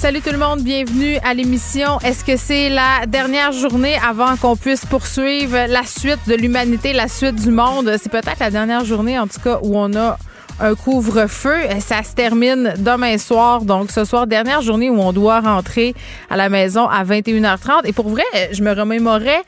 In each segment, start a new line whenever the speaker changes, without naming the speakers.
Salut tout le monde, bienvenue à l'émission. Est-ce que c'est la dernière journée avant qu'on puisse poursuivre la suite de l'humanité, la suite du monde? C'est peut-être la dernière journée, en tout cas, où on a un couvre-feu. Ça se termine demain soir. Donc, ce soir, dernière journée où on doit rentrer à la maison à 21h30. Et pour vrai, je me remémorais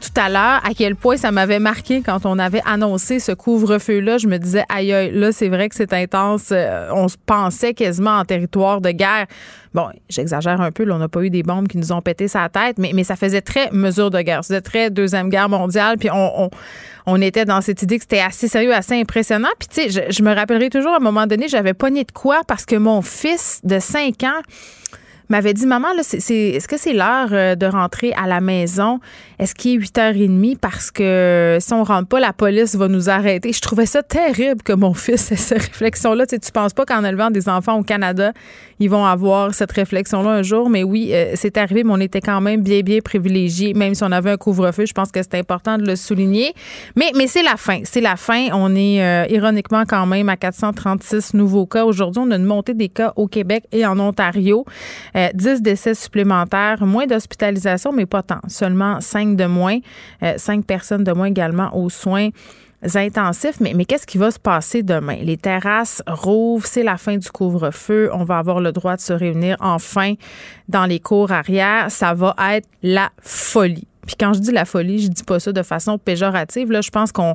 tout à l'heure à quel point ça m'avait marqué quand on avait annoncé ce couvre-feu-là. Je me disais, aïe, aïe, là, c'est vrai que c'est intense. Euh, on se pensait quasiment en territoire de guerre. Bon, j'exagère un peu, là, on n'a pas eu des bombes qui nous ont pété sa tête, mais, ça faisait très mesure de guerre. C'était très Deuxième Guerre mondiale, puis on, était dans cette idée que c'était assez sérieux, assez impressionnant. Puis, tu sais, je, je, me rappellerai toujours, à un moment donné, j'avais pogné de quoi parce que mon fils de 5 ans m'avait dit Maman, là, c'est, est-ce que c'est l'heure euh, de rentrer à la maison? Est-ce qu'il est 8h30? Parce que si on rentre pas, la police va nous arrêter. Je trouvais ça terrible que mon fils ait cette réflexion-là. Tu, sais, tu penses pas qu'en élevant des enfants au Canada, ils vont avoir cette réflexion-là un jour? Mais oui, euh, c'est arrivé, mais on était quand même bien, bien privilégiés, même si on avait un couvre-feu. Je pense que c'est important de le souligner. Mais, mais c'est la fin. C'est la fin. On est euh, ironiquement quand même à 436 nouveaux cas. Aujourd'hui, on a une montée des cas au Québec et en Ontario. 10 euh, décès supplémentaires, moins d'hospitalisation, mais pas tant. Seulement 5 de moins. 5 euh, personnes de moins également aux soins intensifs. Mais, mais qu'est-ce qui va se passer demain? Les terrasses rouvrent, c'est la fin du couvre-feu. On va avoir le droit de se réunir enfin dans les cours arrière. Ça va être la folie. Puis quand je dis la folie, je dis pas ça de façon péjorative. Là, je pense qu'on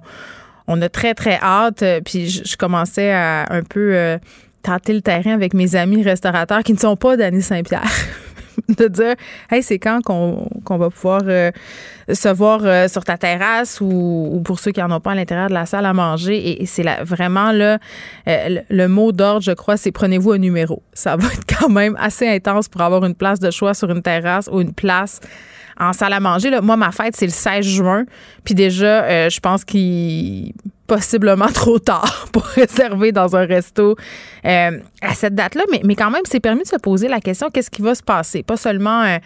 on a très, très hâte. Puis je, commençais à un peu tâter le terrain avec mes amis restaurateurs qui ne sont pas d'Annie Saint-Pierre. de dire hey c'est quand qu'on va pouvoir euh, se voir euh, sur ta terrasse ou, pour ceux qui en ont pas à l'intérieur de la salle à manger et, c'est vraiment là euh, le, mot d'ordre je crois c'est prenez-vous un numéro ça va être quand même assez intense pour avoir une place de choix sur une terrasse ou une place en salle à manger là. moi ma fête c'est le 16 juin puis déjà je pense qu'il possiblement trop tard pour réserver dans un resto euh, à cette date-là. Mais, quand même, c'est permis de se poser la question qu'est-ce qui va se passer? Pas seulement euh,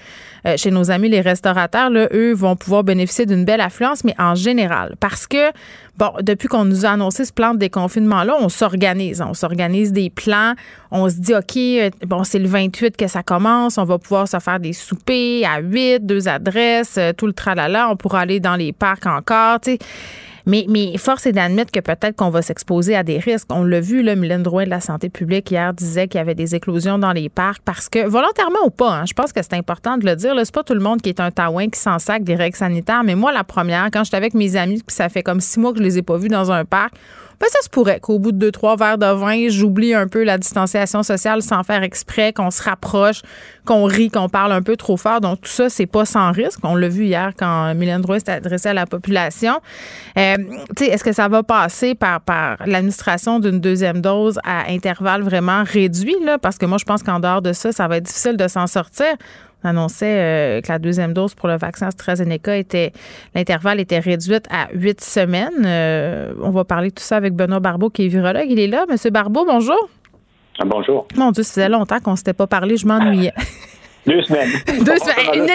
euh, chez nos amis les restaurateurs, là, eux vont pouvoir bénéficier d'une belle affluence, mais en général. Parce que, bon, depuis qu'on nous a annoncé ce plan de déconfinement-là, on s'organise. On s'organise des plans. On se dit, OK, bon, c'est le 28 que ça commence. On va pouvoir se faire des soupers à 8, deux adresses, tout le tralala. On pourra aller dans les parcs encore. Tu sais mais, force est d'admettre que peut-être qu'on va s'exposer à des risques. On l'a vu, là, Mylène Drouin de la santé publique hier disait qu'il y avait des éclosions dans les parcs parce que, volontairement ou pas, hein, je pense que c'est important de le dire. C'est pas tout le monde qui est un taouin qui s'en sac des règles sanitaires, mais moi, la première, quand j'étais avec mes amis, puis ça fait comme six mois que je les ai pas vus dans un parc, ben, ça se pourrait qu'au bout de deux, trois verres de vin, j'oublie un peu la distanciation sociale sans faire exprès, qu'on se rapproche, qu'on rit, qu'on parle un peu trop fort. Donc, tout ça, c'est pas sans risque. On l'a vu hier quand Mylène Drouin s'est adressée à la population. Euh, est-ce que ça va passer par, l'administration d'une deuxième dose à intervalles vraiment réduits? Là? Parce que moi, je pense qu'en dehors de ça, ça va être difficile de s'en sortir annonçait euh, que la deuxième dose pour le vaccin AstraZeneca était, l'intervalle était réduite à huit semaines. Euh, on va parler de tout ça avec Benoît Barbeau, qui est virologue. Il est là. Monsieur Barbeau, bonjour.
Ah, bonjour.
Mon Dieu, ça faisait longtemps qu'on ne s'était pas parlé. Je m'ennuyais.
Deux semaines.
Deux semaines.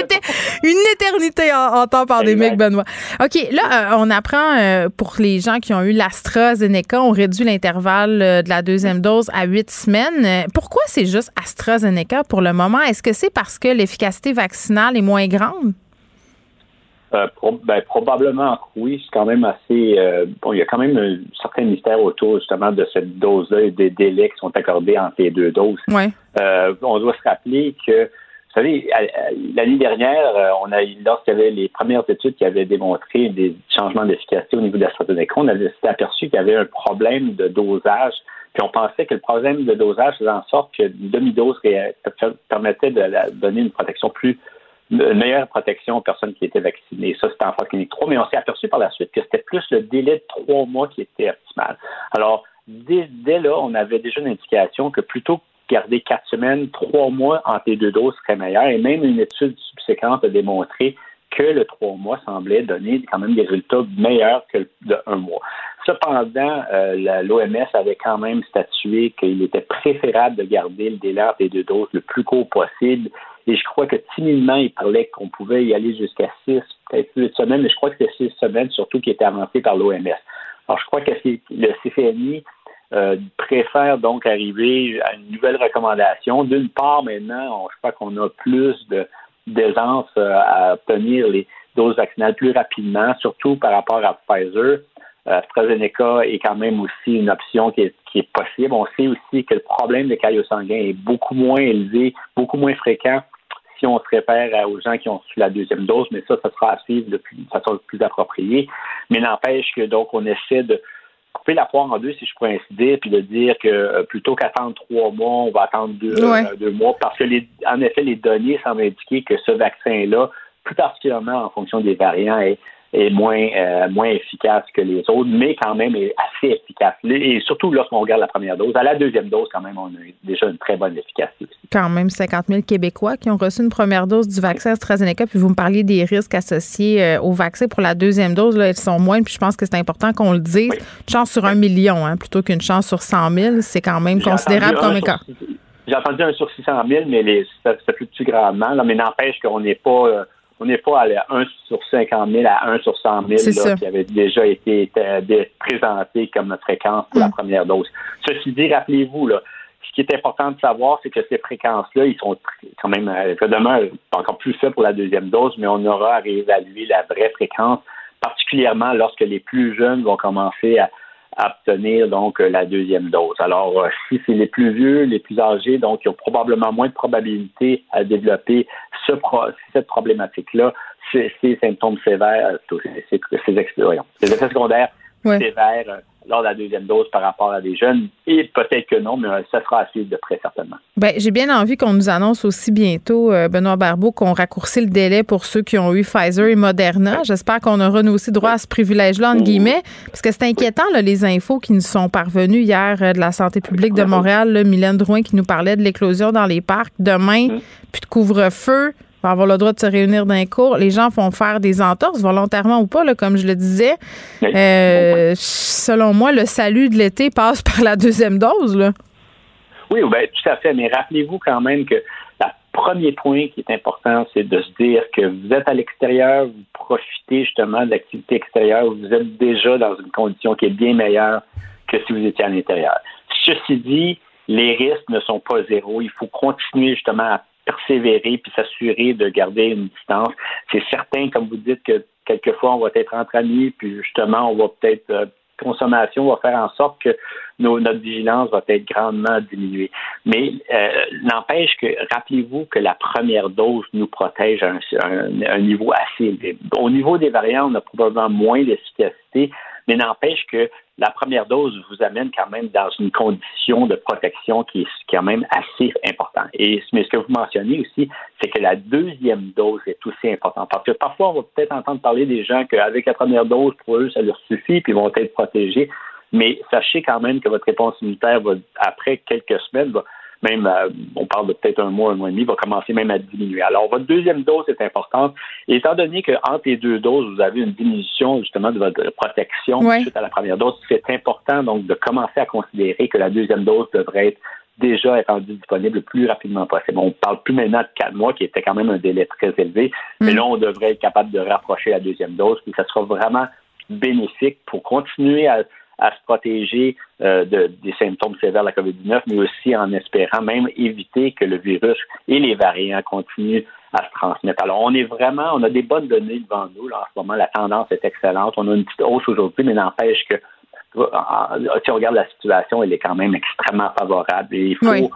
Une, éternité en, temps pandémique, Benoît. OK, là, euh, on apprend euh, pour les gens qui ont eu l'AstraZeneca, on réduit l'intervalle euh, de la deuxième dose à huit semaines. Pourquoi c'est juste AstraZeneca pour le moment? Est-ce que c'est parce que l'efficacité vaccinale est moins grande?
ben, probablement oui, c'est quand même assez. bon, il y a quand même un certain mystère autour justement de cette dose-là et des délais qui sont accordés entre les deux doses.
Ouais.
on doit se rappeler que vous savez, l'année dernière, euh, on a lorsqu'il y avait les premières études qui avaient démontré des changements d'efficacité au niveau de l'AstraZeneca, on avait aperçu qu'il y avait un problème de dosage. Puis on pensait que le problème de dosage faisait en sorte qu'une demi-dose permettait de donner une protection plus une meilleure protection aux personnes qui étaient vaccinées. Ça, c'était en phase clinique 3, mais on s'est aperçu par la suite que c'était plus le délai de trois mois qui était optimal. Alors, dès, dès là, on avait déjà une indication que plutôt garder quatre semaines, trois mois entre les deux doses serait meilleur. Et même une étude subséquente a démontré que le trois mois semblait donner quand même des résultats meilleurs que le un mois. Cependant, euh, l'OMS avait quand même statué qu'il était préférable de garder le délai des deux doses le plus court possible. Et je crois que timidement, il parlait qu'on pouvait y aller jusqu'à six, peut-être huit semaines, mais je crois que c'était six semaines, surtout qui était avancé par l'OMS. Alors, je crois que le CCNI euh, préfère donc arriver à une nouvelle recommandation. D'une part, maintenant, je crois qu'on a plus d'aisance euh, à obtenir les doses vaccinales plus rapidement, surtout par rapport à Pfizer. Euh, AstraZeneca est quand même aussi une option qui est, possible. On sait aussi que le problème de caillots sanguin est beaucoup moins élevé, beaucoup moins fréquent si on se réfère aux gens qui ont reçu la deuxième dose, mais ça, ça sera à suivre de, façon plus appropriée. Mais n'empêche que donc on essaie de couper la poire en deux, si je pourrais ainsi dire, puis de dire que euh, plutôt qu'attendre trois mois, on va attendre deux, euh, mois, parce que les, en effet, les données semblent indiquer que ce vaccin-là, plus particulièrement en fonction des variants, est est moins, euh, moins efficace que les autres, mais quand même est assez efficace. Et surtout lorsqu'on regarde la première dose. À la deuxième dose, quand même, on a déjà une très bonne efficacité.
Quand même 50 000 Québécois qui ont reçu une première dose du vaccin AstraZeneca, puis vous me parliez des risques associés euh, au vaccin pour la deuxième dose, là, ils sont moins, puis je pense que c'est important qu'on le dise. Une chance sur un million, hein, plutôt qu'une chance sur 100 000, c'est quand même considérable comme écart.
J'ai entendu un sur 600 000, mais les, ça, fluctue grandement. Là, mais n'empêche qu'on n'est pas... Euh, on n'est pas à 1 sur 50 000 à 1 sur 100 000 qui avait déjà été présenté comme fréquence pour la mm. première dose. Ceci dit, rappelez-vous, là, ce qui est important de savoir, c'est que ces fréquences-là, ils sont quand même, euh, demain, encore plus fait pour la deuxième dose, mais on aura à réévaluer la vraie fréquence, particulièrement lorsque les plus jeunes vont commencer à, obtenir donc la deuxième dose. Alors, euh, si c'est les plus vieux, les plus âgés, donc ils ont probablement moins de probabilité à développer ce cette problématique-là, ces, symptômes sévères, ces, ces, ces effets secondaires sévères euh, lors de la deuxième dose par rapport à des jeunes. Et peut-être que non, mais ça sera à suivre de près certainement.
Bien, j'ai bien envie qu'on nous annonce aussi bientôt, euh, Benoît Barbeau, qu'on raccourcit le délai pour ceux qui ont eu Pfizer et Moderna. J'espère qu'on aura nous aussi droit à ce privilège-là, entre guillemets, parce que c'est inquiétant, les infos qui nous sont parvenues hier euh, de la santé publique de Montréal, là, Mylène Drouin qui nous parlait de l'éclosion dans les parcs. Demain, puis de couvre-feu va avoir le droit de se réunir les cours. Les gens font faire des entorses, volontairement ou pas, là, comme je le disais. Euh, selon moi, le salut de l'été passe par la deuxième dose. Là.
Oui, ben, tout à fait. Mais rappelez-vous quand même que le premier point qui est important, c'est de se dire que vous êtes à l'extérieur, vous profitez justement de l'activité extérieure, vous êtes déjà dans une condition qui est bien meilleure que si vous étiez à l'intérieur. Ceci dit, les risques ne sont pas zéro. Il faut continuer justement à persévérer puis s'assurer de garder une distance. C'est certain, comme vous dites, que quelquefois on va être entre amis, puis justement, on va peut-être euh, consommation va faire en sorte que notre vigilance va être grandement diminuée. Mais euh, n'empêche que, rappelez-vous que la première dose nous protège à un, niveau assez élevé. Au niveau des variants, on a probablement moins d'efficacité, mais n'empêche que la première dose vous amène quand même dans une condition de protection qui est quand même assez importante. Et mais ce que vous mentionnez aussi, c'est que la deuxième dose est aussi importante. Parce que parfois, on va peut-être entendre parler des gens qu'avec la première dose, pour eux, ça leur suffit, puis ils vont être protégés. Mais sachez quand même que votre réponse immunitaire va, après quelques semaines, va même, euh, on parle de peut-être un mois, un mois et demi, va commencer même à diminuer. Alors, votre deuxième dose est importante. Et étant donné qu'entre les deux doses, vous avez une diminution justement de votre protection suite à la première dose, c'est important donc de commencer à considérer que la deuxième dose devrait être déjà être rendue disponible le plus rapidement possible. On ne parle plus maintenant de quatre mois, qui était quand même un délai très élevé, mais mm. là, on devrait être capable de rapprocher la deuxième dose, puis ça sera vraiment bénéfique pour continuer à à se protéger euh, de, des symptômes sévères de la COVID-19, mais aussi en espérant même éviter que le virus et les variants continuent à se transmettre. Alors, on est vraiment, on a des bonnes données devant nous. Là, en ce moment, la tendance est excellente. On a une petite hausse aujourd'hui, mais n'empêche que si on regarde la situation, elle est quand même extrêmement favorable. Et il faut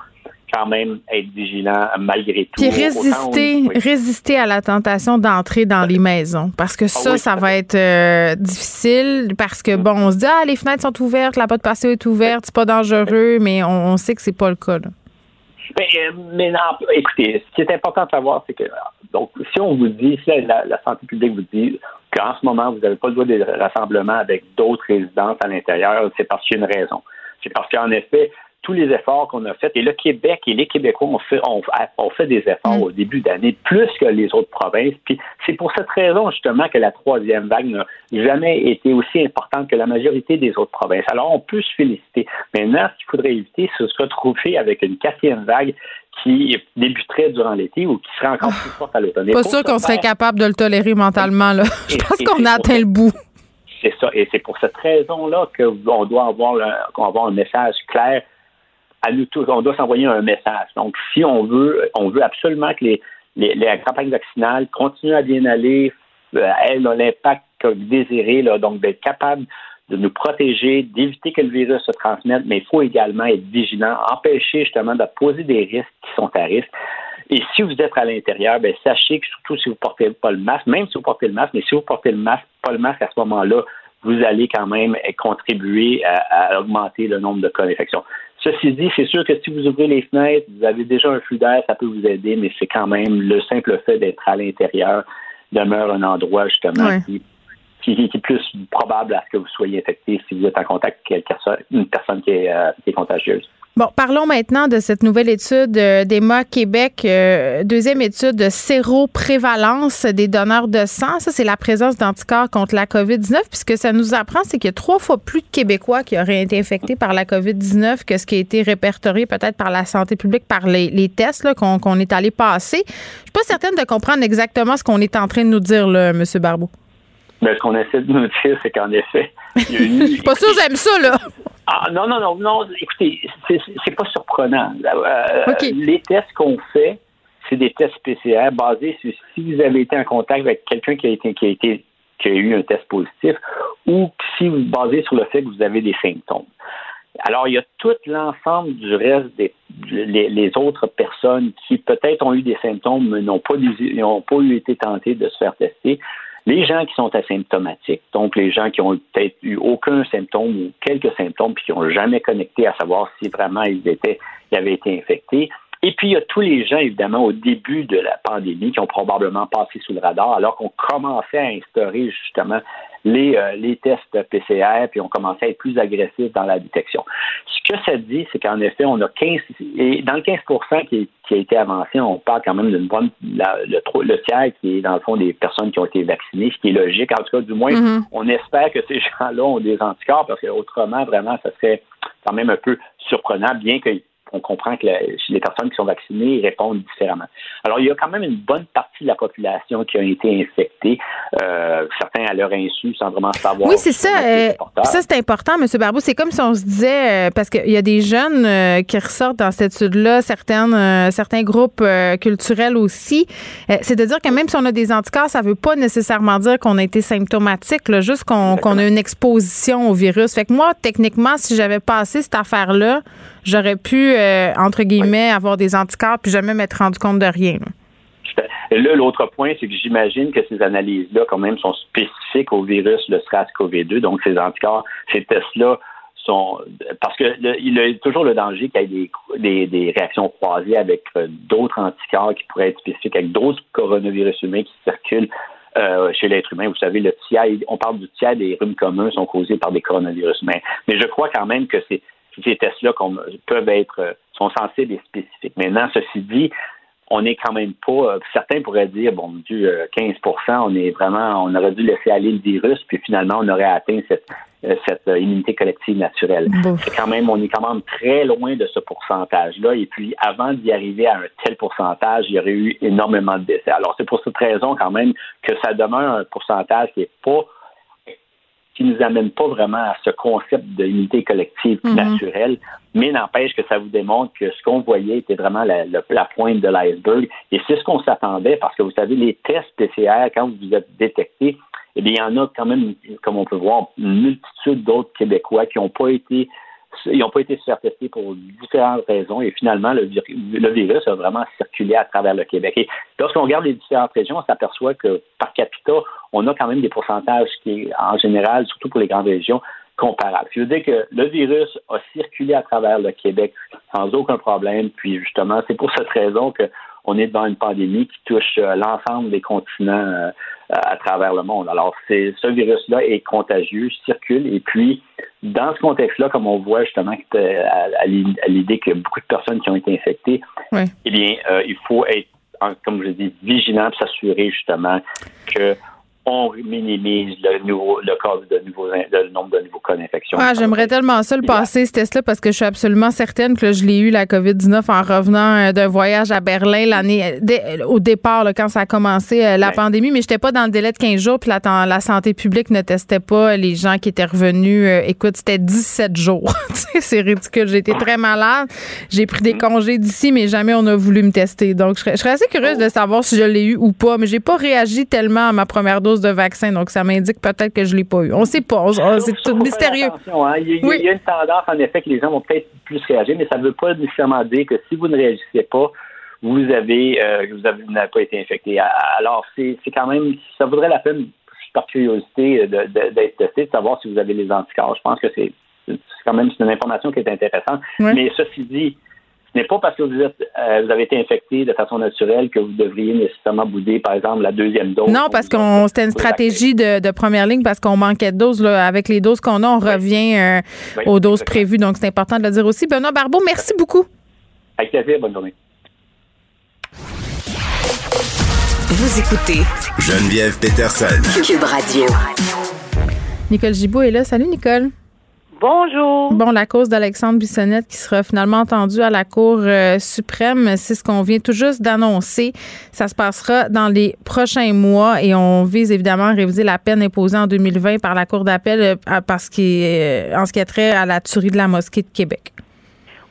quand même être vigilant malgré tout.
Puis résister, résister à la tentation d'entrer dans les maisons. Parce que ah ça, ça va être euh, difficile. Parce que, bon, on se dit, ah, les fenêtres sont ouvertes, la porte patio est ouverte, c'est pas dangereux, mais on, sait que c'est pas le cas.
Ben, euh, mais non, écoutez, ce qui est important de savoir, c'est que donc si on vous dit, si la, santé publique vous dit qu'en ce moment, vous n'avez pas le droit de rassemblement avec d'autres résidences à l'intérieur, c'est parce qu'il y a une raison. C'est parce qu'en effet, tous les efforts qu'on a faits. Et le Québec et les Québécois ont fait, ont, fait des efforts mm. au début d'année, plus que les autres provinces. Puis c'est pour cette raison, justement, que la troisième vague n'a jamais été aussi importante que la majorité des autres provinces. Alors, on peut se féliciter. Maintenant, ce qu'il faudrait éviter, c'est de se retrouver avec une quatrième vague qui débuterait durant l'été ou qui serait encore plus forte à l'automne.
Pas sûr qu'on serait capable de le tolérer mentalement. Là. Je pense qu'on a atteint le bout.
C'est ça. Et c'est pour cette raison-là qu'on doit avoir, avoir un message clair à nous tous. On doit s'envoyer un message. Donc, si on veut, on veut absolument que les, les, campagnes vaccinales continuent à bien aller, euh, elles ont l'impact désiré, là, donc d'être capable de nous protéger, d'éviter que le virus se transmette, mais il faut également être vigilant, empêcher justement de poser des risques qui sont à risque. Et si vous êtes à l'intérieur, ben, sachez que surtout si vous ne portez pas le masque, même si vous portez le masque, mais si vous portez le masque, pas le masque à ce moment-là, vous allez quand même contribuer à, augmenter le nombre de cas d'infection. Ceci dit, c'est sûr que si vous ouvrez les fenêtres, vous avez déjà un flux d'air, ça peut vous aider, mais c'est quand même le simple fait d'être à l'intérieur demeure un endroit justement qui qui, est plus probable à ce que vous soyez infecté si vous êtes en contact avec une personne qui est, euh, qui est contagieuse.
Bon, parlons maintenant de cette nouvelle étude euh, d'EMA Québec, euh, deuxième étude de séroprévalence des donneurs de sang. Ça, c'est la présence d'anticorps contre la COVID-19. Puis ce que ça nous apprend, c'est qu'il y a trois fois plus de Québécois qui auraient été infectés par la COVID-19 que ce qui a été répertorié peut-être par la santé publique, par les, tests qu'on est allé passer. Je suis pas certaine de comprendre exactement ce qu'on est en train de nous dire, là, M. Barbeau.
Mais ce qu'on essaie de nous dire, c'est qu'en effet,
il y a une... Je suis pas sûr j'aime ça, là.
Ah, non, non, non, non. Écoutez, c'est pas surprenant. Euh, les tests qu'on fait, c'est des tests PCR basés sur si vous avez été en contact avec quelqu'un qui a été, qui a été, qui a eu un test positif, ou si vous basez sur le fait que vous avez des symptômes. Alors, il y a tout l'ensemble du reste des les, autres personnes qui peut-être ont eu des symptômes mais n'ont pas, n'ont pas eu été tentées de se faire tester. Les gens qui sont asymptomatiques, donc les gens qui ont peut-être eu aucun symptôme ou quelques symptômes puis qui n'ont jamais connecté à savoir si vraiment ils étaient, ils avaient été infectés. Et puis, il y a tous les gens, évidemment, au début de la pandémie qui ont probablement passé sous le radar alors qu'on commençait à instaurer justement les, euh, les tests PCR, puis on commençait à être plus agressif dans la détection. Ce que ça dit, c'est qu'en effet, on a 15, et dans le 15 qui, qui, a été avancé, on parle quand même d'une bonne, le, le, tiers qui est dans le fond des personnes qui ont été vaccinées, ce qui est logique. En tout cas, du moins, mm-hmm. on espère que ces gens-là ont des anticorps, parce que autrement, vraiment, ça serait quand même un peu surprenant, bien que on comprend que les personnes qui sont vaccinées répondent différemment. Alors, il y a quand même une bonne partie de la population qui a été infectée, euh, certains à leur insu, sans vraiment savoir.
Oui, c'est ça. Euh, ça, c'est important, M. Barbeau. C'est comme si on se disait, euh, parce qu'il y a des jeunes qui ressortent dans cette étude-là, certaines, certains groupes culturels aussi. c'est de dire que même si on a des anticorps, ça ne veut pas nécessairement dire qu'on a été symptomatique, là, juste qu'on a une exposition au virus. Fait que moi, techniquement, si j'avais passé cette affaire-là, j'aurais pu, euh, entre guillemets, avoir des anticorps puis jamais m'être rendu compte de rien.
Là, l'autre point, c'est que j'imagine que ces analyses-là, quand même, sont spécifiques au virus, le SRAS-CoV-2. Donc, ces anticorps, ces tests-là sont. Parce qu'il y a toujours le danger qu'il y ait des, réactions croisées avec euh, d'autres anticorps qui pourraient être spécifiques, avec d'autres coronavirus humains qui circulent euh, chez l'être humain. Vous savez, le tiers, on parle du tiers des rhumes communs sont causés par des coronavirus humains. Mais je crois quand même que c'est ces tests-là peuvent être euh, sont sensibles et spécifiques. Maintenant, ceci dit, on n'est quand même pas. Euh, certains pourraient dire, bon Dieu, 15 euh, on est vraiment, on aurait dû laisser aller le virus, puis finalement, on aurait atteint cette, cette immunité collective naturelle. C'est quand même, on est quand même très loin de ce pourcentage-là. Et puis, avant d'y arriver à un tel pourcentage, il y aurait eu énormément de décès. Alors, c'est pour cette raison quand même que ça demeure un pourcentage qui n'est pas qui nous amène pas vraiment à ce concept de unité collective mhm. naturelle, mais n'empêche que ça vous démontre que ce qu'on voyait était vraiment la, la, pointe de l'iceberg. Et c'est ce qu'on s'attendait parce que vous savez, les tests PCR, quand vous êtes détectés, eh bien, il y en a quand même, comme on peut voir, une multitude d'autres Québécois qui n'ont pas été ils n'ont pas été faire tester pour différentes raisons et finalement, le, virus a vraiment circulé à travers le Québec. Et lorsqu'on regarde les différentes régions, on s'aperçoit que par capita, on a quand même des pourcentages qui, en général, surtout pour les grandes régions, comparables. Je veux dire que le virus a circulé à travers le Québec sans aucun problème. Puis justement, c'est pour cette raison que on est devant une pandémie qui touche euh, l'ensemble des continents euh, à travers le monde. Alors, c'est ce virus-là est contagieux, circule, et puis Dans ce contexte-là, comme on voit justement à, l'idée qu'il y a beaucoup de personnes qui ont été infectées, eh bien, euh, il faut être, comme je dis, vigilant pour s'assurer justement que on minimise le, nouveau, le, cas de nouveaux, le nombre de nouveaux cas d'infection.
Ah, j'aimerais tellement ça le passer, ce test-là, parce que je suis absolument certaine que je l'ai eu, la COVID-19, en revenant euh, d'un voyage à Berlin l'année euh, au départ, quand ça a commencé euh, la pandémie, mais j'étais pas dans le délai de 15 jours, puis la, la santé publique ne testait pas les gens qui étaient revenus. écoute, c'était 17 jours. C'est ridicule. J'ai été très malade. J'ai pris des mm. congés d'ici, mais jamais on a voulu me tester. Donc, je serais, assez curieuse de savoir si je l'ai eu ou pas, mais j'ai pas réagi tellement à ma première dose de vaccin, donc ça m'indique peut-être que je l'ai pas eu. On sait pas. C'est tout mystérieux.
Hein. Il, y a, une tendance, en effet, que les gens vont peut-être plus réagir, mais ça ne veut pas nécessairement dire que si vous ne réagissez pas, vous avez, euh, vous n'avez pas été infecté. Alors, c'est quand même, ça vaudrait la peine, par curiosité, d'être testé, de savoir si vous avez les anticorps. Je pense que c'est quand même une information qui est intéressante. Mais ceci dit, ce n'est pas parce que vous, êtes, euh, vous avez été infecté de façon naturelle que vous devriez nécessairement bouder, par exemple, la deuxième dose.
Non, parce qu'on c'était une stratégie de, première ligne parce qu'on manquait de doses. Là. Avec les doses qu'on a, on revient euh, aux doses prévues. Donc, c'est important de le dire aussi. Benoît Barbeau, merci beaucoup.
Avec plaisir. Bonne journée.
Vous écoutez Geneviève Peterson. Cube Radio.
Nicole Gibault est là. Salut, Nicole.
Bonjour.
Bon, la cause d'Alexandre Bissonnette qui sera finalement entendue à la Cour euh, suprême, c'est ce qu'on vient tout juste d'annoncer. Ça se passera dans les prochains mois et on vise évidemment à réviser la peine imposée en 2020 par la Cour d'appel euh, parce euh, en ce qui a trait à la tuerie de la mosquée de Québec.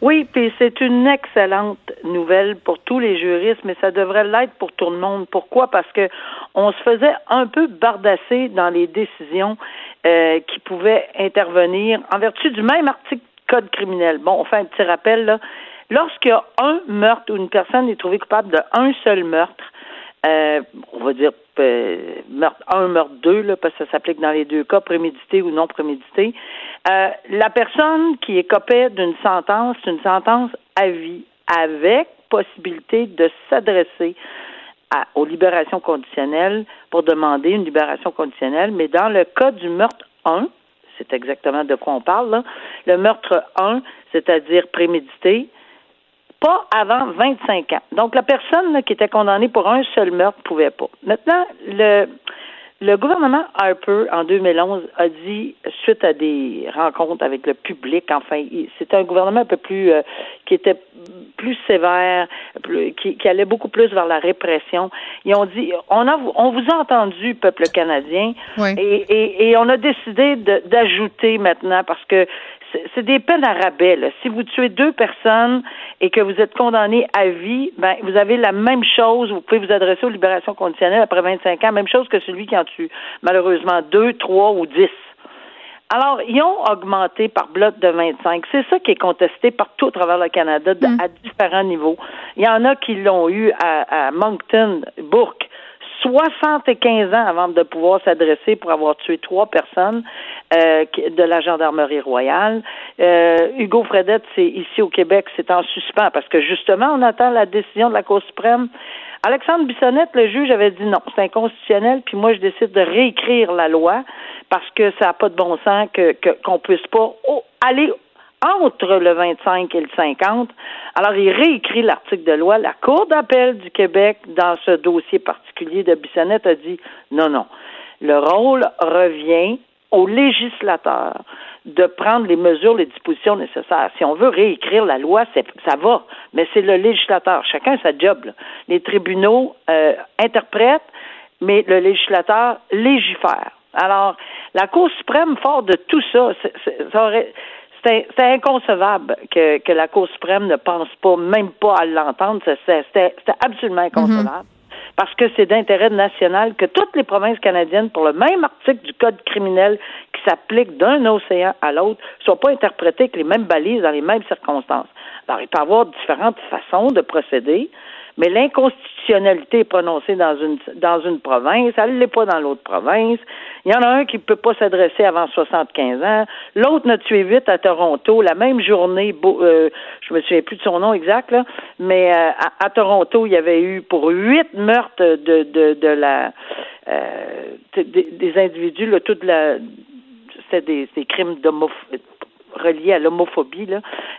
Oui, puis c'est une excellente nouvelle pour tous les juristes, mais ça devrait l'être pour tout le monde. Pourquoi? Parce que on se faisait un peu bardasser dans les décisions euh, qui pouvaient intervenir en vertu du même article code criminel. Bon, on fait un petit rappel là. Lorsqu'il y a un meurtre ou une personne est trouvée coupable d'un seul meurtre, euh, on va dire euh, meurtre un, meurtre deux, là, parce que ça s'applique dans les deux cas, prémédité ou non prémédité. Euh, la personne qui est copée d'une sentence, c'est une sentence à vie, avec possibilité de s'adresser aux libérations conditionnelles pour demander une libération conditionnelle, mais dans le cas du meurtre 1, c'est exactement de quoi on parle, le meurtre 1, c'est-à-dire prémédité, pas avant 25 ans. Donc, la personne qui était condamnée pour un seul meurtre ne pouvait pas. Maintenant, le, le gouvernement Harper, en 2011, a dit, suite à des rencontres avec le public, enfin, c'était un gouvernement un peu plus, euh, qui était plus sévère, qui, allait beaucoup plus vers la répression. Ils ont dit, on a, on vous a entendu, peuple canadien, et, et, et, on a décidé d'ajouter maintenant, parce que c'est des peines à rabais. Si vous tuez deux personnes et que vous êtes condamné à vie, ben vous avez la même chose. Vous pouvez vous adresser aux libérations conditionnelles après 25 ans, même chose que celui qui en tue malheureusement deux, trois ou dix. Alors, ils ont augmenté par bloc de 25. C'est ça qui est contesté partout à travers le Canada mm. à différents niveaux. Il y en a qui l'ont eu à, à Moncton, Bourque, 75 ans avant de pouvoir s'adresser pour avoir tué trois personnes euh, de la gendarmerie royale. Euh, Hugo Fredette, c'est ici au Québec, c'est en suspens parce que justement, on attend la décision de la Cour suprême. Alexandre Bissonnette, le juge, avait dit non, c'est inconstitutionnel, puis moi, je décide de réécrire la loi parce que ça n'a pas de bon sens que qu'on puisse pas aller entre le 25 et le 50. Alors, il réécrit l'article de loi. La Cour d'appel du Québec, dans ce dossier particulier de Bissonnette, a dit non, non. Le rôle revient au législateur de prendre les mesures, les dispositions nécessaires. Si on veut réécrire la loi, ça va, mais c'est le législateur. Chacun sa job. Les tribunaux euh, interprètent, mais le législateur légifère. Alors, la Cour suprême, fort de tout ça, ça aurait, c'est inconcevable que, que la Cour suprême ne pense pas, même pas à l'entendre. C'était absolument inconcevable. Parce que c'est d'intérêt national que toutes les provinces canadiennes, pour le même article du Code criminel qui s'applique d'un océan à l'autre, ne soient pas interprétées avec les mêmes balises dans les mêmes circonstances. Alors, il peut y avoir différentes façons de procéder mais l'inconstitutionnalité est prononcée dans une dans une province, elle ne l'est pas dans l'autre province. Il y en a un qui ne peut pas s'adresser avant 75 ans, l'autre n'a tué vite à Toronto, la même journée, euh, je me souviens plus de son nom exact, là, mais euh, à, Toronto, il y avait eu pour huit meurtres de, de, de la euh, des, individus, là, toute la c'était des, des crimes reliés à l'homophobie. Là.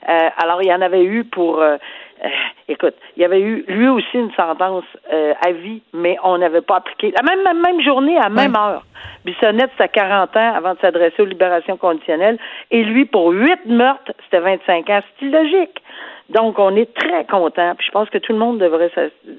Euh, alors, il y en avait eu pour euh, euh, écoute, il y avait eu lui aussi une sentence à vie, mais on n'avait pas appliqué. La même, même, journée, à la même heure. Bissonnette, c'était 40 ans avant de s'adresser aux libérations conditionnelles. Et lui, pour huit meurtres, c'était 25 ans. C'est illogique. Donc, on est très content. Puis je pense que tout le monde devrait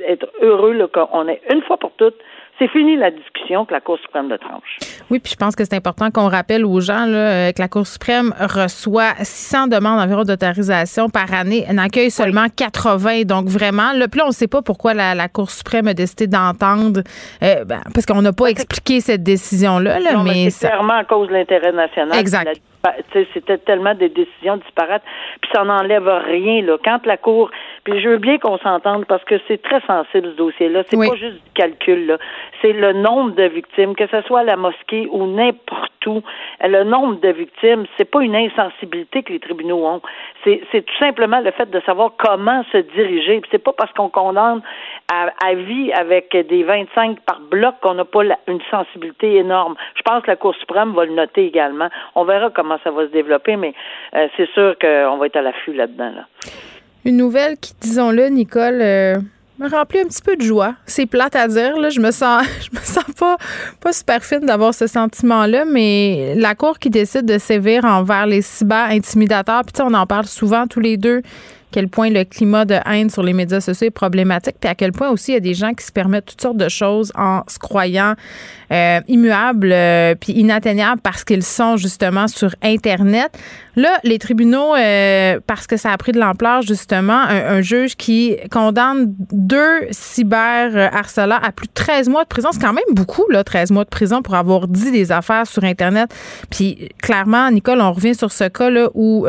être heureux qu'on ait une fois pour toutes c'est fini la discussion que la Cour suprême de tranche.
Oui, puis je pense que c'est important qu'on rappelle aux gens là, euh, que la Cour suprême reçoit 600 demandes environ d'autorisation par année, elle accueille seulement 80. Donc vraiment, là, puis là, on ne sait pas pourquoi la, Cour suprême a décidé d'entendre, euh, ben, parce qu'on n'a pas expliqué cette décision-là. Là, mais,
c'est clairement à cause de l'intérêt national.
Exact.
C'était tellement des décisions disparates, puis ça n'enlève rien. Là. Quand la Cour puis je veux bien qu'on s'entende parce que c'est très sensible ce dossier-là. C'est pas juste du calcul, là. C'est le nombre de victimes, que ce soit à la mosquée ou n'importe Le nombre de victimes, c'est pas une insensibilité que les tribunaux ont. C'est, tout simplement le fait de savoir comment se diriger. C'est pas parce qu'on condamne à, vie avec des 25 par bloc qu'on n'a pas une sensibilité énorme. Je pense que la Cour suprême va le noter également. On verra comment ça va se développer, mais euh, c'est sûr qu'on va être à l'affût là-dedans. Là.
Une nouvelle qui, disons-le, Nicole, euh, me remplit un petit peu de joie. C'est plate à dire, là. Je me sens, je me sens pas, pas super fine d'avoir ce sentiment-là, mais la Cour qui décide de sévir envers les cyber-intimidateurs, puis on en parle souvent tous les deux, quel point le climat de haine sur les médias sociaux est problématique, puis à quel point aussi il y a des gens qui se permettent toutes sortes de choses en se croyant euh, immuables euh, puis inatteignables parce qu'ils sont justement sur Internet. Là, les tribunaux, euh, parce que ça a pris de l'ampleur justement, un, juge qui condamne deux cyber-harceleurs à plus de 13 mois de prison. C'est quand même beaucoup, là, 13 mois de prison pour avoir dit des affaires sur Internet. Puis clairement, Nicole, on revient sur ce cas-là où,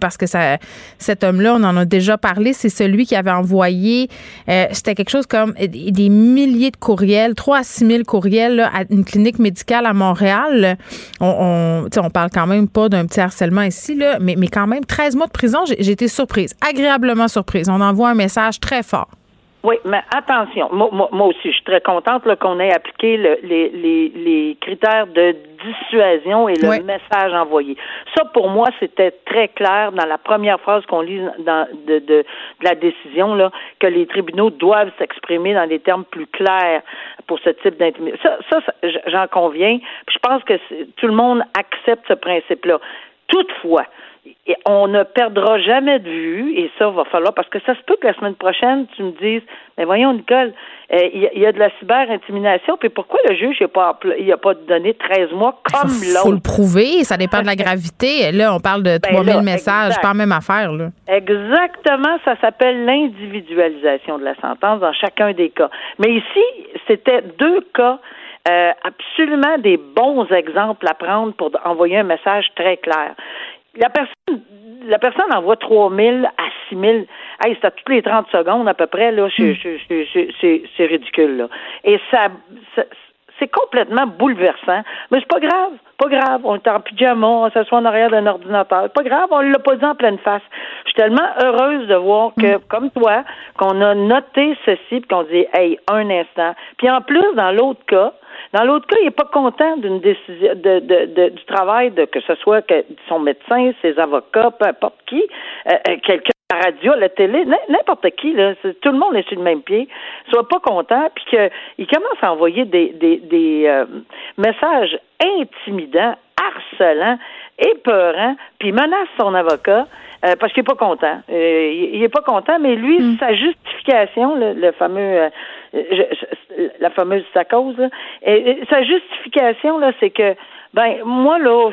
parce que ça, cet homme-là, on en a déjà parlé, c'est celui qui avait envoyé, euh, c'était quelque chose comme des milliers de courriels, 3 à 6 000 courriels à une clinique médicale à Montréal. On, on, on parle quand même pas d'un petit harcèlement ici, là, mais, mais quand même, 13 mois de prison, j'ai été surprise, agréablement surprise. On envoie un message très fort.
Oui, mais attention, moi, moi, aussi, je suis très contente qu'on ait appliqué le, les, les, les, critères de dissuasion et le message envoyé. Ça, pour moi, c'était très clair dans la première phrase qu'on lit dans, de, de, la décision, là, que les tribunaux doivent s'exprimer dans des termes plus clairs pour ce type d'intimidation. Ça, ça, j'en conviens. je pense que tout le monde accepte ce principe-là. Toutefois, et on ne perdra jamais de vue, et ça va falloir, parce que ça se peut que la semaine prochaine, tu me dises, mais voyons, Nicole, euh, il y, a de la cyber-intimidation, puis pourquoi le juge n'a pas, il a pas donné 13 mois comme l'autre?
Il faut le prouver, ça dépend de la gravité. Là, on parle de 3000 ben messages, pas la même affaire. Là.
Exactement, ça s'appelle l'individualisation de la sentence dans chacun des cas. Mais ici, c'était deux cas euh, absolument des bons exemples à prendre pour envoyer un message très clair la personne la personne envoie 3 000 à 6 000. Hey, c'est à toutes les 30 secondes à peu près, là. C'est hmm. ridicule, là. Et ça, c'est complètement bouleversant. Mais c'est pas grave. Pas grave. On est en pyjama, on s'assoit en arrière d'un ordinateur. Pas grave, on l'a pas dit en pleine face. Je suis tellement heureuse de voir que, hmm. comme toi, qu'on a noté ceci puis qu'on dit, hey, un instant. Puis en plus, dans l'autre cas, dans l'autre cas, il n'est pas content d'une décision de, de, du travail de que ce soit que son médecin, ses avocats, peu importe qui, euh, euh, quelqu'un la radio, la télé, n'importe qui, là, tout le monde est sur le même pied, soit pas content, puis qu'il commence à envoyer des, des, des euh, messages intimidants, harcelants, épeurants, puis menace son avocat. Euh, parce qu'il est pas content. Euh, il, est pas content, mais lui, hmm. sa justification, le, fameux, la fameuse sa cause, et, sa justification là, c'est que, ben moi là,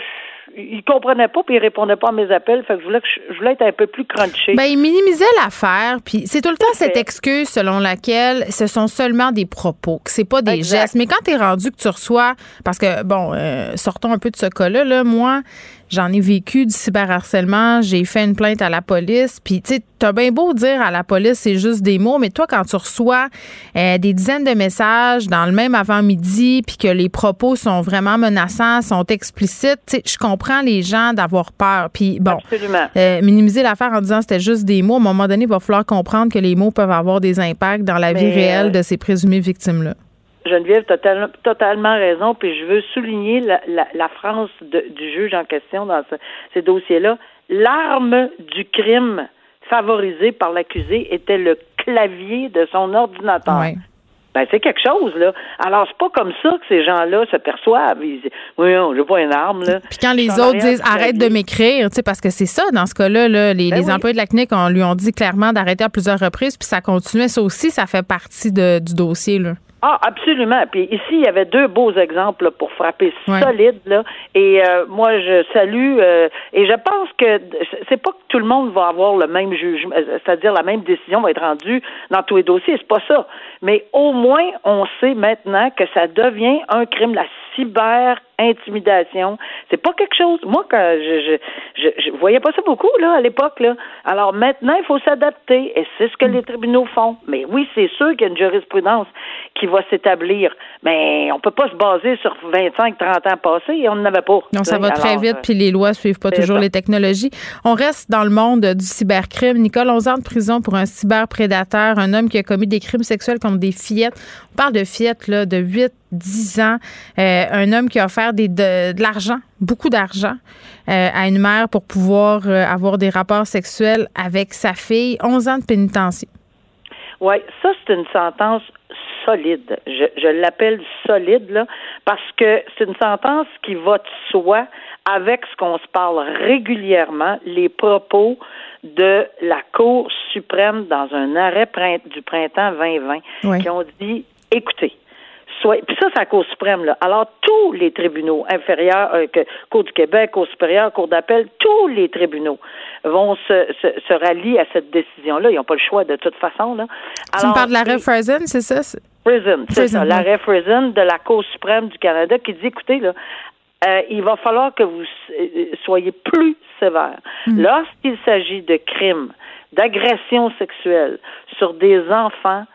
il comprenait pas puis il répondait pas à mes appels. Fait que je voulais, je voulais être un peu plus crunché.
Ben, il minimisait l'affaire. Puis c'est tout le temps cette excuse selon laquelle ce sont seulement des propos, que c'est pas des gestes. Mais quand tu es rendu que tu reçois, parce que bon, sortons un peu de ce cas-là, là, moi, J'en ai vécu du cyberharcèlement, j'ai fait une plainte à la police. Puis, tu sais, t'as bien beau dire à la police, c'est juste des mots, mais toi, quand tu reçois euh, des dizaines de messages dans le même avant-midi, puis que les propos sont vraiment menaçants, sont explicites, tu sais, je comprends les gens d'avoir peur. Puis, bon, euh, minimiser l'affaire en disant c'était juste des mots, à un moment donné, il va falloir comprendre que les mots peuvent avoir des impacts dans la vie réelle euh, de ces présumées victimes-là.
Geneviève, tu as totalement raison, puis je veux souligner la, la, France du juge en question dans ces dossiers-là. L'arme du crime favorisée par l'accusé était le clavier de son ordinateur. Ben, c'est quelque chose, là. Alors, c'est pas comme ça que ces gens-là se perçoivent. Ils disent, oui, j'ai pas une arme, là.
Puis quand les autres disent, arrête de m'écrire, tu sais, parce que c'est ça, dans ce cas-là, là, les, ben employés de la clinique, on lui ont dit clairement d'arrêter à plusieurs reprises, puis ça continuait. Ça aussi, ça fait partie du dossier, là.
Ah, absolument. Puis ici, il y avait deux beaux exemples pour frapper solide. Là. Et euh, moi, je salue euh, et je pense que c'est pas que tout le monde va avoir le même jugement, euh, c'est-à-dire la même décision va être rendue dans tous les dossiers. C'est pas ça. Mais au moins, on sait maintenant que ça devient un crime. La cyber intimidation. C'est pas quelque chose. Moi, quand je, je, je, voyais pas ça beaucoup là à l'époque là. Alors maintenant, il faut s'adapter et c'est ce que les tribunaux font. Mais oui, c'est sûr qu'il y a une jurisprudence qui va s'établir. Mais on peut pas se baser sur 25, 30 ans passés et on n'en avait pas.
Non, ça va très vite puis les lois suivent pas toujours les technologies. On reste dans le monde du cybercrime. Nicole, 11 ans de prison pour un cyberprédateur, un homme qui a commis des crimes sexuels contre des fillettes. On parle de fillettes là, de 8, 10 ans. Euh, un homme qui a offert des, de, l'argent, beaucoup d'argent, euh, à une mère pour pouvoir euh, avoir des rapports sexuels avec sa fille. 11 ans de pénitencier.
Oui, ça, c'est une sentence solide. Je, je l'appelle solide, là, parce que c'est une sentence qui va de soi avec ce qu'on se parle régulièrement, les propos de la Cour suprême dans un arrêt du printemps 2020 qui ont dit écoutez, puis ça, c'est la Cour suprême. Là. Alors, tous les tribunaux inférieurs, euh, que, Cour du Québec, Cour supérieure, Cour d'appel, tous les tribunaux vont se, se, se rallier à cette décision-là. Ils n'ont pas le choix de toute façon. Là.
Alors, tu me parles de l'arrêt Friesen, c'est ça?
Friesen, c'est ça. L'arrêt Friesen de la Cour suprême du Canada qui dit, écoutez, là, euh, il va falloir que vous euh, soyez plus sévère. Mm. Lorsqu'il s'agit de crimes, d'agressions sexuelles sur des enfants,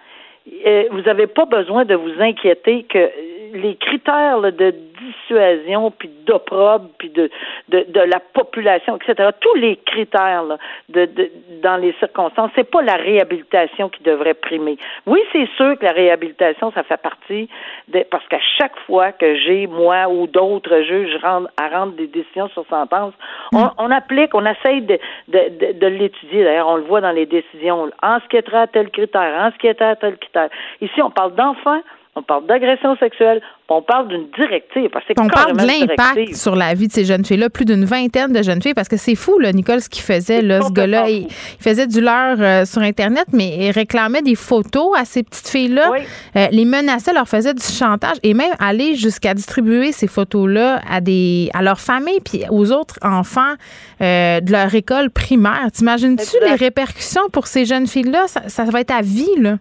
vous n'avez pas besoin de vous inquiéter que les critères de dissuasion, puis d'opprobre, puis de, de, de, la population, etc., tous les critères de, de, dans les circonstances, c'est pas la réhabilitation qui devrait primer. Oui, c'est sûr que la réhabilitation, ça fait partie de, parce qu'à chaque fois que j'ai, moi ou d'autres juges à rendre des décisions sur sentence, on, mm. on applique, on essaye de, de, de, l'étudier. D'ailleurs, on le voit dans les décisions. En ce qui est à tel critère, en ce qui est à tel critère. Ici, on parle d'enfants, on parle d'agression sexuelle, on parle d'une directive. Parce que
on parle de l'impact sur la vie de ces jeunes filles-là, plus d'une vingtaine de jeunes filles, parce que c'est fou, là, Nicole, ce qu'il faisait, là, ce gars-là. Il, faisait du leurre euh, sur Internet, mais il réclamait des photos à ces petites filles-là, euh, les menaçait, leur faisait du chantage et même aller jusqu'à distribuer ces photos-là à des à leurs familles puis aux autres enfants euh, de leur école primaire. T'imagines-tu les répercussions pour ces jeunes filles-là? Ça, ça va être à vie, là.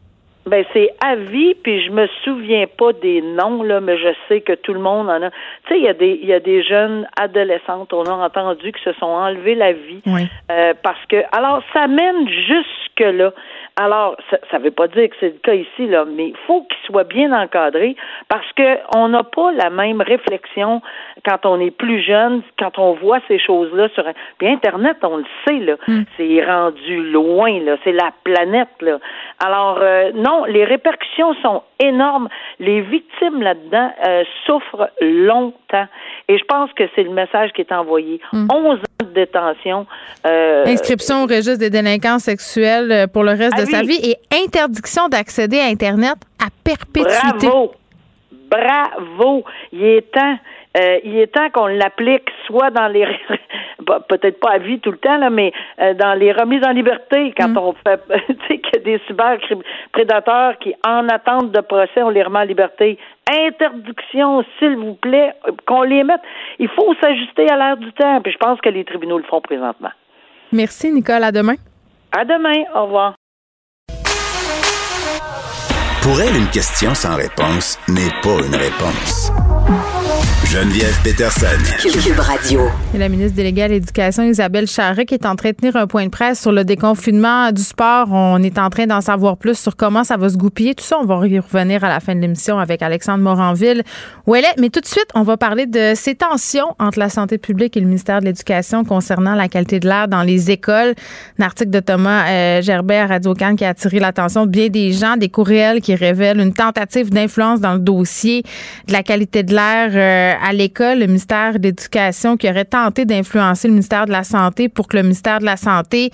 Ben c'est à vie, puis je me souviens pas des noms là, mais je sais que tout le monde en a. Tu sais, il y a des il y a des jeunes adolescentes, on a entendu, qui se sont enlevés la vie euh, parce que alors ça mène jusque là. Alors, ça ne veut pas dire que c'est le cas ici, là, mais il faut qu'il soit bien encadré parce que on n'a pas la même réflexion quand on est plus jeune, quand on voit ces choses-là sur puis Internet, on le sait, là, hmm. c'est rendu loin, là, c'est la planète, là. Alors, euh, non, les répercussions sont énormes. Les victimes là-dedans euh, souffrent longtemps. Et je pense que c'est le message qui est envoyé. 11 hmm. ans de détention.
Euh, Inscription au registre des délinquants sexuels pour le reste de sa vie et interdiction d'accéder à Internet à perpétuité.
Bravo! Bravo! Il est temps. Euh, il est temps qu'on l'applique soit dans les peut-être pas à vie tout le temps là, mais euh, dans les remises en liberté quand mm. on fait tu sais qu'il y a des cyber prédateurs qui en attente de procès on les remet en liberté. Interdiction, s'il vous plaît, qu'on les mette. Il faut s'ajuster à l'air du temps. Puis je pense que les tribunaux le font présentement.
Merci Nicole. À demain.
À demain. Au revoir.
Pour elle, une question sans réponse n'est pas une réponse. Geneviève Peterson.
Cube Radio.
Et la ministre déléguée à l'Éducation, Isabelle Charret, qui est en train de tenir un point de presse sur le déconfinement du sport. On est en train d'en savoir plus sur comment ça va se goupiller. Tout ça, on va y revenir à la fin de l'émission avec Alexandre Moranville, où elle est. Mais tout de suite, on va parler de ces tensions entre la santé publique et le ministère de l'Éducation concernant la qualité de l'air dans les écoles. Un article de Thomas euh, Gerbet à Radio-Can qui a attiré l'attention de bien des gens, des courriels qui révèlent une tentative d'influence dans le dossier de la qualité de l'air euh, à l'école, le ministère de l'Éducation qui aurait tenté d'influencer le ministère de la Santé pour que le ministère de la Santé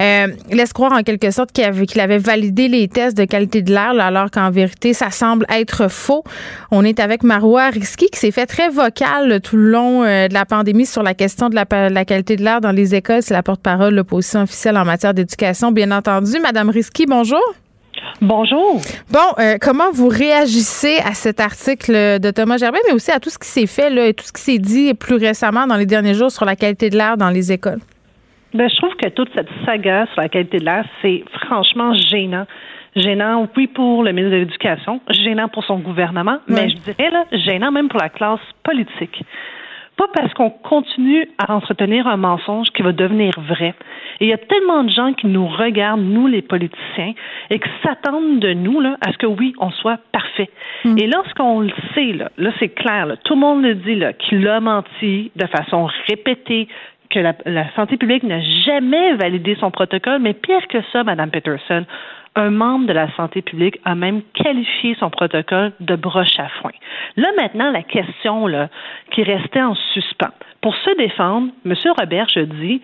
euh, laisse croire en quelque sorte qu'il avait, validé les tests de qualité de l'air, alors qu'en vérité, ça semble être faux. On est avec Marois Risky qui s'est fait très vocal tout le long euh, de la pandémie sur la question de la, qualité de l'air dans les écoles. C'est la porte-parole l'opposition officielle en matière d'éducation, bien entendu. Madame Risky, bonjour.
Bonjour.
Bon, euh, comment vous réagissez à cet article de Thomas Gerbet, mais aussi à tout ce qui s'est fait là, et tout ce qui s'est dit plus récemment dans les derniers jours sur la qualité de l'air dans les écoles?
Ben, je trouve que toute cette saga sur la qualité de l'air, c'est franchement gênant. Gênant, oui, pour le ministre de l'Éducation, gênant pour son gouvernement, mais je dirais là, gênant même pour la classe politique. Pas parce qu'on continue à entretenir un mensonge qui va devenir vrai. Et il y a tellement de gens qui nous regardent, nous les politiciens, et qui s'attendent de nous là, à ce que oui, on soit parfait. Mm. Et lorsqu'on le sait, là, là c'est clair, là, tout le monde le dit, là, qu'il a menti de façon répétée, que la, la santé publique n'a jamais validé son protocole, mais pire que ça, Mme Peterson, un membre de la santé publique a même qualifié son protocole de broche à foin. Là, maintenant, la question là, qui restait en suspens. Pour se défendre, M. Robert, je dis,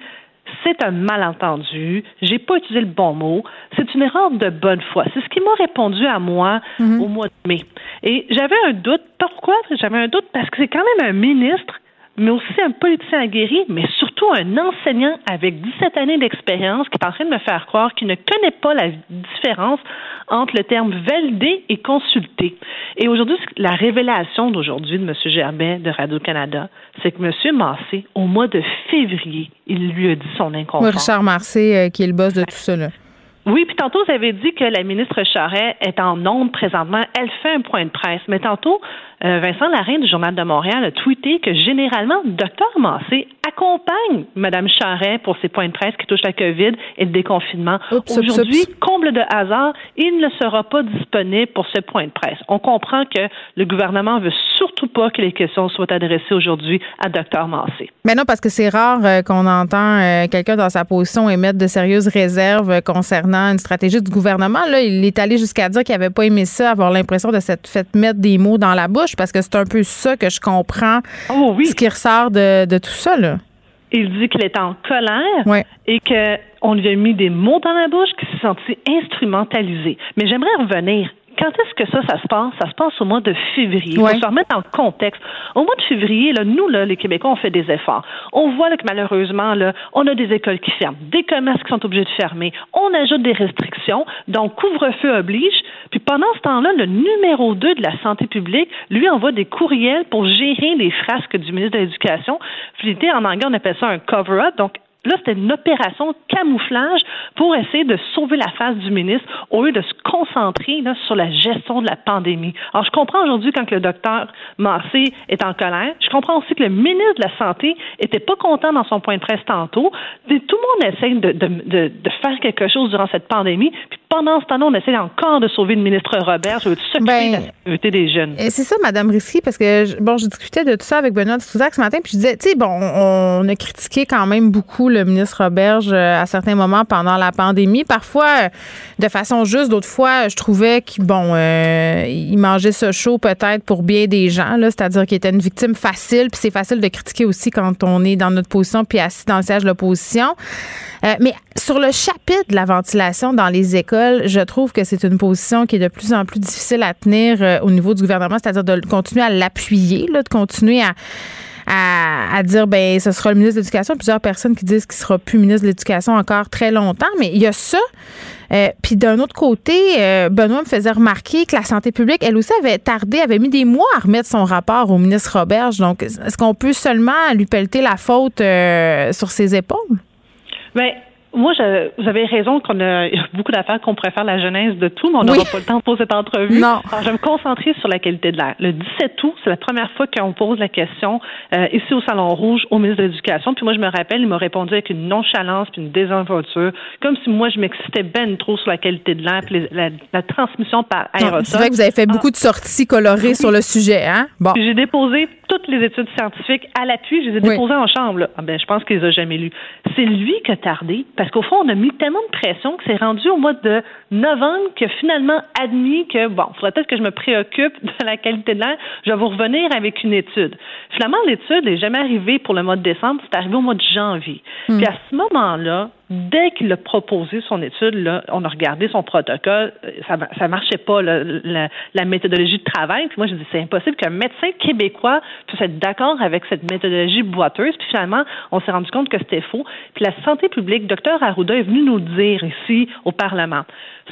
c'est un malentendu, j'ai pas utilisé le bon mot, c'est une erreur de bonne foi. C'est ce qui m'a répondu à moi mm-hmm. au mois de mai. Et j'avais un doute. Pourquoi? J'avais un doute? Parce que c'est quand même un ministre mais aussi un politicien aguerri, mais surtout un enseignant avec 17 années d'expérience qui est en train de me faire croire qu'il ne connaît pas la différence entre le terme valider et consulter. Et aujourd'hui, la révélation d'aujourd'hui de M. Gerbet de Radio-Canada, c'est que M. Massé, au mois de février, il lui a dit son inconfort.
Richard Massé, euh, qui est le boss de tout là.
Oui, puis tantôt, vous avez dit que la ministre Charret est en onde présentement. Elle fait un point de presse. Mais tantôt, euh, Vincent Larraine du Journal de Montréal a tweeté que généralement, Dr Massé accompagne Mme Charret pour ses points de presse qui touchent la COVID et le déconfinement. Aujourd'hui, comble de hasard, il ne sera pas disponible pour ce point de presse. On comprend que le gouvernement veut surtout pas que les questions soient adressées aujourd'hui à Dr Massé.
Mais non, parce que c'est rare euh, qu'on entend euh, quelqu'un dans sa position émettre de sérieuses réserves concernant une stratégie du gouvernement. Là, il est allé jusqu'à dire qu'il n'avait pas aimé ça, avoir l'impression de s'être fait mettre des mots dans la bouche parce que c'est un peu ça que je comprends.
Oh oui.
Ce qui ressort de, de tout ça, là.
Il dit qu'il est en colère et qu'on lui a mis des mots dans la bouche, qu'il s'est senti instrumentalisé. Mais j'aimerais revenir quand est-ce que ça, ça se passe? Ça se passe au mois de février. Il faut se remettre en contexte. Au mois de février, là, nous, là, les Québécois, on fait des efforts. On voit que malheureusement, là, on a des écoles qui ferment, des commerces qui sont obligés de fermer. On ajoute des restrictions, donc couvre-feu oblige. Puis pendant ce temps-là, le numéro 2 de la santé publique, lui, envoie des courriels pour gérer les frasques du ministre de l'Éducation. En anglais, on appelle ça un cover-up. Donc, Là, c'était une opération de camouflage pour essayer de sauver la face du ministre au lieu de se concentrer sur la gestion de la pandémie. Alors, je comprends aujourd'hui quand le docteur Massé est en colère. Je comprends aussi que le ministre de la Santé était pas content dans son point de presse tantôt. tout le monde essaie de, faire quelque chose durant cette pandémie. Pendant ce temps-là, on essaie encore de sauver le ministre Robert. Je veux s'occuper ben, de la sécurité des jeunes.
C'est ça, Mme Risky, parce que, bon, je discutais de tout ça avec Benoît Struzac ce matin, puis je disais, tu sais, bon, on a critiqué quand même beaucoup le ministre Roberge euh, à certains moments pendant la pandémie. Parfois, euh, de façon juste, d'autres fois, je trouvais qu'il bon, euh, il mangeait ce chaud peut-être pour bien des gens, c'est-à-dire qu'il était une victime facile, puis c'est facile de critiquer aussi quand on est dans notre position puis assis dans le siège de l'opposition. mais sur le chapitre de la ventilation dans les écoles, je trouve que c'est une position qui est de plus en plus difficile à tenir au niveau du gouvernement, c'est-à-dire de continuer à l'appuyer, de continuer à dire ben ce sera le ministre de l'Éducation. Plusieurs personnes qui disent qu'il sera plus ministre de l'Éducation encore très longtemps, mais il y a ça. Euh, puis d'un autre côté, euh, Benoît me faisait remarquer que la santé publique, elle aussi avait tardé, avait mis des mois à remettre son rapport au ministre Roberge. Donc, est-ce qu'on peut seulement lui pelleter la faute euh, sur ses épaules?
Bien, moi, je, vous avez raison qu'on a, beaucoup d'affaires qu'on préfère la genèse de tout, mais on n'aura pas le temps pour cette entrevue.
Non.
Alors, je vais me concentrer sur la qualité de l'air. Le 17 août, c'est la première fois qu'on pose la question euh, ici au Salon Rouge au ministre de l'Éducation. Puis moi, je me rappelle, il m'a répondu avec une nonchalance puis une désinvolture, comme si moi, je m'excitais ben trop sur la qualité de l'air puis la, la, transmission par aérosol.
C'est vrai que vous avez fait beaucoup de sorties colorées sur le sujet, hein?
Bon. J'ai déposé toutes les études scientifiques à l'appui. Je les ai déposées en chambre. Là. Ah ben, je pense qu'il les a jamais lues. C'est lui qui a tardé parce qu'au fond, on a mis tellement de pression que c'est rendu au mois de novembre qu'il a finalement admis que, bon, il faudrait peut-être que je me préoccupe de la qualité de l'air. Je vais vous revenir avec une étude. Finalement, l'étude n'est jamais arrivée pour le mois de décembre. C'est arrivé au mois de janvier. Hmm. Puis à ce moment-là, dès qu'il a proposé son étude, là, on a regardé son protocole, ça ça marchait pas la, la, méthodologie de travail. Puis moi, je dis c'est impossible qu'un médecin québécois puisse être d'accord avec cette méthodologie boiteuse. Puis finalement, on s'est rendu compte que c'était faux. Puis la santé publique, docteur Arruda est venu nous dire ici au Parlement,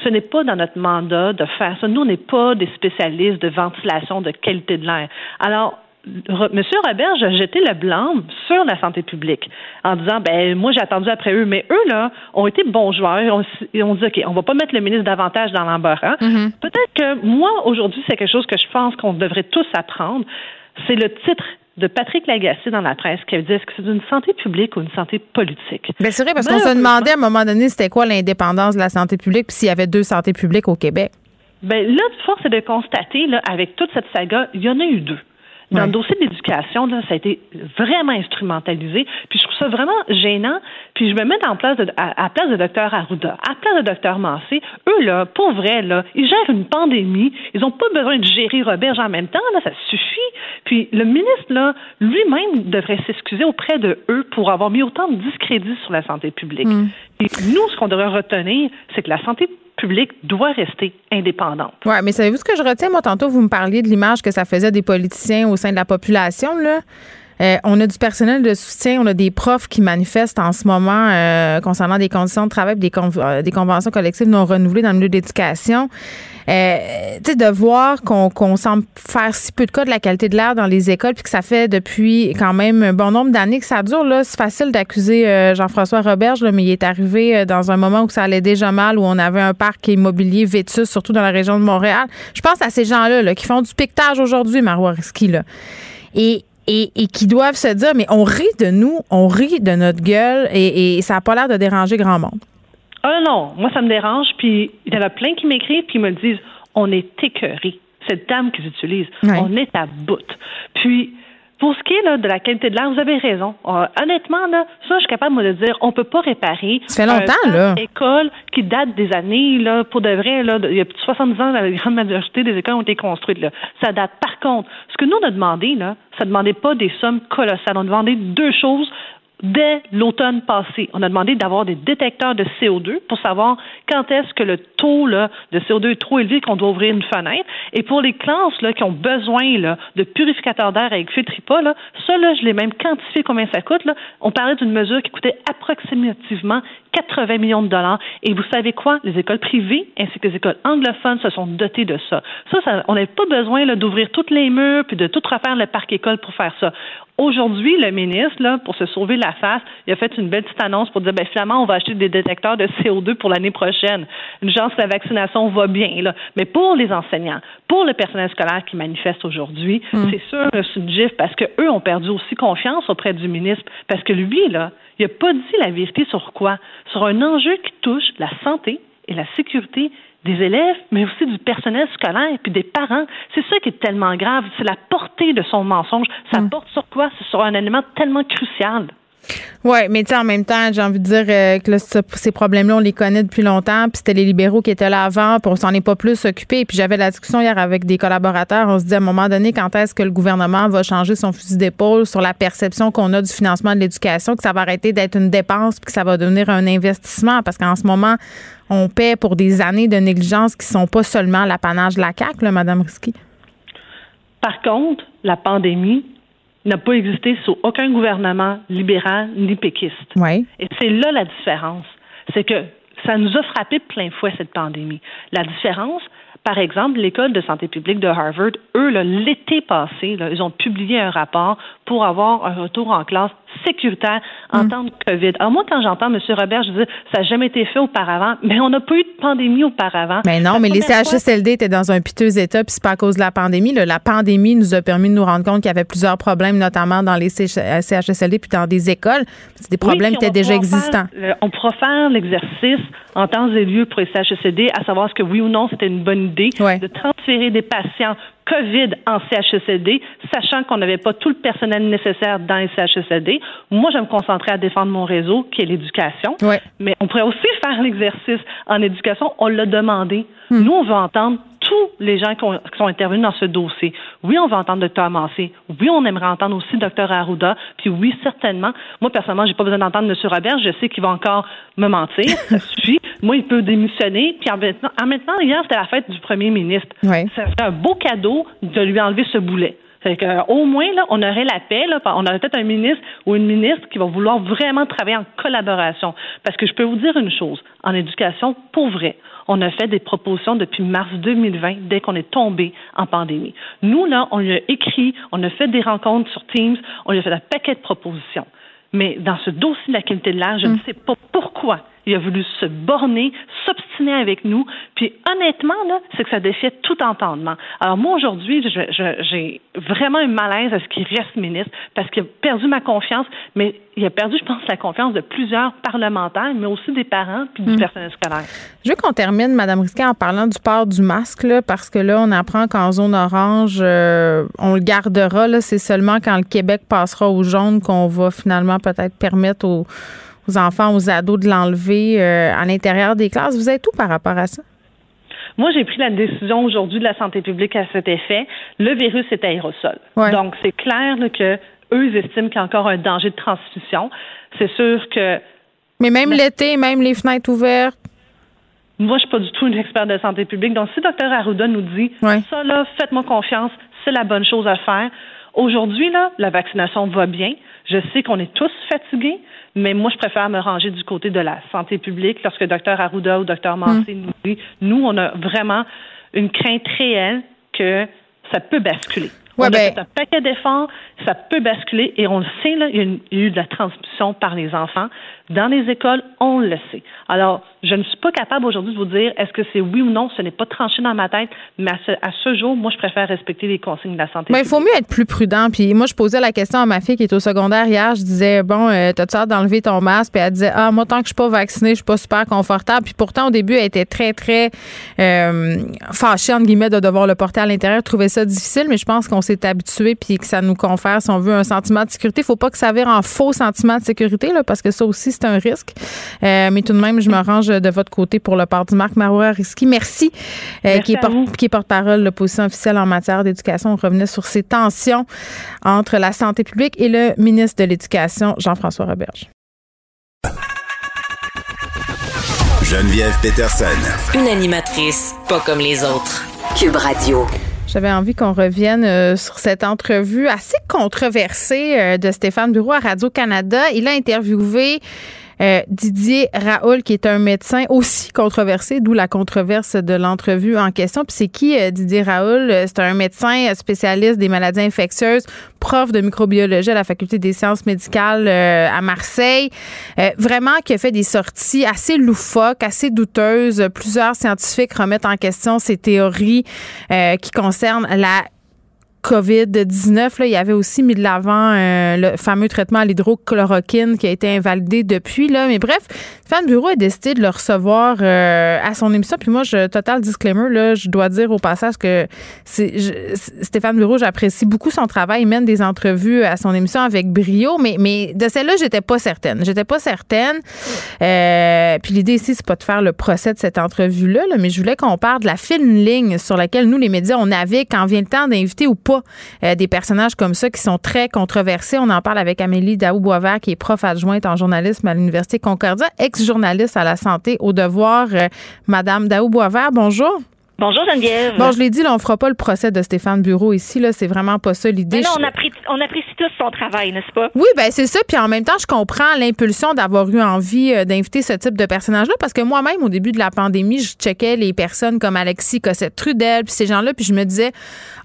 ce n'est pas dans notre mandat de faire ça. Nous, on n'est pas des spécialistes de ventilation, de qualité de l'air. Alors, Monsieur Robert a jeté le blanc sur la santé publique en disant ben moi j'ai attendu après eux, mais eux là ont été bons joueurs et on, dit ok on va pas mettre le ministre davantage dans l'embarras. Mm-hmm. Peut-être que moi aujourd'hui c'est quelque chose que je pense qu'on devrait tous apprendre. C'est le titre de Patrick Lagacé dans la presse qui dit est-ce que c'est une santé publique ou une santé politique?
Bien, c'est vrai, parce qu'on se demandait à un moment donné c'était quoi l'indépendance de la santé publique, puis s'il y avait deux santé publiques au Québec.
Ben là, force est de constater, là, avec toute cette saga, il y en a eu deux. Dans le dossier d'éducation, ça a été vraiment instrumentalisé. Puis je trouve ça vraiment gênant. Puis je me mets en place de, à, la place de docteur Arruda, à la place de docteur Massé. Eux, là, pour vrai, là, ils gèrent une pandémie. Ils n'ont pas besoin de gérer Roberge en même temps. Là, ça suffit. Puis le ministre, là, lui-même devrait s'excuser auprès de eux pour avoir mis autant de discrédit sur la santé publique. Mm. Et nous, ce qu'on devrait retenir, c'est que la santé publique doit rester indépendante.
Oui, mais savez-vous ce que je retiens? Moi, tantôt, vous me parliez de l'image que ça faisait des politiciens au sein de la population, là. Euh, on a du personnel de soutien, on a des profs qui manifestent en ce moment euh, concernant des conditions de travail, des, euh, des conventions collectives non renouvelées dans le milieu de l'éducation. Euh, tu sais, de voir qu'on semble faire si peu de cas de la qualité de l'air dans les écoles, puis que ça fait depuis quand même un bon nombre d'années que ça dure. Là, c'est facile d'accuser Jean-François Roberge, là, mais il est arrivé dans un moment où ça allait déjà mal, où on avait un parc immobilier vétus, surtout dans la région de Montréal. Je pense à ces gens-là là, qui font du piquetage aujourd'hui, Marois. Là. Et et, qui doivent se dire, mais on rit de nous, on rit de notre gueule et, ça n'a pas l'air de déranger grand monde.
Ah non, moi ça me dérange. Puis il y en a plein qui m'écrivent puis me disent, on est écœurés. Cette dame qu'ils utilisent, on est à bout. Puis pour ce qui est là, de la qualité de l'air, vous avez raison. Euh, honnêtement, là, ça, je suis capable de dire, on peut pas réparer.
Ça fait longtemps, là.
école qui date des années, là, pour de vrai, là, il y a plus de 70 ans, la grande majorité des écoles ont été construites, là. Ça date. Par contre, ce que nous, on a demandé, là, ça ne demandait pas des sommes colossales. On a demandé deux choses dès l'automne passé. On a demandé d'avoir des détecteurs de CO2 pour savoir quand est-ce que le taux de CO2 est trop élevé qu'on doit ouvrir une fenêtre. Et pour les classes qui ont besoin de purificateurs d'air avec filtre ça, je l'ai même quantifié combien ça coûte. Là. On parlait d'une mesure qui coûtait approximativement 80 millions de dollars. Et vous savez quoi? Les écoles privées ainsi que les écoles anglophones se sont dotées de ça. Ça, ça on n'avait pas besoin d'ouvrir toutes les murs puis de tout refaire le parc école pour faire ça. Aujourd'hui, le ministre, là, pour se sauver la face, il a fait une belle petite annonce pour dire, ben, finalement, on va acheter des détecteurs de CO2 pour l'année prochaine. Une chance que la vaccination va bien, là. Mais pour les enseignants, pour le personnel scolaire qui manifeste aujourd'hui, hmm. c'est sûr, c'est une gifle parce qu'eux ont perdu aussi confiance auprès du ministre parce que lui, là, il n'a pas dit la vérité sur quoi? Sur un enjeu qui touche la santé et la sécurité des élèves, mais aussi du personnel scolaire puis des parents. C'est ça qui est tellement grave. C'est la portée de son mensonge. Ça mm. porte sur quoi? C'est sur un élément tellement crucial.
Oui, mais tu en même temps, j'ai envie de dire euh, que ces problèmes-là, on les connaît depuis longtemps, puis c'était les libéraux qui étaient là avant, puis on s'en est pas plus occupé. Puis j'avais la discussion hier avec des collaborateurs. On se dit à un moment donné, quand est-ce que le gouvernement va changer son fusil d'épaule sur la perception qu'on a du financement de l'éducation, que ça va arrêter d'être une dépense, puis que ça va devenir un investissement, parce qu'en ce moment, on paie pour des années de négligence qui sont pas seulement l'apanage de la CAQ, là, Mme Risky.
Par contre, la pandémie n'a pas existé sous aucun gouvernement libéral ni péquiste.
Oui.
Et c'est là la différence. C'est que ça nous a frappé plein fouet cette pandémie. La différence, par exemple, l'école de santé publique de Harvard, eux, l'été passé, ils ont publié un rapport pour avoir un retour en classe sécuritaire en mm. temps de COVID. Alors moi, quand j'entends M. Robert, je dis, ça n'a jamais été fait auparavant, mais on n'a pas eu de pandémie auparavant.
Mais non, mais les CHSLD étaient dans un piteux état, puis c'est pas à cause de la pandémie. La pandémie nous a permis de nous rendre compte qu'il y avait plusieurs problèmes, notamment dans les CHSLD puis dans des écoles. C'est des problèmes qui étaient déjà existants.
on pourra faire l'exercice en temps et lieu pour les CHSLD, à savoir ce que oui ou non c'était une bonne idée de transférer des patients COVID en CHSLD, sachant qu'on n'avait pas tout le personnel nécessaire dans les CHSLD. Moi, je me concentrais à défendre mon réseau, qui est l'éducation. Mais on pourrait aussi faire l'exercice en éducation. On l'a demandé. Hmm. Nous, on veut entendre tous les gens qui, sont intervenus dans ce dossier. Oui, on va entendre Dr. Massé. Oui, on aimerait entendre aussi Dr. Arruda. Puis oui, certainement. Moi, personnellement, j'ai pas besoin d'entendre M. Robert. Je sais qu'il va encore me mentir. Ça suffit. Moi, il peut démissionner. Puis en maintenant, en maintenant hier, c'était la fête du premier ministre. Ça serait un beau cadeau de lui enlever ce boulet. Fait que, au moins, là, on aurait la paix. Là, on aurait peut-être un ministre ou une ministre qui va vouloir vraiment travailler en collaboration. Parce que je peux vous dire une chose, en éducation, pour vrai, on a fait des propositions depuis mars 2020, dès qu'on est tombé en pandémie. Nous, là, on lui a écrit, on a fait des rencontres sur Teams, on lui a fait un paquet de propositions. Mais dans ce dossier de la qualité de l'air, je ne mm. sais pas pourquoi il a voulu se borner, s'obstiner avec nous. Puis honnêtement, là, c'est que ça défiait tout entendement. Alors moi, aujourd'hui, j'ai vraiment un malaise à ce qu'il reste ministre parce qu'il a perdu ma confiance, mais il a perdu, je pense, la confiance de plusieurs parlementaires, mais aussi des parents puis du hmm. personnel scolaire.
Je veux qu'on termine, Mme Risquet, en parlant du port du masque, là, parce que là, on apprend qu'en zone orange, euh, on le gardera. C'est seulement quand le Québec passera au jaune qu'on va finalement peut-être permettre aux aux enfants, aux ados de l'enlever euh, à l'intérieur des classes. Vous êtes où par rapport à ça?
Moi, j'ai pris la décision aujourd'hui de la santé publique à cet effet. Le virus est aérosol. Donc, c'est clair que eux estiment qu'il y a encore un danger de transmission. C'est sûr que.
Mais même l'été, même les fenêtres ouvertes.
Moi, je suis pas du tout une experte de santé publique. Donc, si Dr. Arruda nous dit ça, là, faites-moi confiance, c'est la bonne chose à faire. Aujourd'hui, là, la vaccination va bien. Je sais qu'on est tous fatigués, mais moi, je préfère me ranger du côté de la santé publique lorsque Dr. Arruda ou Dr. Massé mm. nous dit, nous, on a vraiment une crainte réelle que ça peut basculer.
Ouais,
on
ben...
a un paquet d'efforts, ça peut basculer et on le sait, là, il y a eu de la transmission par les enfants. Dans les écoles, on le sait. Alors, je ne suis pas capable aujourd'hui de vous dire est-ce que c'est oui ou non. Ce n'est pas tranché dans ma tête, mais à ce, jour, moi, je préfère respecter les consignes de la santé.
Mais il faut mieux être plus prudent. Puis moi, je posais la question à ma fille qui est au secondaire hier. Je disais bon, euh, t'as-tu hâte d'enlever ton masque? Puis elle disait ah moi tant que je suis pas vaccinée, je suis pas super confortable. Puis pourtant au début, elle était très très euh, fâchée entre guillemets de devoir le porter à l'intérieur. Trouvait ça difficile, mais je pense qu'on s'est habitué puis que ça nous confère, si on veut, un sentiment de sécurité. Faut pas que ça vire en faux sentiment de sécurité là, parce que ça aussi c'est un risque. Euh, mais tout de même, je me range de votre côté pour le part du Marc Marois Risky. Merci.
Euh, qui,
est porte-parole de l'opposition officielle en matière d'éducation. On revenait sur ces tensions entre la santé publique et le ministre de l'Éducation, Jean-François Roberge.
Geneviève Peterson.
Une animatrice pas comme les autres. Cube Radio.
J'avais envie qu'on revienne euh, sur cette entrevue assez controversée de Stéphane Bureau à Radio-Canada. Il a interviewé euh, Didier Raoul, qui est un médecin aussi controversé, d'où la controverse de l'entrevue en question. Puis c'est qui euh, Didier Raoul? Euh, c'est un médecin spécialiste des maladies infectieuses, prof de microbiologie à la Faculté des sciences médicales à Marseille. vraiment qui a fait des sorties assez loufoques, assez douteuses. Plusieurs scientifiques remettent en question ces théories qui concernent la COVID-19, il y avait aussi mis de l'avant euh, le fameux traitement à l'hydrochloroquine qui a été invalidé depuis. Là. Mais bref, Stéphane Bureau a décidé de le recevoir euh, à son émission. Puis moi, je, total disclaimer, là, je dois dire au passage que Stéphane Bureau, j'apprécie beaucoup son travail. Il mène des entrevues à son émission avec brio. Mais, mais de celle-là, j'étais pas certaine. J'étais pas certaine. Euh, puis l'idée ici, c'est pas de faire le procès de cette entrevue-là, mais je voulais qu'on parle de la fine ligne sur laquelle nous, les médias, on navigue quand vient le temps d'inviter ou pas euh, des personnages comme ça qui sont très controversés. On en parle avec Amélie Daou-Boisvert, qui est prof adjointe en journalisme à l'Université Concordia, ex-journaliste à la santé au devoir. Euh, Madame Daou-Boisvert, bonjour.
Bonjour Geneviève.
Bon, je l'ai dit, là, on fera pas le procès de Stéphane Bureau ici. Là, c'est vraiment pas ça l'idée.
non, on, apprécie, on apprécie tous son travail, n'est-ce pas?
Oui, ben c'est ça. Puis en même temps, je comprends l'impulsion d'avoir eu envie euh, d'inviter ce type de personnage-là parce que moi-même, au début de la pandémie, je checkais les personnes comme Alexis Cossette-Trudel, puis ces gens-là, puis je me disais,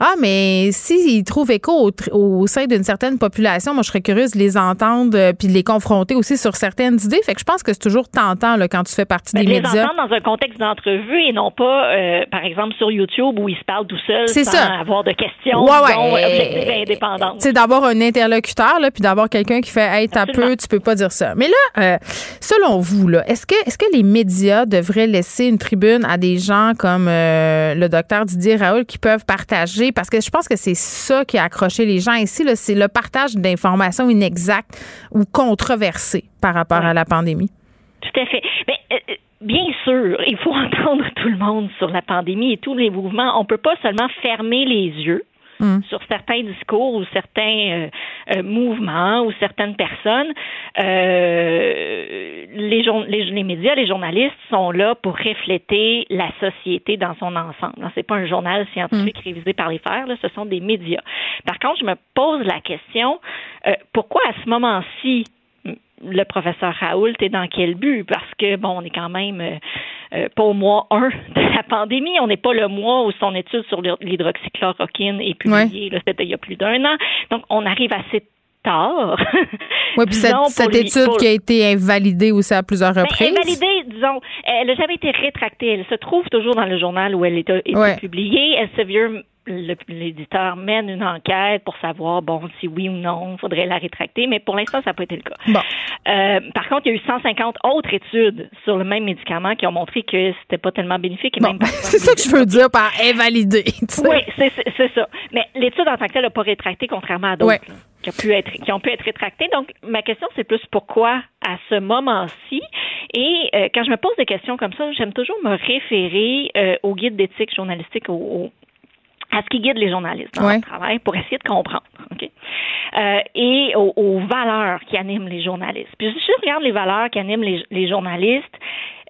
ah, mais s'ils trouvent écho au, sein d'une certaine population, moi, je serais curieuse de les entendre euh, puis de les confronter aussi sur certaines idées. Fait que je pense que c'est toujours tentant là, quand tu fais partie ben, des médias. Les
entendre dans un contexte d'entrevue et non pas, euh, par exemple, sur YouTube où il se parle tout seul sans avoir de questions ouais.
C'est d'avoir un interlocuteur là, puis d'avoir quelqu'un qui fait Hey, t'as peu, tu peux pas dire ça. Mais là, euh, selon vous, là, est-ce que est-ce que les médias devraient laisser une tribune à des gens comme euh, le docteur Didier Raoul qui peuvent partager? Parce que je pense que c'est ça qui a accroché les gens ici, c'est le partage d'informations inexactes ou controversées par rapport à la pandémie.
Tout à fait. Mais, euh, Bien sûr, il faut entendre tout le monde sur la pandémie et tous les mouvements. On peut pas seulement fermer les yeux mm. sur certains discours ou certains euh, euh, mouvements ou certaines personnes. Euh, les, les, les, médias, les journalistes sont là pour refléter la société dans son ensemble. C'est pas un journal scientifique mm. révisé par les fers, là, ce sont des médias. Par contre, je me pose la question pourquoi à ce moment-ci le professeur Raoult est dans quel but? Parce que, bon, on est quand même euh, euh, pas au mois 1 de la pandémie. On n'est pas le mois où son étude sur l'hydroxychloroquine est publiée. C'était il y a plus d'un an. Donc, on arrive assez tard.
Oui, puis cette, étude qui a été invalidée aussi à plusieurs ben, reprises.
invalidée, disons, elle n'a jamais été rétractée. Elle se trouve toujours dans le journal où elle a été publiée. Elsevier l'éditeur mène une enquête pour savoir, bon, si oui ou non, il faudrait la rétracter, mais pour l'instant, ça n'a pas été le cas. Euh, par contre, il y a eu 150 autres études sur le même médicament qui ont montré que c'était pas tellement bénéfique.
c'est ça que je veux dire par invalider.
Oui, c'est ça. Mais l'étude en tant que telle n'a pas rétracté, contrairement à d'autres. Qui, ont pu être, qui ont pu être rétractés. Donc, ma question, c'est plus pourquoi à ce moment-ci? Et euh, quand je me pose des questions comme ça, j'aime toujours me référer euh, au guide d'éthique journalistique, au, à ce qui guide les journalistes dans leur travail pour essayer de comprendre. OK? Euh, et aux, valeurs qui animent les journalistes. Puis si je regarde les valeurs qui animent les, les journalistes,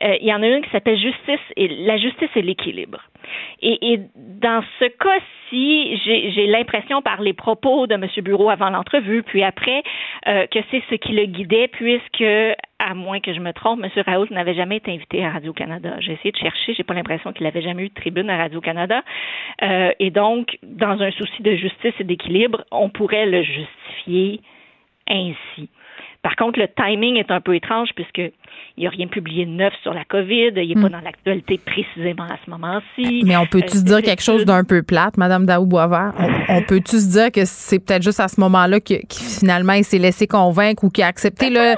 euh, il y en a une qui s'appelle justice et la justice et l'équilibre. Et, dans ce cas-ci, j'ai l'impression par les propos de M. Bureau avant l'entrevue, puis après, euh, que c'est ce qui le guidait, puisque, à moins que je me trompe, M. Raoult n'avait jamais été invité à Radio-Canada. J'ai essayé de chercher, j'ai pas l'impression qu'il avait jamais eu de tribune à Radio-Canada. Euh, et donc, dans un souci de justice et d'équilibre, on pourrait le justifier ainsi. Par contre, le timing est un peu étrange puisque il n'y a rien publié de neuf sur la COVID. Il n'est pas hmm. dans l'actualité précisément à ce moment-ci.
Mais on peut-tu se dire quelque chose d'un peu plate, Madame Daou Boisvert? On, peut-tu se dire que c'est peut-être juste à ce moment-là que, finalement il s'est laissé convaincre ou qu'il a accepté le.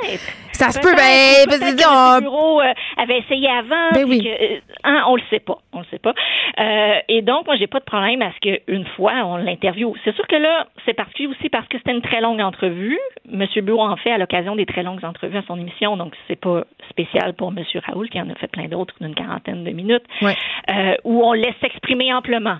Ça se peut, ben,
parce que le bureau euh, avait essayé avant.
Ben oui.
Euh, hein, on le sait pas, on le sait pas. Euh, et donc, moi, j'ai pas de problème à ce qu'une fois on l'interviewe. C'est sûr que là, c'est particulier aussi parce que c'était une très longue entrevue. Monsieur Bureau en fait à l'occasion des très longues entrevues à son émission, donc c'est pas spécial pour Monsieur Raoul qui en a fait plein d'autres d'une quarantaine de minutes, où on laisse s'exprimer amplement.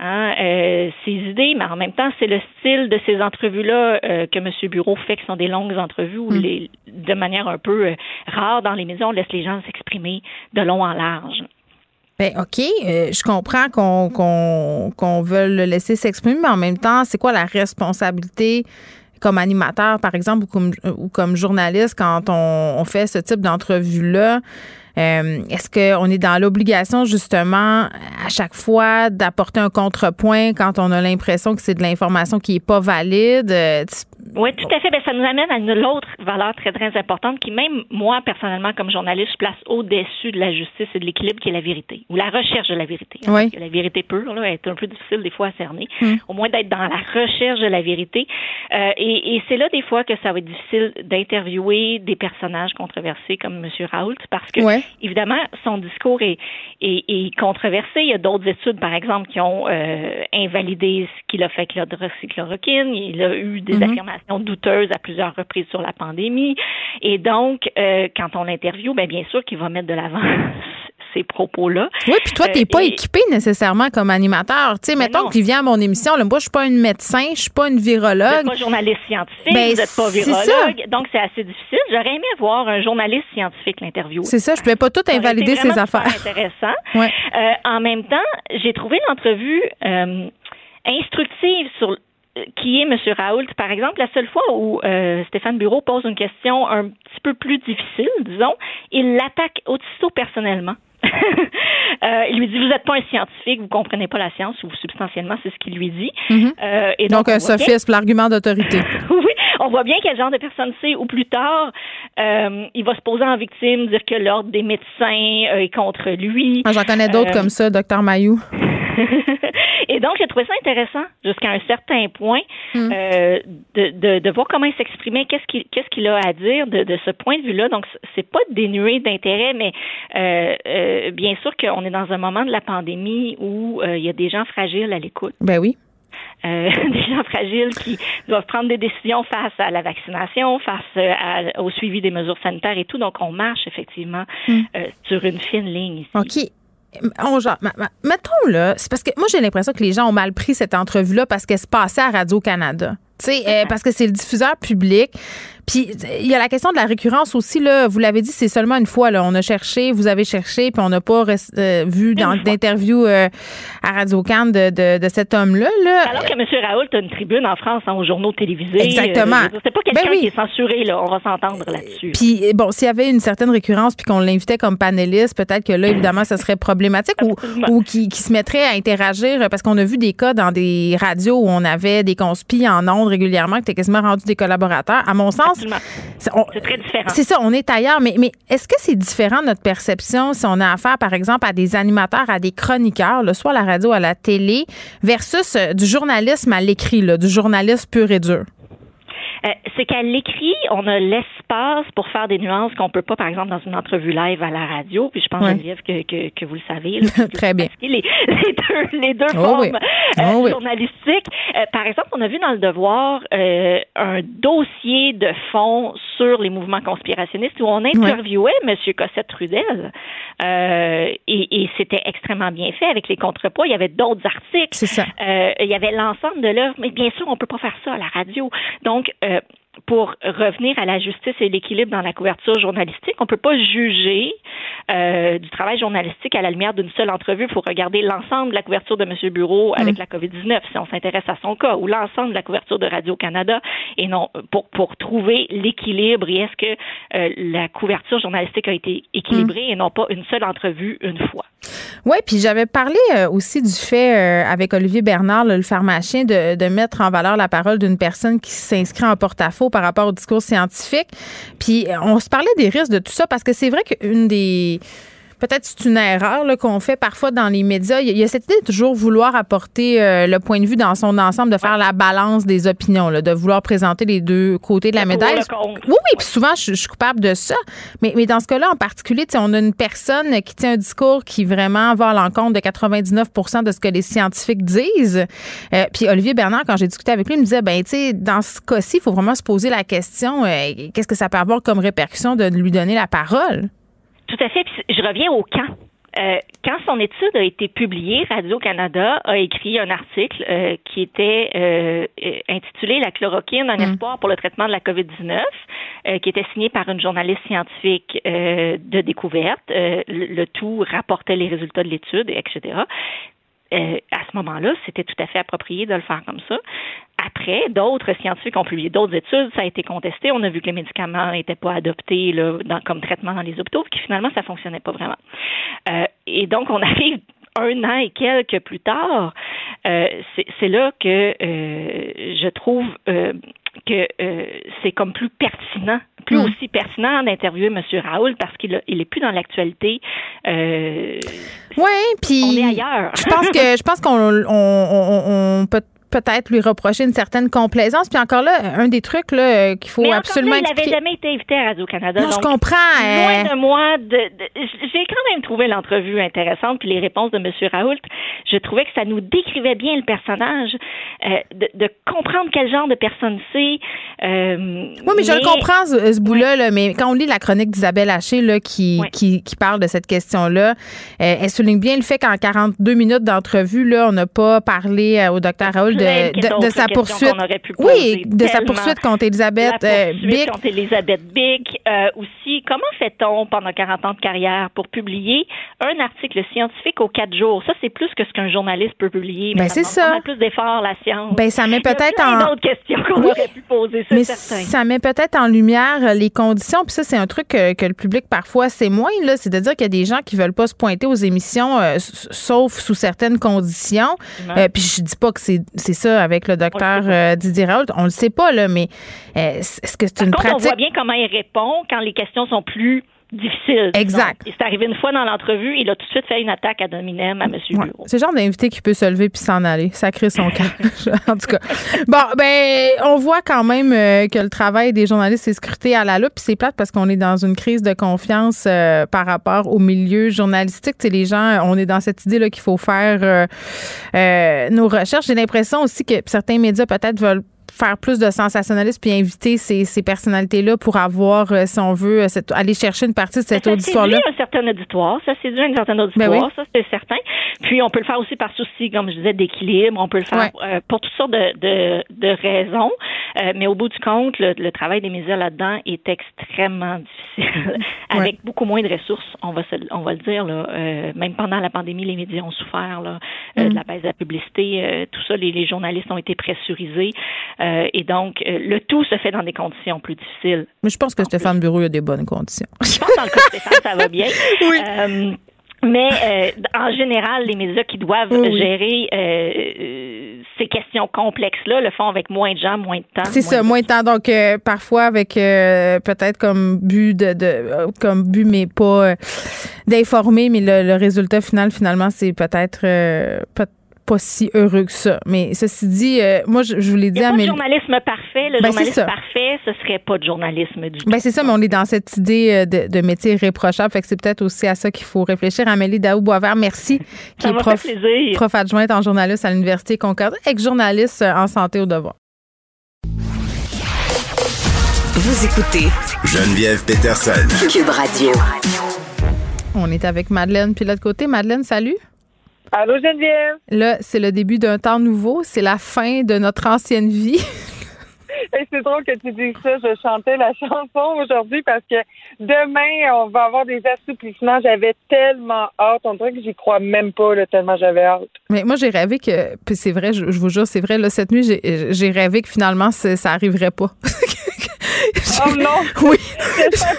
Hein, euh, ses idées, mais en même temps, c'est le style de ces entrevues-là euh, que M. Bureau fait, qui sont des longues entrevues où, hmm. les, de manière un peu euh, rare dans les maisons, on laisse les gens s'exprimer de long en large.
Ben OK, je comprends qu'on qu'on qu'on veut le laisser s'exprimer, mais en même temps, c'est quoi la responsabilité comme animateur, par exemple, ou comme, ou comme journaliste quand on, on fait ce type d'entrevue-là? Euh, est-ce qu'on est dans l'obligation justement à chaque fois d'apporter un contrepoint quand on a l'impression que c'est de l'information qui est pas valide?
Oui, tout à fait. Ben, ça nous amène à une autre valeur très, très importante qui, même moi, personnellement, comme journaliste, je place au-dessus de la justice et de l'équilibre qui est la vérité ou la recherche de la vérité.
Oui.
La vérité pure là, est un peu difficile des fois à cerner. Hmm. Au moins d'être dans la recherche de la vérité. Euh, et, et c'est là des fois que ça va être difficile d'interviewer des personnages controversés comme M. Raoult parce que, évidemment, son discours est, est, est, controversé. Il y a d'autres études, par exemple, qui ont euh, invalidé ce qu'il a fait avec l'hydroxychloroquine. Il a eu des mm-hmm. affirmations douteuse à plusieurs reprises sur la pandémie. Et donc, euh, quand on l'interviewe, ben, bien sûr qu'il va mettre de l'avant ces propos-là.
Oui, puis toi, tu n'es pas équipé nécessairement comme animateur. Tu sais, mettons qu'il vient à mon émission, là, moi, je suis pas une médecin, je suis pas une virologue. Vous
n'êtes pas journaliste scientifique, ben, vous n'êtes pas virologue, donc c'est assez difficile. J'aurais aimé voir un journaliste scientifique l'interview.
C'est ça, je pouvais pas tout invalider ces affaires.
intéressant. Ouais. Euh, en même temps, j'ai trouvé l'entrevue euh, instructive sur qui est M. Raoult, par exemple, la seule fois où euh, Stéphane Bureau pose une question un petit peu plus difficile, disons, il l'attaque aussitôt personnellement. Euh, il lui dit vous n'êtes pas un scientifique, vous comprenez pas la science ou substantiellement c'est ce qu'il lui dit.
Mm-hmm. euh, et donc, donc un sophisme, l'argument d'autorité.
oui, on voit bien quel genre de personne c'est. Ou plus tard, euh, il va se poser en victime, dire que l'ordre des médecins euh, est contre lui.
Ah, J'en connais d'autres comme ça, docteur Mayou.
Et donc, j'ai trouvé ça intéressant jusqu'à un certain point hmm. euh, de, de, de, voir comment il s'exprimait, qu'est-ce qu'il qu'est-ce qu'il a à dire de, de ce point de vue-là. Donc, c'est pas dénué d'intérêt, mais euh, euh, bien sûr qu'on est dans un moment de la pandémie où euh, il y a des gens fragiles à l'écoute.
Ben oui.
Euh, des gens fragiles qui doivent prendre des décisions face à la vaccination, face à, au suivi des mesures sanitaires et tout. Donc, on marche effectivement hmm. euh, sur une fine ligne ici.
OK. On, genre, mettons là, c'est parce que moi j'ai l'impression que les gens ont mal pris cette entrevue-là parce qu'elle se passait à Radio-Canada. Tu sais, euh, parce que c'est le diffuseur public. Puis il y a la question de la récurrence aussi là. Vous l'avez dit, c'est seulement une fois là. On a cherché, vous avez cherché, puis on n'a pas euh, vu dans d'interview euh, à Radio Can de, de, de, cet homme-là. Là.
Alors que M. Raoult a une tribune en France hein, aux journaux télévisés.
Exactement.
c'est pas quelqu'un ben qui est censuré là. On va s'entendre là-dessus.
Puis bon, s'il y avait une certaine récurrence, puis qu'on l'invitait comme panéliste, peut-être que là évidemment, ça serait problématique ou, ou qui, qui se mettrait à interagir parce qu'on a vu des cas dans des radios où on avait des conspis en ondes régulièrement, qui étaient quasiment rendus des collaborateurs. À mon sens,
c'est très différent.
C'est ça, on est ailleurs. Mais, mais est-ce que c'est différent notre perception si on a affaire, par exemple, à des animateurs, à des chroniqueurs, le soit à la radio, à la télé, versus euh, du journalisme à l'écrit, du journalisme pur et dur?
Euh, c'est qu'à l'écrit, on a l'espace pour faire des nuances qu'on peut pas, par exemple, dans une entrevue live à la radio. Puis je pense, Geneviève, que, que, que vous le savez.
Très bien.
Les, les, deux, les deux oh formes euh, oh journalistiques. Euh, par exemple, on a vu dans le Devoir un dossier de fond sur les mouvements conspirationnistes où on interviewait M. Cossette-Trudel. et, et c'était extrêmement bien fait avec les contrepoids. Il y avait d'autres articles.
C'est ça.
il y avait l'ensemble de l'œuvre. Mais bien sûr, on peut pas faire ça à la radio. Donc, euh, pour revenir à la justice et l'équilibre dans la couverture journalistique, on ne peut pas juger euh, du travail journalistique à la lumière d'une seule entrevue. Il faut regarder l'ensemble de la couverture de M. Bureau avec mm. la COVID-19, si on s'intéresse à son cas, ou l'ensemble de la couverture de Radio-Canada, et non pour, pour trouver l'équilibre et est-ce que euh, la couverture journalistique a été équilibrée mm. et non pas une seule entrevue une fois.
Oui, puis j'avais parlé euh, aussi du fait avec Olivier Bernard, le pharmacien, de, de, mettre en valeur la parole d'une personne qui s'inscrit en porte-à-faux par rapport au discours scientifique. Puis euh, on se parlait des risques de tout ça parce que c'est vrai qu'une des peut-être c'est une erreur qu'on fait parfois dans les médias. Il y, a cette idée de toujours vouloir apporter euh, le point de vue dans son ensemble, de faire la balance des opinions, là, de vouloir présenter les deux côtés de la médaille. Oui, oui, puis souvent, je, suis coupable de ça. Mais, mais dans ce cas-là, en particulier, on a une personne qui tient un discours qui vraiment va à l'encontre de 99% de ce que les scientifiques disent. Euh, puis Olivier Bernard, quand j'ai discuté avec lui, il me disait, ben, tu sais, dans ce cas-ci, il faut vraiment se poser la question, euh, qu'est-ce que ça peut avoir comme répercussion de lui donner la parole?
Tout à fait. je reviens au camp. Euh, quand son étude a été publiée, Radio-Canada a écrit un article euh, qui était euh, intitulé La chloroquine, un mm. espoir pour le traitement de la COVID-19, qui était signé par une journaliste scientifique de découverte. le, tout rapportait les résultats de l'étude, etc. Euh, à ce moment-là, c'était tout à fait approprié de le faire comme ça. Après, d'autres scientifiques ont publié d'autres études, ça a été contesté. On a vu que les médicaments n'étaient pas adoptés là, comme traitement dans les hôpitaux, que finalement, ça fonctionnait pas vraiment. Euh, et donc, on arrive un an et quelques plus tard, euh, c'est là que je trouve que euh, c'est comme plus pertinent, plus mm. aussi pertinent d'interviewer M. Raoul parce qu'il il est plus dans l'actualité.
Euh, oui, puis
on est ailleurs.
je pense que je pense qu'on on, on, on peut peut-être lui reprocher une certaine complaisance. Puis encore là, un des trucs là, qu'il faut absolument
là, il n'avait jamais été invité à Radio-Canada.
Non, je comprends.
Loin de moi, de, j'ai quand même trouvé l'entrevue intéressante, puis les réponses de M. Raoult. Je trouvais que ça nous décrivait bien le personnage, euh, de, de, comprendre quel genre de personne c'est.
Euh, oui, mais, je le comprends, ce, ce bout-là, mais quand on lit la chronique d'Isabelle Haché là, qui, qui, qui, parle de cette question-là, euh, elle souligne bien le fait qu'en 42 minutes d'entrevue, là, on n'a pas parlé au docteur Raoult de, de, sa poursuite. Oui, de sa poursuite contre Elisabeth
la poursuite contre Elisabeth Bick. aussi, comment fait-on pendant 40 ans de carrière pour publier un article scientifique aux quatre jours? Ça, c'est plus que ce qu'un journaliste peut publier.
Mais ben, c'est ça.
plus d'efforts, la science.
Ben, ça met peut-être
en. d'autres questions qu'on aurait pu poser,
mais Ça met peut-être en lumière les conditions. Puis ça, c'est un truc que, le public, parfois, c'est moins, là. C'est de dire qu'il y a des gens qui veulent pas se pointer aux émissions, euh, sauf sous certaines conditions. Euh, puis je dis pas que c'est ça avec le docteur euh, Didier Raoult. On le sait pas, là, mais est-ce que c'est une
contre,
pratique.
On voit bien comment il répond quand les questions sont plus difficile.
Exact.
C'est arrivé une fois dans l'entrevue, il a tout de suite fait une attaque à Dominem, à M. Ouais.
C'est le genre d'invité qui peut se lever puis s'en aller, sacrer son camp. en tout cas. Bon, ben, on voit quand même euh, que le travail des journalistes est scruté à la loupe, puis c'est plate parce qu'on est dans une crise de confiance euh, par rapport au milieu journalistique. Tu les gens, on est dans cette idée-là qu'il faut faire euh, nos recherches. J'ai l'impression aussi que certains médias peut-être veulent faire plus de sensationnalisme puis inviter ces, ces personnalités-là pour avoir, euh, si on veut, euh, cette, aller chercher une partie de cet auditoire-là.
Ça un certain auditoire, ça séduit un certain auditoire, ben ça c'est certain. Puis on peut le faire aussi par souci, comme je disais, d'équilibre. On peut le faire euh, pour toutes sortes de, de, de raisons. mais au bout du compte, le, travail des médias là-dedans est extrêmement difficile, avec beaucoup moins de ressources. On va se, on va le dire là. même pendant la pandémie, les médias ont souffert là, de mm. la baisse de la publicité. tout ça, les, les, journalistes ont été pressurisés. Euh, et donc, euh, le tout se fait dans des conditions plus difficiles.
Mais je pense que Stéphane Bureau a des bonnes conditions.
Je pense dans le cas de Stéphane, ça va bien. oui. Euh, mais en général, les médias qui doivent gérer ces questions complexes-là le font avec moins de gens, moins de temps.
C'est ça, moins de temps. Donc parfois avec peut-être comme but de, de, comme but, mais pas d'informer, mais le, le, résultat final finalement c'est peut-être peut pas si heureux que ça. Mais ceci dit, euh, moi, je, je vous l'ai dit
à
mes...
journalisme parfait. Le ben, journalisme parfait, ce serait pas de journalisme du tout.
Ben, c'est ça, mais on est dans cette idée euh, de, de métier irréprochable. Fait que c'est peut-être aussi à ça qu'il faut réfléchir. Amélie Daou-Boisvert, merci,
qui est prof,
prof adjointe en journaliste à l'Université Concordia, ex-journaliste euh, en santé au devoir.
Vous écoutez Geneviève Peterson. Cube Radio.
On est avec Madeleine. Puis l'autre côté, Madeleine, salut.
Allô Geneviève?
Là, c'est le début d'un temps nouveau. C'est la fin de notre ancienne vie.
c'est drôle que tu dises ça. Je chantais la chanson aujourd'hui parce que demain, on va avoir des assouplissements. J'avais tellement hâte. On dirait que j'y crois même pas, tellement j'avais hâte.
Mais moi, j'ai rêvé que, puis c'est vrai, je, vous jure, c'est vrai, là, cette nuit, j'ai rêvé que finalement, ça arriverait pas.
Oh non!
Oui.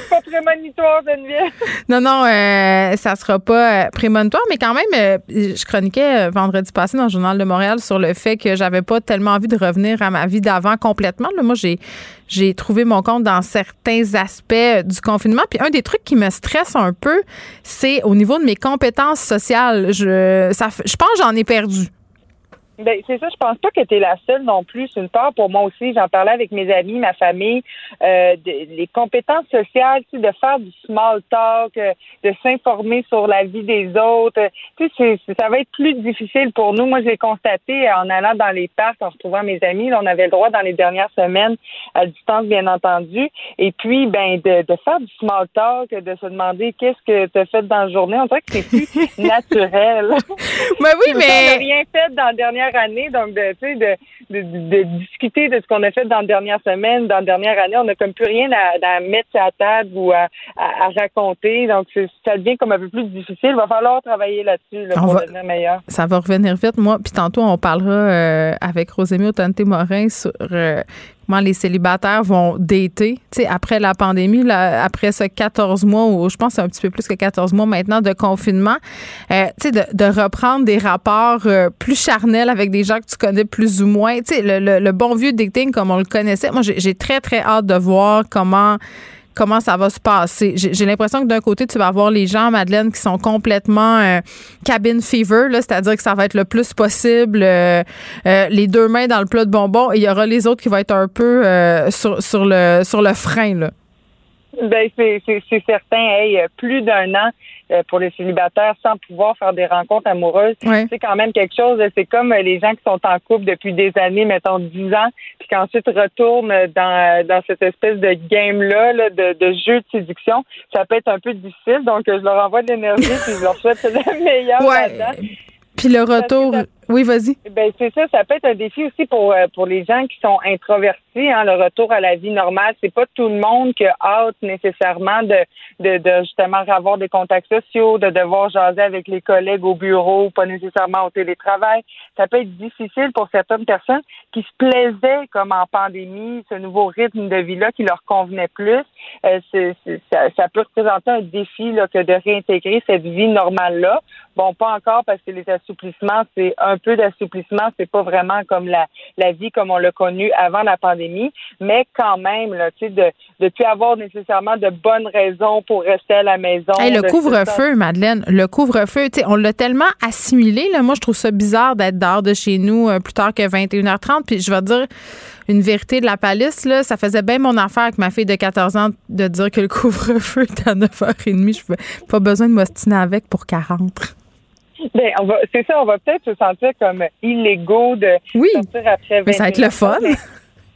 Pas prémonitoire, Geneviève.
Non, non, euh, ça sera pas euh, prémonitoire, mais quand même, euh, je chroniquais euh, vendredi passé dans le Journal de Montréal sur le fait que j'avais pas tellement envie de revenir à ma vie d'avant complètement. Là, moi, j'ai j'ai trouvé mon compte dans certains aspects du confinement. Puis un des trucs qui me stresse un peu, c'est au niveau de mes compétences sociales. Je, ça, je pense que j'en ai perdu.
Ben, c'est ça, je pense pas que tu es la seule non plus. C'est une part pour moi aussi. J'en parlais avec mes amis, ma famille. Euh, les compétences sociales, tu sais, de faire du small talk, euh, de s'informer sur la vie des autres. Tu sais, ça va être plus difficile pour nous. Moi, j'ai constaté en allant dans les parcs, en retrouvant mes amis, là, on avait le droit dans les dernières semaines, à distance, bien entendu. Et puis, ben, de, de faire du small talk, de se demander qu'est-ce que tu as fait dans la journée. On dirait que c'est plus naturel.
Ben oui, mais.
Rien fait dans la dernière année, donc de, de, de, de, discuter de ce qu'on a fait dans la dernière semaine, dans la dernière année, on n'a comme plus rien à, à mettre à table ou à, à, raconter. Donc ça devient comme un peu plus difficile. Il va falloir travailler là-dessus pour devenir meilleur.
Ça va revenir vite. Moi, puis tantôt on parlera euh, avec Rosémie Autante-Morin sur euh, les célibataires vont dater. Tu sais, après la pandémie, là, après ce 14 mois, ou je pense un petit peu plus que 14 mois maintenant de confinement, euh, de, de, reprendre des rapports euh, plus charnels avec des gens que tu connais plus ou moins. Sais, le, le, bon vieux dating comme on le connaissait. Moi, j'ai très, très hâte de voir comment comment ça va se passer. J'ai l'impression que d'un côté, tu vas avoir les gens, Madeleine, qui sont complètement euh, cabin fever, c'est-à-dire que ça va être le plus possible euh, euh, les deux mains dans le plat de bonbons et il y aura les autres qui vont être un peu sur, sur, le, sur le frein. Là.
Ben, c'est certain. Hey, plus d'un an, euh, pour les célibataires sans pouvoir faire des rencontres amoureuses. C'est quand même quelque chose. C'est comme les gens qui sont en couple depuis des années, mettons 10 ans, puis qu'ensuite retournent dans, dans cette espèce de game-là de, de jeu de séduction. Ça peut être un peu difficile. Donc, je leur envoie de l'énergie puis je leur souhaite le meilleur
ouais. Puis le retour. Oui, vas-y.
Ben c'est ça, ça peut être un défi aussi pour euh, pour les gens qui sont introvertis. Hein, le retour à la vie normale, c'est pas tout le monde qui a hâte nécessairement de, de, de justement avoir des contacts sociaux, de devoir jaser avec les collègues au bureau, pas nécessairement au télétravail. Ça peut être difficile pour certaines personnes qui se plaisaient comme en pandémie, ce nouveau rythme de vie-là qui leur convenait plus. Euh, ça, ça, peut représenter un défi là, que de réintégrer cette vie normale-là. Bon, pas encore parce que les assouplissements, c'est un peu d'assouplissement, c'est pas vraiment comme la, la vie comme on l'a connue avant la pandémie, mais quand même, là, tu sais, de ne plus avoir nécessairement de bonnes raisons pour rester à la maison.
le couvre-feu, Madeleine, le couvre-feu, tu sais, on l'a tellement assimilé, là. Moi, je trouve ça bizarre d'être dehors de chez nous euh, plus tard que 21h30, puis je vais dire une vérité de la palisse, là, ça faisait bien mon affaire avec ma fille de 14 ans de dire que le couvre-feu était à 9h30. Je n'ai pas besoin de m'ostiner avec pour 40.
Ben, on va, c'est ça, on va peut-être se sentir comme illégaux de sortir après 20
mais ça va être le fun.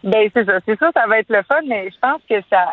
Ben c'est ça, c'est ça, ça va être le fun, mais je pense que ça,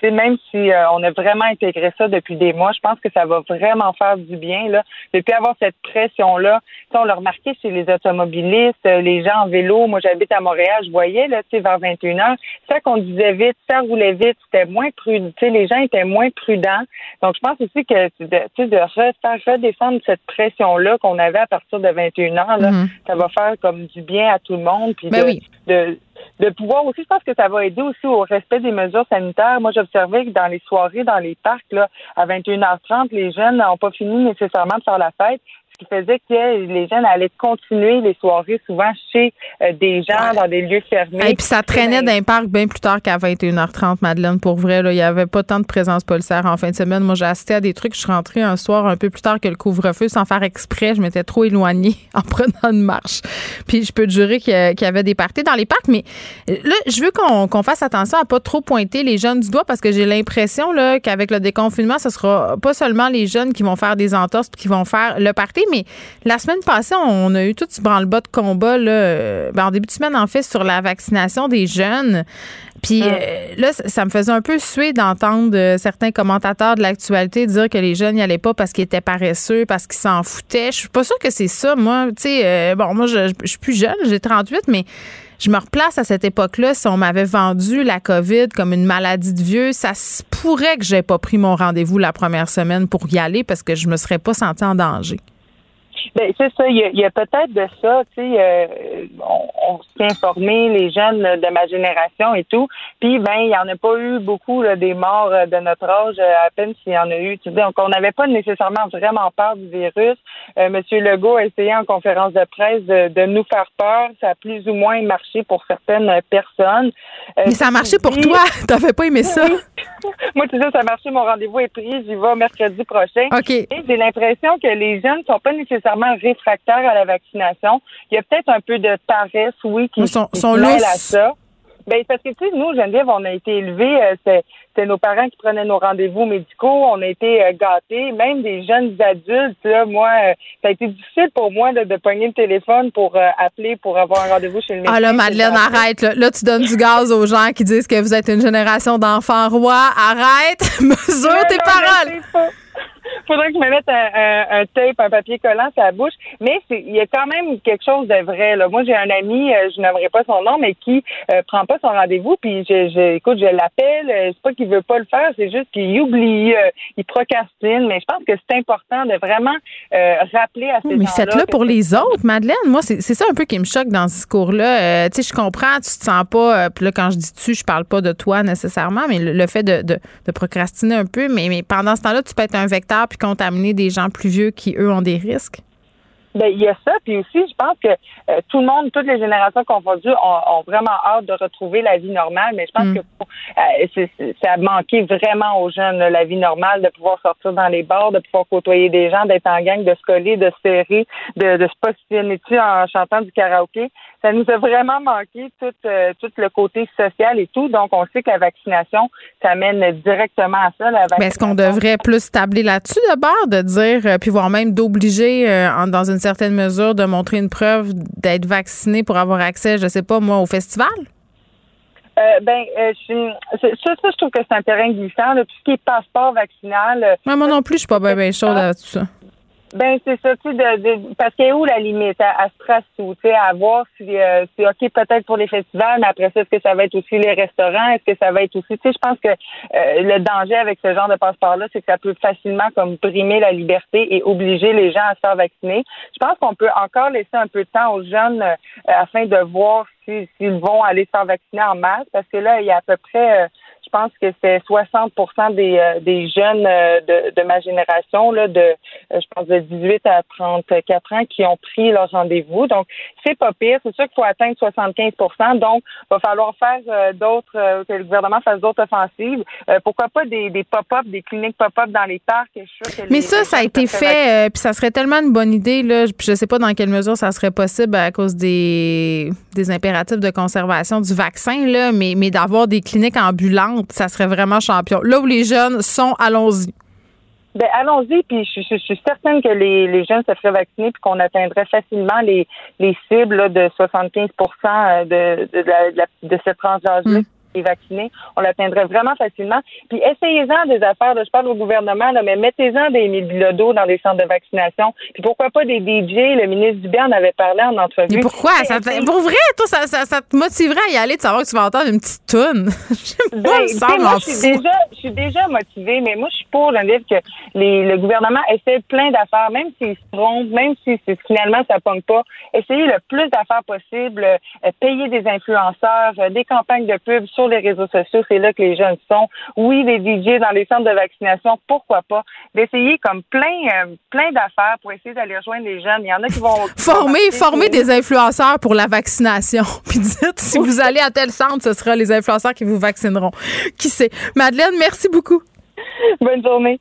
c'est même si euh, on a vraiment intégré ça depuis des mois, je pense que ça va vraiment faire du bien là, depuis avoir cette pression là. on l'a remarqué chez les automobilistes, euh, les gens en vélo. Moi, j'habite à Montréal, je voyais là, tu sais, vers 21 h ça conduisait vite, ça roulait vite, c'était moins prudent. Tu sais, les gens étaient moins prudents. Donc, je pense aussi que tu sais, de refaire redescendre cette pression là qu'on avait à partir de 21 h là, mm-hmm. ça va faire comme du bien à tout le monde. Puis
ben oui.
de de pouvoir aussi, je pense que ça va aider aussi au respect des mesures sanitaires. Moi, j'observais que dans les soirées, dans les parcs, là, à 21h30, les jeunes n'ont pas fini nécessairement de faire la fête ce qui faisait que les jeunes allaient continuer les soirées souvent chez euh, des gens dans des lieux fermés.
Et puis ça traînait d'un parc bien plus tard qu'à 21h30, Madeleine. Pour vrai, là, il n'y avait pas tant de présence policière en fin de semaine. Moi, j'ai assisté à des trucs. Je suis rentrée un soir un peu plus tard que le couvre-feu sans faire exprès. Je m'étais trop éloignée en prenant une marche. Puis je peux te jurer qu'il y, avait des parties dans les parcs. Mais là, je veux qu'on fasse attention à pas trop pointer les jeunes du doigt parce que j'ai l'impression qu'avec le déconfinement, ce sera pas seulement les jeunes qui vont faire des entorses qui vont faire le mais la semaine passée, on a eu tout ce branle-bas de combat, là, euh, ben, en début de semaine, en fait, sur la vaccination des jeunes. Puis ah. euh, là, ça me faisait un peu suer d'entendre euh, certains commentateurs de l'actualité dire que les jeunes n'y allaient pas parce qu'ils étaient paresseux, parce qu'ils s'en foutaient. Je suis pas sûre que c'est ça, moi. Tu sais, bon, moi, je, je, suis plus jeune, j'ai 38, mais je me replace à cette époque-là. Si on m'avait vendu la COVID comme une maladie de vieux, ça se pourrait que j'ai pas pris mon rendez-vous la première semaine pour y aller parce que je me serais pas sentie en danger.
Ben, c'est ça. Il y a, peut-être de ça. Tu sais, euh, on, on s'est informé, les jeunes de ma génération et tout. Puis, ben, il n'y en a pas eu beaucoup des morts euh, de notre âge, euh, à peine s'il y en a eu. Tu sais, donc, on n'avait pas nécessairement vraiment peur du virus. Monsieur Legault a essayé en conférence de presse de, nous faire peur. Ça a plus ou moins marché pour certaines personnes.
Mais ça a marché pour toi. T'avais pas aimé ça?
Moi, tu sais, ça a marché. Mon rendez-vous est pris. J'y vais mercredi prochain.
OK.
j'ai l'impression que les jeunes ne sont pas nécessairement réfractaires à la vaccination. Il y a peut-être un peu de paresse, oui, qui,
sont, sont à
ça. Ben, parce que, tu sais, nous, Geneviève, on a été élevés, euh, c'était nos parents qui prenaient nos rendez-vous médicaux, on a été euh, gâtés, même des jeunes adultes, là, moi, euh, ça a été difficile pour moi de, de pogner le téléphone pour appeler pour avoir un rendez-vous chez le médecin.
Ah là, Madeleine, arrête, là. là. tu donnes du gaz aux gens qui disent que vous êtes une génération d'enfants rois. Arrête, mesure tes paroles
faudrait que je me mette un, tape, un papier collant sur la bouche. Mais il y a quand même quelque chose de vrai. Là. Moi, j'ai un ami, euh, je n'aimerais pas son nom, mais qui euh, prend pas son rendez-vous. Puis, je, je, écoute, je l'appelle. Euh, c'est pas qu'il veut pas le faire, c'est juste qu'il oublie, il procrastine. Mais je pense que c'est important de vraiment rappeler à ces gens-là.
Mais faites-le pour les autres, Madeleine. Moi, c'est ça un peu qui me choque dans ce discours-là. tu sais, je comprends, tu te sens pas. Puis là, quand je dis tu, je parle pas de toi nécessairement, mais le, fait de, de, de, procrastiner un peu. Mais, mais pendant ce temps-là, tu peux être un vecteur puis contaminer des gens plus vieux qui, eux, ont des risques?
Ben, il y a ça, puis aussi, je pense que euh, tout le monde, toutes les générations confondues ont, ont vraiment hâte de retrouver la vie normale, mais je pense mm. que euh, ça a manqué vraiment aux jeunes, la vie normale, de pouvoir sortir dans les bars, de pouvoir côtoyer des gens, d'être en gang, de se coller, de se serrer, de, de se positionner en chantant du karaoké. Ça nous a vraiment manqué tout, euh, tout le côté social et tout. Donc, on sait que la vaccination, ça mène directement à ça.
Mais est-ce qu'on devrait plus tabler là-dessus d'abord, de dire, puis voire même d'obliger, dans une certaine mesure de montrer une preuve d'être vacciné pour avoir accès, je sais pas, moi, au festival?
Euh, ben, euh, ça, ça, je trouve que c'est un terrain glissant. Là, tout ce qui est passeport vaccinal.
Euh, moi non plus, je suis pas bien ben chaude à tout ça.
Ben c'est ça, tu sais, de, parce qu'elle est où la limite? À, à ou tu sais, à voir si euh, c'est ok peut-être pour les festivals, mais après ça, est-ce que ça va être aussi les restaurants, est-ce que ça va être aussi, tu sais, je pense que euh, le danger avec ce genre de passeport-là, c'est que ça peut facilement comme brimer la liberté et obliger les gens à se faire vacciner. Je pense qu'on peut encore laisser un peu de temps aux jeunes euh, afin de voir s'ils vont aller se faire vacciner en masse, parce que là, il y a à peu près je pense que c'est 60 des, euh, des jeunes euh, de, de, ma génération, là, de, euh, je pense de 18 à 34 ans, qui ont pris leur rendez-vous. Donc, c'est pas pire. C'est sûr qu'il faut atteindre 75% Donc, il va falloir faire d'autres, que le gouvernement fasse d'autres offensives. pourquoi pas des, des pop-up, des cliniques pop-up dans les parcs?
Mais ça, ça a été fait, puis ça serait tellement une bonne idée. Là, puis je sais pas dans quelle mesure ça serait possible à cause des, des impératifs de conservation du vaccin, là, mais, mais d'avoir des cliniques ambulantes ça serait vraiment champion. Là où les jeunes sont, allons-y.
Ben, allons-y, puis je, suis certaine que les, jeunes se feraient vacciner puis qu'on atteindrait facilement les, les cibles de 75 euh, de, de, de, de cette tranche d'âge-là. Mm vaccinés, on l'atteindrait vraiment facilement. Puis essayez-en des affaires, je parle au gouvernement, là, mais mettez-en des bilodos dans les centres de vaccination. Puis pourquoi pas des DJ? Le ministre Dubé en avait parlé en entrevue.
Mais pourquoi? Ça pour vrai, toi, ça, ça, te motiverait à y aller de savoir que tu vas entendre une petite toune.
ben, moi, je suis déjà, je suis déjà motivée, mais moi, je suis pour le que les, le gouvernement essaie plein d'affaires, même s'ils se trompent, même si finalement ça pogne pas, essayez le plus d'affaires possible, euh, payer des influenceurs, euh, des campagnes de pub sur les réseaux sociaux, c'est là que les jeunes sont. Oui, les DJ dans les centres de vaccination, pourquoi pas? D'essayer comme plein, euh, plein d'affaires pour essayer d'aller rejoindre les jeunes. Il y en a qui vont...
Former, former des influenceurs pour la vaccination. Puis dites, si vous allez à tel centre, ce sera les influenceurs qui vous vaccineront. Qui sait? Madeleine, merci beaucoup.
Bonne journée.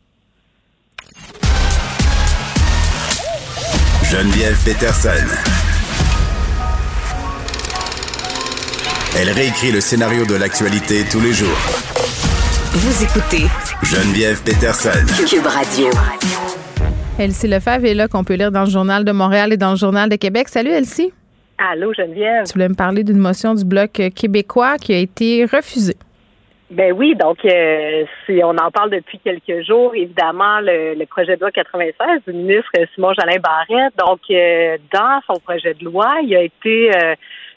Geneviève Peterson. Elle réécrit le scénario de l'actualité tous les jours.
Vous écoutez
Geneviève Peterson.
Cube Radio.
Elsie Lefebvre est là qu'on peut lire dans le Journal de Montréal et dans le Journal de Québec. Salut Elsie.
Allô Geneviève.
Tu voulais me parler d'une motion du Bloc québécois qui a été refusée.
Ben oui, donc euh, on en parle depuis quelques jours. Évidemment, le, projet de loi 96 du ministre Simon Jalin Barrette. Donc, euh, dans son projet de loi, il a été euh,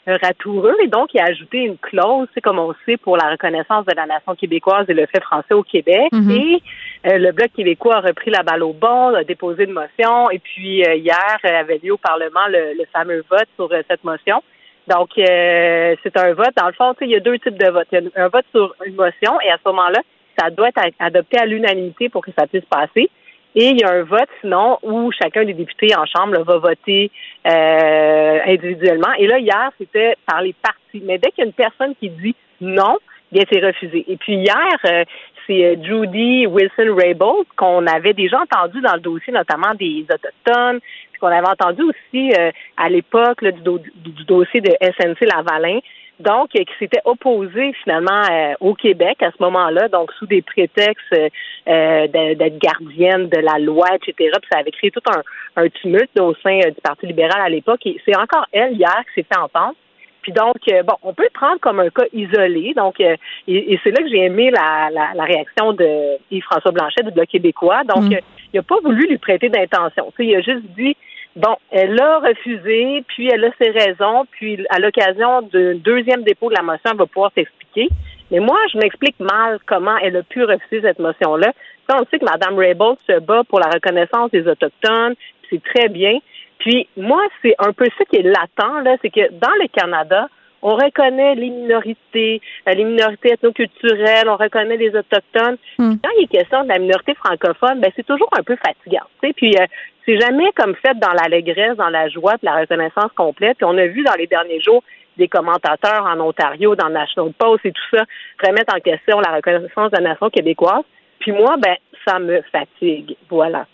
ratoureux et donc il a ajouté une clause, c'est comme on sait, pour la reconnaissance de la nation québécoise et le fait français au Québec. Mhm. Et euh, le Bloc québécois a repris la balle au bon, a déposé une motion et puis euh, hier euh, avait lieu au Parlement le, fameux vote sur cette motion. Donc, c'est un vote. Dans le fond, il y a deux types de votes. Il y a un vote sur une motion et à ce moment-là, ça doit être adopté à l'unanimité pour que ça puisse passer. Et il y a un vote, sinon, où chacun des députés en Chambre va voter euh, individuellement. Et là, hier, c'était par les partis. Mais dès qu'il y a une personne qui dit non, bien, c'est refusé. Et puis hier, euh, c'est euh, Judy Wilson-Raybould qu'on avait déjà entendu dans le dossier, notamment des Autochtones, puis qu'on avait entendu aussi à l'époque du, du, dossier de SNC Lavalin donc qui s'était opposé finalement euh, au Québec à ce moment-là, donc sous des prétextes euh, d'être gardienne de la loi, etc. Puis ça avait créé tout un, un tumulte au sein euh, du Parti libéral à l'époque. Et c'est encore elle hier qui s'est fait entendre. Puis donc, bon, on peut le prendre comme un cas isolé. Donc, et, c'est là que j'ai aimé la, la, réaction de Yves-François Blanchet du Bloc québécois. Donc, mm. il n'a pas voulu lui prêter d'intention. Il a juste dit Bon, elle a refusé, puis elle a ses raisons, puis à l'occasion d'un deuxième dépôt de la motion, elle va pouvoir s'expliquer. Mais moi, je m'explique mal comment elle a pu refuser cette motion-là. on sait que Mme Raybould se bat pour la reconnaissance des Autochtones, c'est très bien. Puis moi, c'est un peu ça qui est latent, là, c'est que dans le Canada, on reconnaît les minorités, euh, les minorités ethnoculturelles, on reconnaît les autochtones. Hmm. Quand il est question de la minorité francophone, ben c'est toujours un peu fatigant. Tu sais? Puis euh, c'est jamais comme fait dans l'allégresse, dans la joie, de la reconnaissance complète. Puis on a vu dans les derniers jours des commentateurs en Ontario, dans National Post et tout ça, remettre en question la reconnaissance de la nation québécoise. Puis moi, ben, ça me fatigue. Voilà.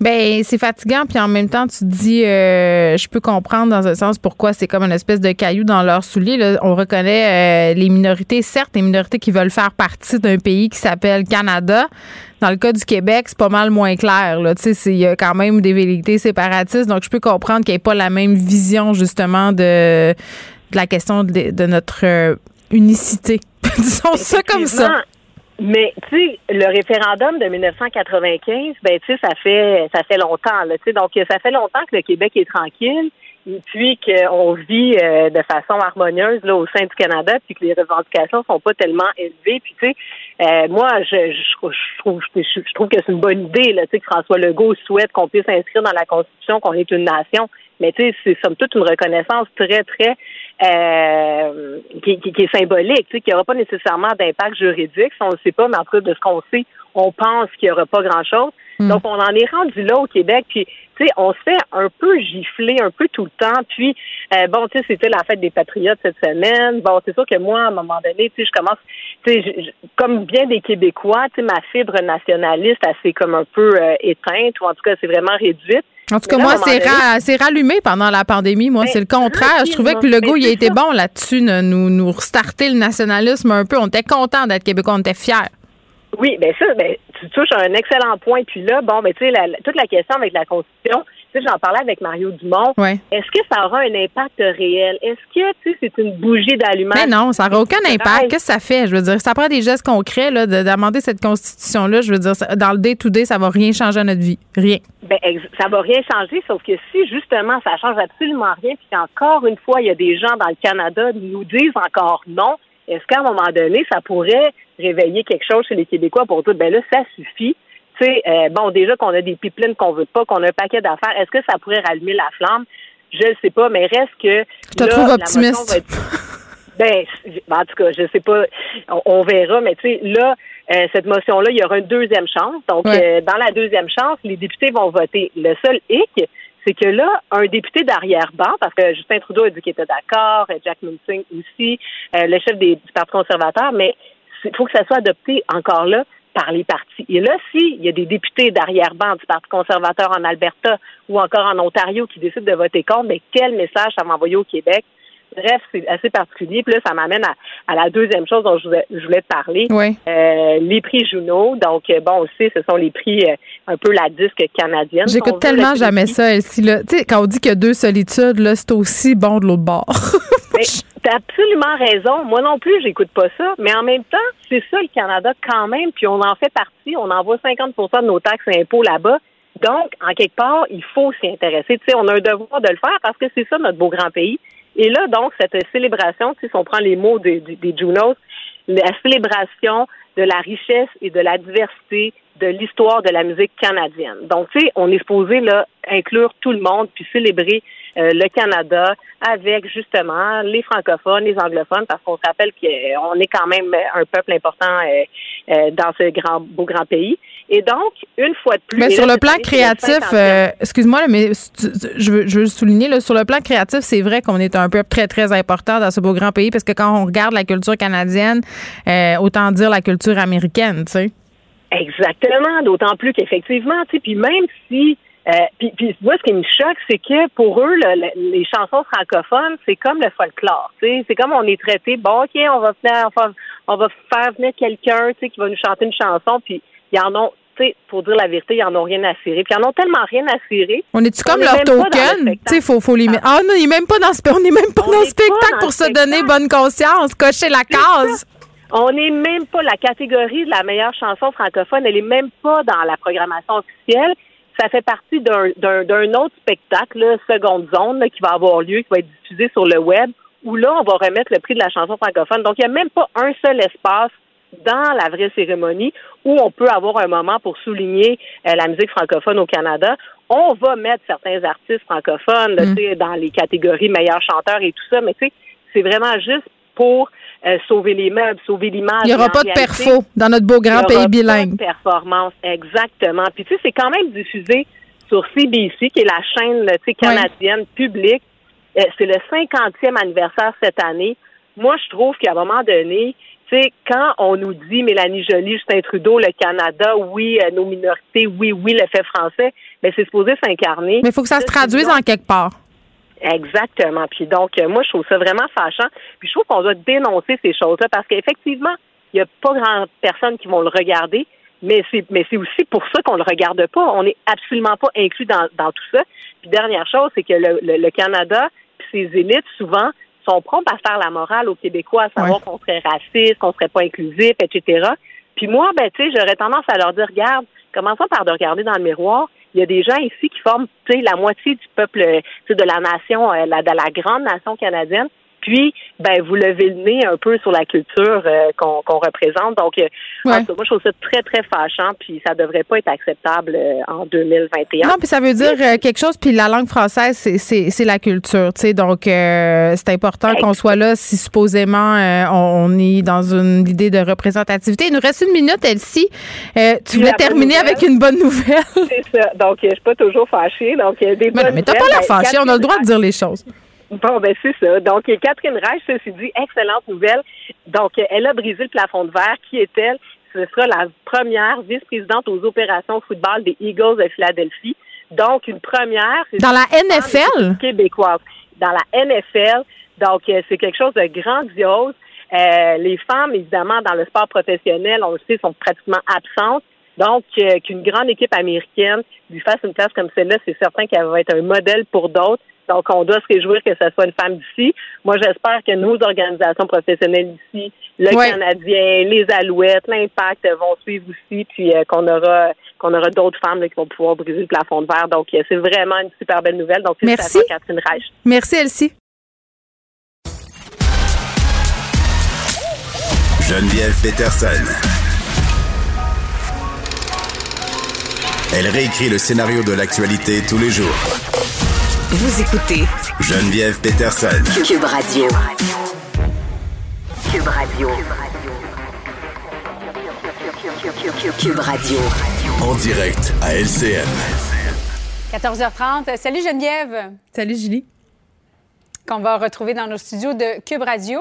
Ben c'est fatigant, puis en même temps, tu dis, euh, je peux comprendre dans un sens pourquoi c'est comme une espèce de caillou dans leur soulier. On reconnaît euh, les minorités, certes, les minorités qui veulent faire partie d'un pays qui s'appelle Canada. Dans le cas du Québec, c'est pas mal moins clair. Tu sais, il y a quand même des vérités séparatistes, donc je peux comprendre qu'il n'y ait pas la même vision justement de, la question de, notre euh, unicité. Disons ça comme ça.
Mais tu sais, le référendum de 1995, ben tu sais, ça fait ça fait longtemps là, tu sais, donc ça fait longtemps que le Québec est tranquille, et puis qu'on vit euh, de façon harmonieuse là au sein du Canada, puis que les revendications sont pas tellement élevées, puis tu sais, euh, moi je, je, trouve je, trouve que c'est une bonne idée là, tu sais, que François Legault souhaite qu'on puisse inscrire dans la Constitution qu'on est une nation, mais tu sais, c'est somme toute une reconnaissance très très euh, qui, qui, est symbolique, tu sais, qui n'aura pas nécessairement d'impact juridique, si on ne le sait pas, mais en tout cas, de ce qu'on sait, on pense qu'il n'y aura pas grand-chose. Hmm. Donc, on en est rendu là au Québec, puis, tu sais, on se fait un peu gifler un peu tout le temps, puis, euh, bon, tu sais, c'était la fête des Patriotes cette semaine. Bon, c'est sûr que moi, à un moment donné, tu sais, je commence, tu sais, comme bien des Québécois, tu sais, ma fibre nationaliste, elle s'est comme un peu euh, éteinte, ou en tout cas, c'est vraiment réduite.
En tout cas, moi, c'est rallumé pendant la pandémie. Moi, c'est le contraire. Je trouvais que le goût, il a été bon là-dessus, nous, nous restarter le nationalisme un peu. On était content d'être québécois, on était fiers.
Oui, bien ça, ben, tu touches un excellent point. Puis là, bon, ben, tu sais, toute la question avec la Constitution, tu sais, j'en parlais avec Mario Dumont. Est-ce que ça aura un impact réel? Est-ce que, tu sais, c'est une bougie d'allumage?
Mais non, ça n'aura aucun impact. Qu'est-ce que ça fait? Je veux dire, ça prend des gestes concrets, là, d'amender cette Constitution-là. Je veux dire, dans le day-to-day, ça va rien changer à notre vie. Rien.
Ben, ça va rien changer, sauf que si, justement, ça change absolument rien, puis qu'encore une fois, il y a des gens dans le Canada qui nous disent encore non, est-ce qu'à un moment donné, ça pourrait réveiller quelque chose chez les Québécois pour dire, ben là, ça suffit? Tu sais, euh, bon, déjà qu'on a des pipelines qu'on veut pas, qu'on a un paquet d'affaires, est-ce que ça pourrait rallumer la flamme? Je ne sais pas, mais reste que.
Tu te trouves optimiste?
ben, en tout cas, je sais pas. On, verra, mais tu sais, là, euh, cette motion-là, il y aura une deuxième chance. Donc, euh, dans la deuxième chance, les députés vont voter. Le seul hic, c'est que là, un député d'arrière-ban, parce que Justin Trudeau a dit qu'il était d'accord, Jack Munsing aussi, le chef des, du Parti conservateur, mais il faut que ça soit adopté encore là par. Et là, s'il y a des députés d'arrière-ban du Parti conservateur en Alberta ou encore en Ontario qui décident de voter contre, mais quel message ça va envoyer au Québec? Bref, c'est assez particulier. Puis là, ça m'amène à, la deuxième chose dont je voulais, te parler. Euh, les prix Juno. Donc, euh, bon, aussi, ce sont les prix euh, un peu la disque canadienne.
J'écoute tellement jamais ça, Elsie. Tu sais, quand on dit qu'il y a deux solitudes, là, c'est aussi bon de l'autre bord.
T'as absolument raison. Moi non plus, j'écoute pas ça. Mais en même temps, c'est ça le Canada quand même. Puis on en fait partie. On envoie 50% de nos taxes et impôts là-bas. Donc, en quelque part, il faut s'y intéresser. Tu sais, on a un devoir de le faire parce que c'est ça notre beau grand pays. Et là, donc, cette célébration, si on prend les mots des, Junos, la célébration de la richesse et de la diversité de l'histoire de la musique canadienne. Donc, tu sais, on est supposé là inclure tout le monde puis célébrer euh, le Canada avec justement les francophones, les anglophones, parce qu'on se rappelle qu'on est quand même un peuple important euh, euh, dans ce grand beau grand pays. Et donc, une fois de plus.
Mais sur le plan créatif, excuse-moi, mais je veux, je veux souligner, là, sur le plan créatif, c'est vrai qu'on est un peuple très, très important dans ce beau grand pays parce que quand on regarde la culture canadienne, autant dire la culture américaine, tu sais.
Exactement, d'autant plus qu'effectivement, tu sais, puis même si euh, puis, puis moi, ce qui me choque, c'est que pour eux, les chansons francophones, c'est comme le folklore. C'est comme on est traité, bon, OK, on va faire, on va faire venir quelqu'un qui va nous chanter une chanson, puis ils en ont, pour dire la vérité, ils en ont rien à cirer. Puis ils en ont tellement rien à cirer.
On est-tu comme leur token? Tu sais, faut, faut les mettre. Ah non, il même pas dans ce, on n'est même pas dans le spectacle pour se donner bonne conscience, cocher la case.
On n'est même pas la catégorie de la meilleure chanson francophone. Elle est même pas dans la programmation officielle ça fait partie d'un autre spectacle, Seconde Zone, qui va avoir lieu, qui va être diffusé sur le web, où là, on va remettre le prix de la chanson francophone. Donc, il n'y a même pas un seul espace dans la vraie cérémonie où on peut avoir un moment pour souligner euh, la musique francophone au Canada. On va mettre certains artistes francophones mm. dans les catégories meilleurs chanteurs et tout ça, mais c'est vraiment juste pour euh, sauver les meubles, sauver l'image.
Il n'y aura pas de perfo dans notre beau grand pays bilingue.
Pas de performance, exactement. Puis tu sais, c'est quand même diffusé sur CBC, qui est la chaîne canadienne publique. Euh, c'est le 50e anniversaire cette année. Moi, je trouve qu'à un moment donné, sais, quand on nous dit Mélanie Joly, Justin Trudeau, le Canada, oui, euh, nos minorités, oui, oui, le fait français, mais c'est supposé s'incarner.
Mais il faut que ça se traduise en quelque part.
Exactement. Puis donc, euh, moi, je trouve ça vraiment fâchant. Puis je trouve qu'on doit dénoncer ces choses-là parce qu'effectivement, il n'y a pas grand personne qui vont le regarder, mais c'est mais c'est aussi pour ça qu'on le regarde pas. On n'est absolument pas inclus dans, dans tout ça. Puis dernière chose, c'est que le, le, Canada, puis ses élites, souvent, sont prompts à faire la morale aux Québécois, à savoir qu'on serait raciste, qu'on serait pas inclusif, etc. Puis moi, ben, tu sais, j'aurais tendance à leur dire, regarde, commençons par de regarder dans le miroir. Il y a des gens ici qui forment, tu sais, la moitié du peuple, de la nation, euh, la, de la grande nation canadienne. Puis, ben, vous levez le nez un peu sur la culture euh, qu'on représente. Donc, euh, moi, je trouve ça très, très fâchant. Puis, ça devrait pas être acceptable euh, en 2021.
Non, puis ça veut dire quelque chose. Puis, la langue française, c'est la culture. Tu sais, donc, c'est important qu'on soit là si supposément on, est dans une idée de représentativité. Il nous reste une minute, Elsie. tu voulais terminer avec une bonne nouvelle?
C'est ça. Donc, je suis pas toujours fâchée. Donc, des
mais, bonnes mais t'as pas l'air ben, fâchée. On a le droit de dire les choses.
Bon, ben c'est ça. Donc, Catherine Reich, ceci dit, excellente nouvelle. Donc, elle a brisé le plafond de verre. Qui est-elle? Ce sera la première vice-présidente aux opérations football des Eagles de Philadelphie. Donc, une première.
Dans la NFL?
Québécoise. Dans la NFL. Donc, euh, c'est quelque chose de grandiose. Euh, les femmes, évidemment, dans le sport professionnel, on le sait, sont pratiquement absentes. Donc, euh, qu'une grande équipe américaine lui fasse une place comme celle-là, c'est certain qu'elle va être un modèle pour d'autres. Donc, on doit se réjouir que ce soit une femme d'ici. Moi, j'espère que nos organisations professionnelles ici, le Canadien, les Alouettes, l'Impact vont suivre aussi, puis euh, qu'on aura qu'on aura d'autres femmes qui vont pouvoir briser le plafond de verre. Donc, euh, c'est vraiment une super belle nouvelle. Donc,
merci,
Catherine Reich.
Merci, Elsie.
Geneviève Peterson. Elle réécrit le scénario de l'actualité tous les jours
vous écoutez
Geneviève Peterson.
Cube Radio. Cube Radio. Cube Radio.
En direct à LCN.
14h30. Salut Geneviève.
Salut Julie.
Qu'on va retrouver dans nos studios de Cube Radio.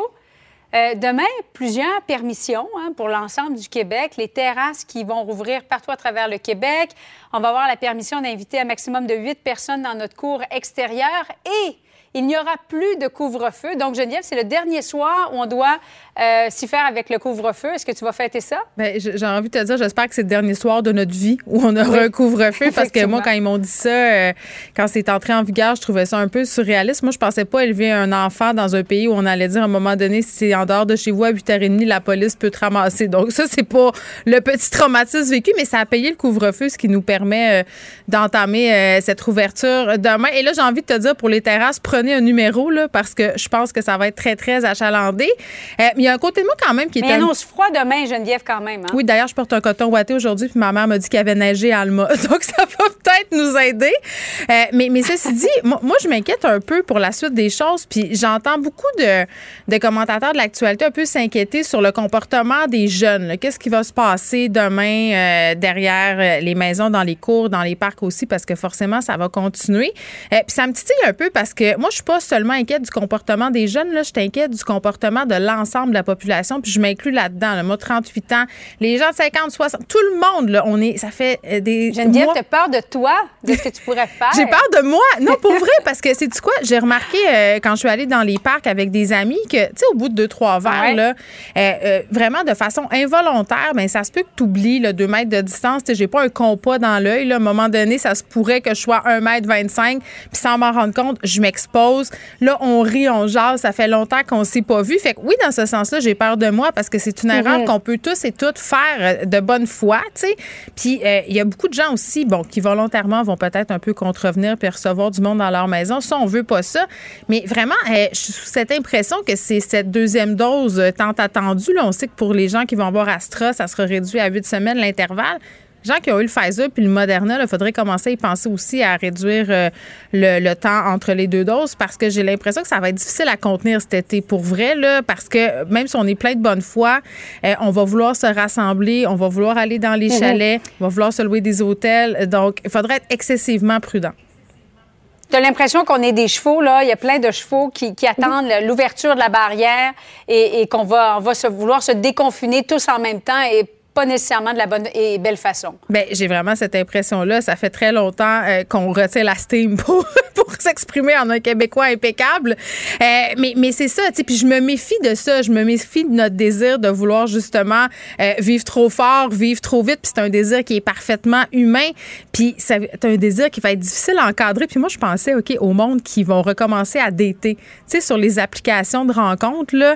Euh, demain, plusieurs permissions hein, pour l'ensemble du Québec, les terrasses qui vont rouvrir partout à travers le Québec. On va avoir la permission d'inviter un maximum de huit personnes dans notre cours extérieur et il n'y aura plus de couvre-feu. Donc, Geneviève, c'est le dernier soir où on doit euh, s'y faire avec le couvre-feu. Est-ce que tu vas fêter ça?
Bien, j'ai envie de te dire, j'espère que c'est le dernier soir de notre vie où on aura un couvre-feu. parce que moi, quand ils m'ont dit ça, euh, quand c'est entré en vigueur, je trouvais ça un peu surréaliste. Moi, je pensais pas élever un enfant dans un pays où on allait dire à un moment donné, si c'est en dehors de chez vous à 8h30, la police peut te ramasser. Donc, ça, c'est pas le petit traumatisme vécu, mais ça a payé le couvre-feu, ce qui nous permet euh, d'entamer cette ouverture demain. Et là, j'ai envie de te dire, pour les terrasses, prenez un numéro, là, parce que je pense que ça va être très, très achalandé. mais il y a un côté de moi quand même qui est.
Mais annonce froid demain, Geneviève, quand même. Hein?
Oui, d'ailleurs, je porte un coton ouaté aujourd'hui, puis ma mère m'a dit qu'il avait neigé à Alma. Donc, ça va peut-être nous aider. Euh, mais, mais ceci dit, moi, je m'inquiète un peu pour la suite des choses, puis j'entends beaucoup de, de, commentateurs de l'actualité un peu s'inquiéter sur le comportement des jeunes. Qu'est-ce qui va se passer demain euh, derrière euh, les maisons, dans les cours, dans les parcs aussi, parce que forcément, ça va continuer. puis ça me titille un peu parce que moi, je suis pas seulement inquiète du comportement des jeunes, là, je t'inquiète du comportement de l'ensemble de la population, puis je m'inclus là-dedans. Là. Moi, 38 ans, les gens de 50, 60, tout le monde, là, on est, ça fait euh, des.
Geneviève, tu as peur de toi, de ce que tu pourrais faire?
J'ai peur de moi. Non, pour vrai, parce que c'est du quoi? J'ai remarqué euh, quand je suis allée dans les parcs avec des amis que, tu sais, au bout de deux, trois verres, là, euh, vraiment de façon involontaire, mais ben, ça se peut que tu oublies le 2 mètres de distance. Tu sais, j'ai pas un compas dans l'œil. À un moment donné, ça se pourrait que je sois 1 mètre 25, puis sans m'en rendre compte, je m'expose. Là, on rit, on jase. Ça fait longtemps qu'on s'est pas vu. Fait que oui, dans ce sens-là, j'ai peur de moi parce que c'est une erreur qu'on peut tous et toutes faire euh, de bonne foi, tu sais. Puis euh, il y a beaucoup de gens aussi, bon, qui volontairement vont peut-être un peu contrevenir puis recevoir du monde dans leur maison. Ça, on veut pas ça. Mais vraiment, euh, je suis sous cette impression que c'est cette deuxième dose tant attendue. Là, on sait que pour les gens qui vont avoir Astra, ça sera réduit à huit semaines l'intervalle gens qui ont eu le Pfizer puis le Moderna, il faudrait commencer à y penser aussi à réduire euh, le, temps entre les deux doses parce que j'ai l'impression que ça va être difficile à contenir cet été pour vrai, là, parce que même si on est plein de bonne foi, euh, on va vouloir se rassembler, on va vouloir aller dans les mhm. chalets, on va vouloir se louer des hôtels. Donc, il faudrait être excessivement prudent.
Tu as l'impression qu'on est des chevaux, là? Il y a plein de chevaux qui, attendent l'ouverture de la barrière et, et qu'on va, on va se, vouloir se déconfiner tous en même temps et pas nécessairement de la bonne et belle façon.
Bien, j'ai vraiment cette impression-là. Ça fait très longtemps euh, qu'on retient la steam pour, s'exprimer en un Québécois impeccable. Euh, mais mais c'est ça, tu. Puis je me méfie de ça. Je me méfie de notre désir de vouloir justement euh, vivre trop fort, vivre trop vite. Puis c'est un désir qui est parfaitement humain. Puis c'est un désir qui va être difficile à encadrer. Puis moi, je pensais, OK, au monde qui vont recommencer à dater, tu sais, sur les applications de rencontres, là,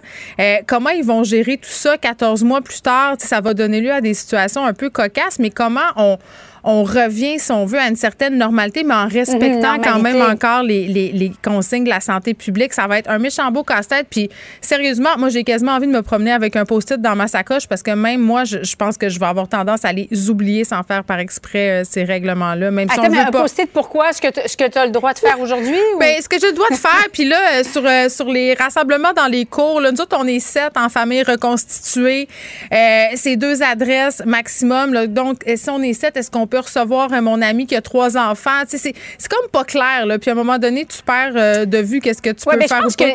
comment ils vont gérer tout ça 14 mois plus tard? Ça va donner lieu à des situations un peu cocasses, mais comment on, on revient, si on veut, à une certaine normalité, mais en respectant quand même encore les, les, consignes de la santé publique. Ça va être un méchant beau casse-tête. Puis, sérieusement, moi, j'ai quasiment envie de me promener avec un post-it dans ma sacoche parce que même moi, je, pense que je vais avoir tendance à les oublier sans faire par exprès euh, ces règlements-là. Même si on veut
un post-it, pourquoi? Est-ce que tu as le droit de faire aujourd'hui?
Bien, ce que j'ai le droit de faire, puis là, euh, sur, euh, sur les rassemblements dans les cours, là, nous autres, on est sept en famille reconstituée. c'est deux adresses maximum. Là. Donc, si on est sept, est-ce qu'on peut recevoir mon ami qui a trois enfants. c'est, comme pas clair. Là. Puis à un moment donné, tu perds euh, de vue qu'est-ce que tu peux faire. Je pense que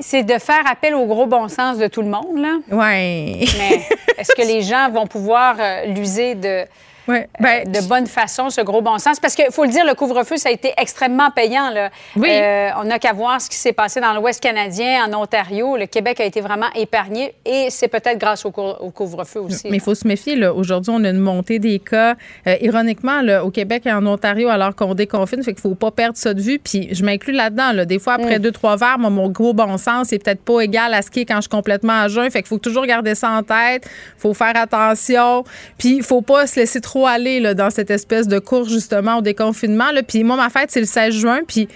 c'est de faire appel au gros bon sens de tout le monde. Là.
Ouais.
Mais est-ce que les gens vont pouvoir euh, l'user de Ouais, ben, de bonne façon, ce gros bon sens. Parce qu'il faut le dire, le couvre-feu, ça a été extrêmement payant. Là. Oui. Euh, on n'a qu'à voir ce qui s'est passé dans l'Ouest canadien, en Ontario. Le Québec a été vraiment épargné et c'est peut-être grâce au, couvre-feu aussi.
Mais il faut se méfier. Aujourd'hui, on a une montée des cas. Euh, ironiquement, au Québec et en Ontario, alors qu'on déconfine, fait qu'il ne faut pas perdre ça de vue. Puis je m'inclus là-dedans. Là. Des fois, après mm. deux, trois verres, mon gros bon sens, c'est peut-être pas égal à ce qui est quand je suis complètement à jeun. Fait qu'il faut toujours garder ça en tête. Il faut faire attention. Puis il faut pas se laisser trop aller là, dans cette espèce de cours justement au déconfinement. Là. Puis moi, ma fête, c'est le 16 juin. Puis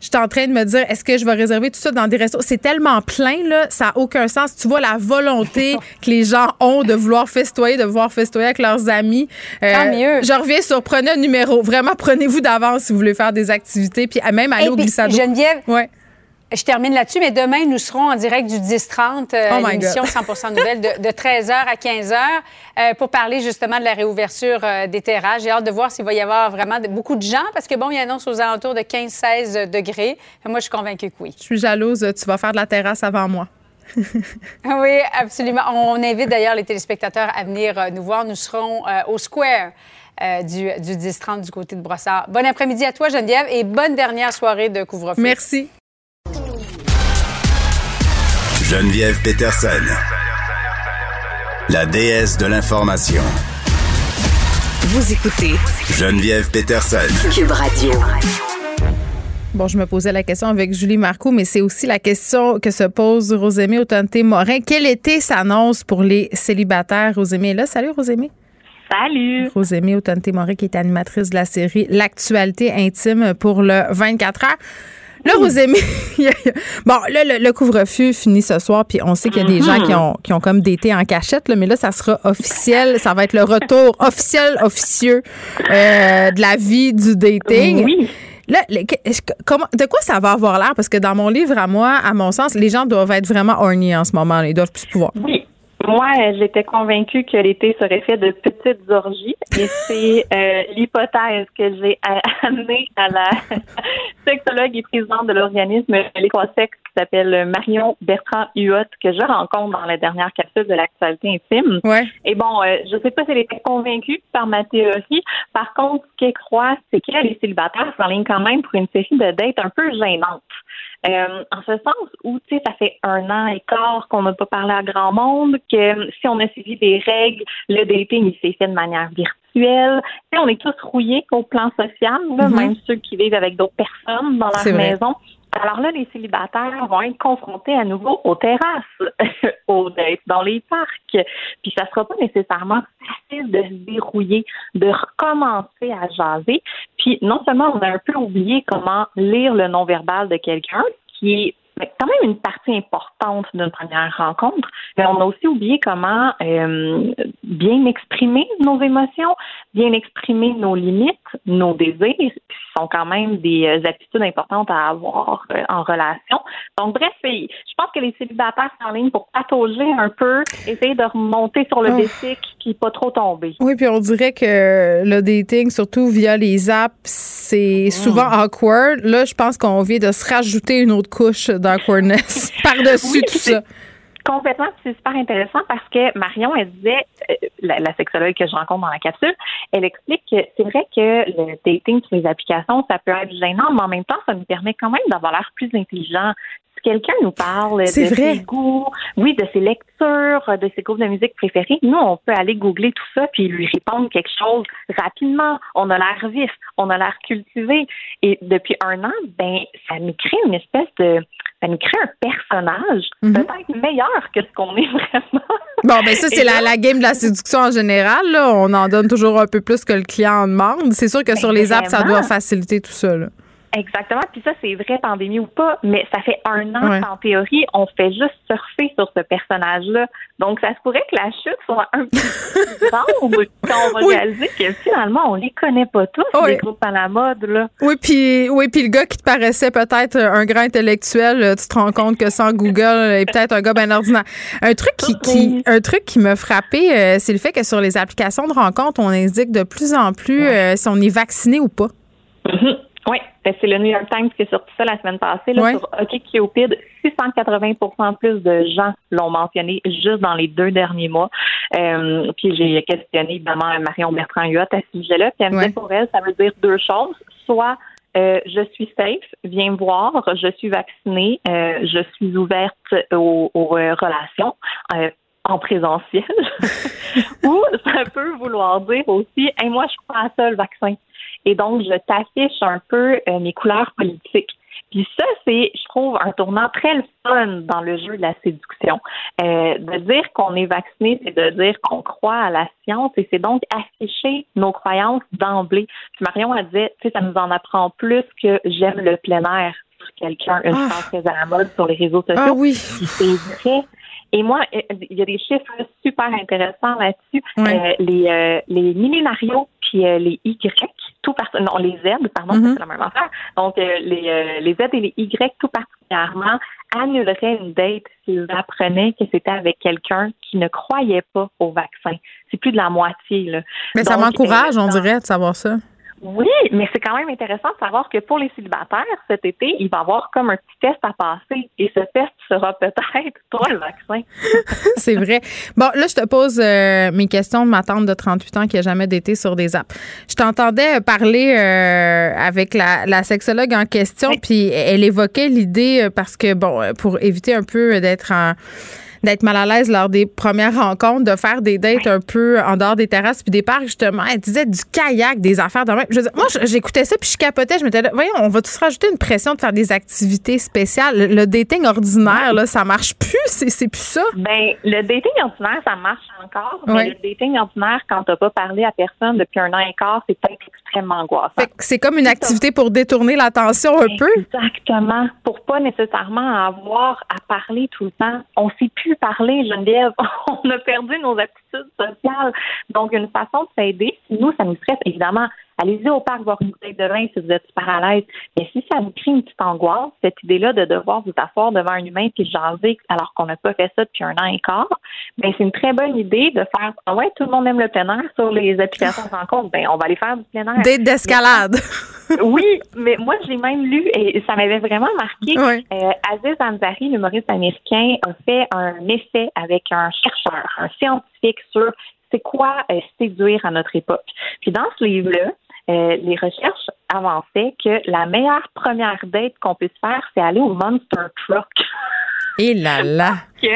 je suis en train de me dire, est-ce que je vais réserver tout ça dans des restos? C'est tellement plein, là, ça n'a aucun sens. Tu vois la volonté que les gens ont de vouloir festoyer, de vouloir festoyer avec leurs amis.
Euh, Tant mieux.
Je reviens sur prenez un numéro. Vraiment, prenez-vous d'avance si vous voulez faire des activités. Puis même aller au glissade.
Geneviève, ouais. Je termine là-dessus, mais demain, nous serons en direct du 10-30, euh, l'émission 100 Nouvelles, de, 13h à 15h, euh, pour parler justement de la réouverture euh, des terrasses. J'ai hâte de voir s'il va y avoir vraiment beaucoup de gens, parce que bon, il annonce aux alentours de 15-16 degrés. moi, je suis convaincue que oui.
Je suis jalouse. Tu vas faire de la terrasse avant moi.
oui, absolument. On invite d'ailleurs les téléspectateurs à venir nous voir. Nous serons au Square. du, du 10-30 du côté de Brossard. Bon après-midi à toi, Geneviève, et bonne dernière soirée de couvre-feu.
Merci.
Geneviève Peterson, la déesse de l'information.
Vous écoutez
Geneviève Peterson,
Cube Radio.
Bon, je me posais la question avec Julie Marco, mais c'est aussi la question que se pose Rosémie Autanté-Morin. Quel été s'annonce pour les célibataires? Rosémie est là. Salut, Rosémie.
Salut.
Rosémie Autanté-Morin, qui est animatrice de la série L'actualité intime pour le 24 heures. Là, vous aimez. bon, là, le, couvre-feu finit ce soir, puis on sait qu'il y a des gens qui ont, qui ont comme d'été en cachette, là, mais là, ça sera officiel. Ça va être le retour officiel, officieux euh, de la vie du dating.
Oui.
Là, comment, de quoi ça va avoir l'air? Parce que dans mon livre, à moi, à mon sens, les gens doivent être vraiment horny en ce moment. Ils doivent plus pouvoir.
Oui. Moi, j'étais convaincue que l'été serait fait de petites orgies et c'est euh, l'hypothèse que j'ai amenée à la sexologue et présidente de l'organisme L'équasex qui s'appelle Marion Bertrand Huot que je rencontre dans la dernière capsule de l'actualité intime.
Ouais.
Et bon, euh, je sais pas si elle était convaincue par ma théorie. Par contre, ce qu'elle croit, c'est qu'elle est célibataire ligne quand même pour une série de dates un peu gênante. Euh, en ce sens où, tu sais, ça fait un an et quart qu'on n'a pas parlé à grand monde, que si on a suivi des règles, le dating, il s'est fait de manière virtuelle. Tu sais, on est tous rouillés au plan social, mm-hmm. même ceux qui vivent avec d'autres personnes dans leur maison. Alors là, les célibataires vont être confrontés à nouveau aux terrasses, aux dates dans les parcs. Puis ça sera pas nécessairement facile de se dérouiller, de recommencer à jaser. Puis non seulement on a un peu oublié comment lire le non-verbal de quelqu'un, qui est quand même une partie importante d'une première rencontre, mais on a aussi oublié comment euh, bien exprimer nos émotions, bien exprimer nos limites, nos désirs, qui sont quand même des euh, attitudes importantes à avoir euh, en relation. Donc, bref, je pense que les célibataires sont en ligne pour patauger un peu, essayer de remonter sur le oh. basic puis pas trop tomber.
Oui, puis on dirait que le dating, surtout via les apps, c'est mm. souvent awkward. Là, je pense qu'on vient de se rajouter une autre couche par-dessus tout ça.
Complètement, c'est super intéressant parce que Marion, elle disait, euh, la, sexologue que je rencontre dans la capsule, elle explique que c'est vrai que le dating sur les applications, ça peut être gênant, mais en même temps, ça nous permet quand même d'avoir l'air plus intelligent, quelqu'un nous parle de ses goûts, oui, de ses lectures, de ses groupes de musique préférés, nous, on peut aller googler tout ça puis lui répondre quelque chose rapidement. On a l'air vif, on a l'air cultivé. Et depuis un an, ben, ça nous crée une espèce de, ça nous crée un personnage mhm. peut-être meilleur que ce qu'on est vraiment.
Bon, ben ça, c'est la, la, game de la séduction en général. Là. On en donne toujours un peu plus que le client en demande. C'est sûr que sur les apps, ça doit faciliter tout ça. Là.
Exactement. Puis ça, c'est vrai, pandémie ou pas, mais ça fait un an qu'en théorie, on fait juste surfer sur ce personnage-là. Donc, ça se pourrait que la chute soit un peu grande quand on va réaliser que finalement, on les connaît pas tous, les groupes à la mode, là.
Oui, puis oui, puis le gars qui te paraissait peut-être un grand intellectuel, tu te rends compte que sans Google, est peut-être un gars bien ordinaire. Un truc qui, qui un truc qui m'a frappé, euh, c'est le fait que sur les applications de rencontres, on indique de plus en plus euh, si on est vacciné ou pas.
Mm-hmm. Oui, ben, c'est le New York Times qui a sorti ça la semaine passée. Là, Sur OkCupid, 680% plus de gens l'ont mentionné juste dans les deux derniers mois. Euh, puis j'ai questionné évidemment Marion Bertrand Huot à ce sujet-là. Puis elle me dit pour elle, ça veut dire deux choses. Soit euh, je suis safe, viens me voir, je suis vaccinée, euh, je suis ouverte aux, relations en présentiel. Ou ça peut vouloir dire aussi, hey, moi je crois à ça le vaccin. Et donc, je t'affiche un peu euh, mes couleurs politiques. Puis ça, c'est, je trouve, un tournant très fun dans le jeu de la séduction. Euh, de dire qu'on est vacciné, c'est de dire qu'on croit à la science et c'est donc afficher nos croyances d'emblée. Puis Marion a dit, tu sais, ça nous en apprend plus que j'aime le plein air sur quelqu'un, une ah. très à la mode sur les réseaux sociaux.
Ah oui.
C'est vrai. Et moi, euh, il y a des chiffres super intéressants là-dessus. Euh, les, les millénarios puis les Y tout non les Z pardon mm-hmm. c'est la même affaire. Donc euh, les euh, les Z et les Y tout particulièrement annuleraient une date s'ils apprenaient que c'était avec quelqu'un qui ne croyait pas au vaccin. C'est plus de la moitié là.
Mais ça m'encourage on dirait de savoir ça
oui, mais c'est quand même intéressant de savoir que pour les célibataires, cet été, il va y avoir comme un petit test à passer. Et ce test sera peut-être toi le vaccin.
c'est vrai. Bon, là, je te pose euh, mes questions de ma tante de 38 ans qui n'a jamais d'été sur des apps. Je t'entendais parler euh, avec la, la, sexologue en question, puis elle évoquait l'idée euh, parce que, bon, pour éviter un peu d'être en d'être mal à l'aise lors des premières rencontres, de faire des dates un peu en dehors des terrasses puis des parcs, justement. Elle disait du kayak, des affaires de même. Je moi, j'écoutais ça puis je capotais. Je m'étais dit, voyons, on va tous rajouter une pression de faire des activités spéciales? Le, dating ordinaire, là, ça marche plus. C'est plus ça.
Ben, le dating ordinaire, ça marche encore. Mais le dating ordinaire, quand t'as pas parlé à personne depuis un an et quart, c'est peut-être extrêmement angoissant.
C'est comme une activité pour détourner l'attention un peu.
Exactement. Pour pas nécessairement avoir à parler tout le temps. On sait plus parler, Geneviève. On a perdu nos aptitudes sociales. Donc, une façon de s'aider, nous, ça nous stresse, évidemment, allez-y au parc voir une bouteille de vin si vous êtes super à l'aise. Mais si ça vous crée une petite angoisse, cette idée-là de devoir vous asseoir devant un humain puis jaser alors qu'on n'a pas fait ça depuis un an et quart, ben c'est une très bonne idée de faire ah ouais, tout le monde aime le plein air sur les applications de rencontre. Ben on va aller faire du plein air.
Date d'escalade.
oui, mais moi j'ai même lu et ça m'avait vraiment marqué. Euh, Aziz Ansari, l'humoriste américain, a fait un essai avec un chercheur, un scientifique sur c'est quoi euh, séduire à notre époque. Puis dans ce livre-là, euh, les recherches avançaient que la meilleure première date qu'on puisse faire, c'est aller au Monster Truck.
Et là là!
que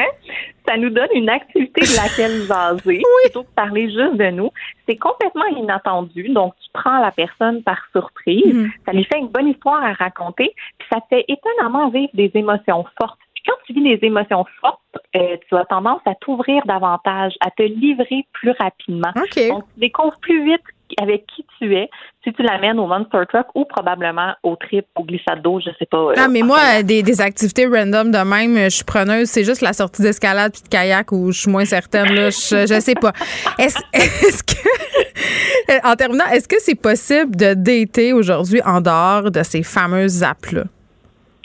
ça nous donne une activité de laquelle jaser, plutôt que parler juste de nous. C'est complètement inattendu, donc tu prends la personne par surprise, mm-hmm. ça lui fait une bonne histoire à raconter, puis ça te fait étonnamment vivre des émotions fortes quand tu vis des émotions fortes, euh, tu as tendance à t'ouvrir davantage, à te livrer plus rapidement.
Donc,
tu découvres plus vite avec qui tu es, si tu l'amènes au Monster Truck ou probablement au trip, au glissade d'eau, je sais pas.
Euh, ah, mais moi, des, des, activités random de même, je suis preneuse. C'est juste la sortie d'escalade puis de kayak où je suis moins certaine. Là. Je, je sais pas. Est-ce est que, en terminant, est-ce que c'est possible de dater aujourd'hui en dehors de ces fameuses apps-là?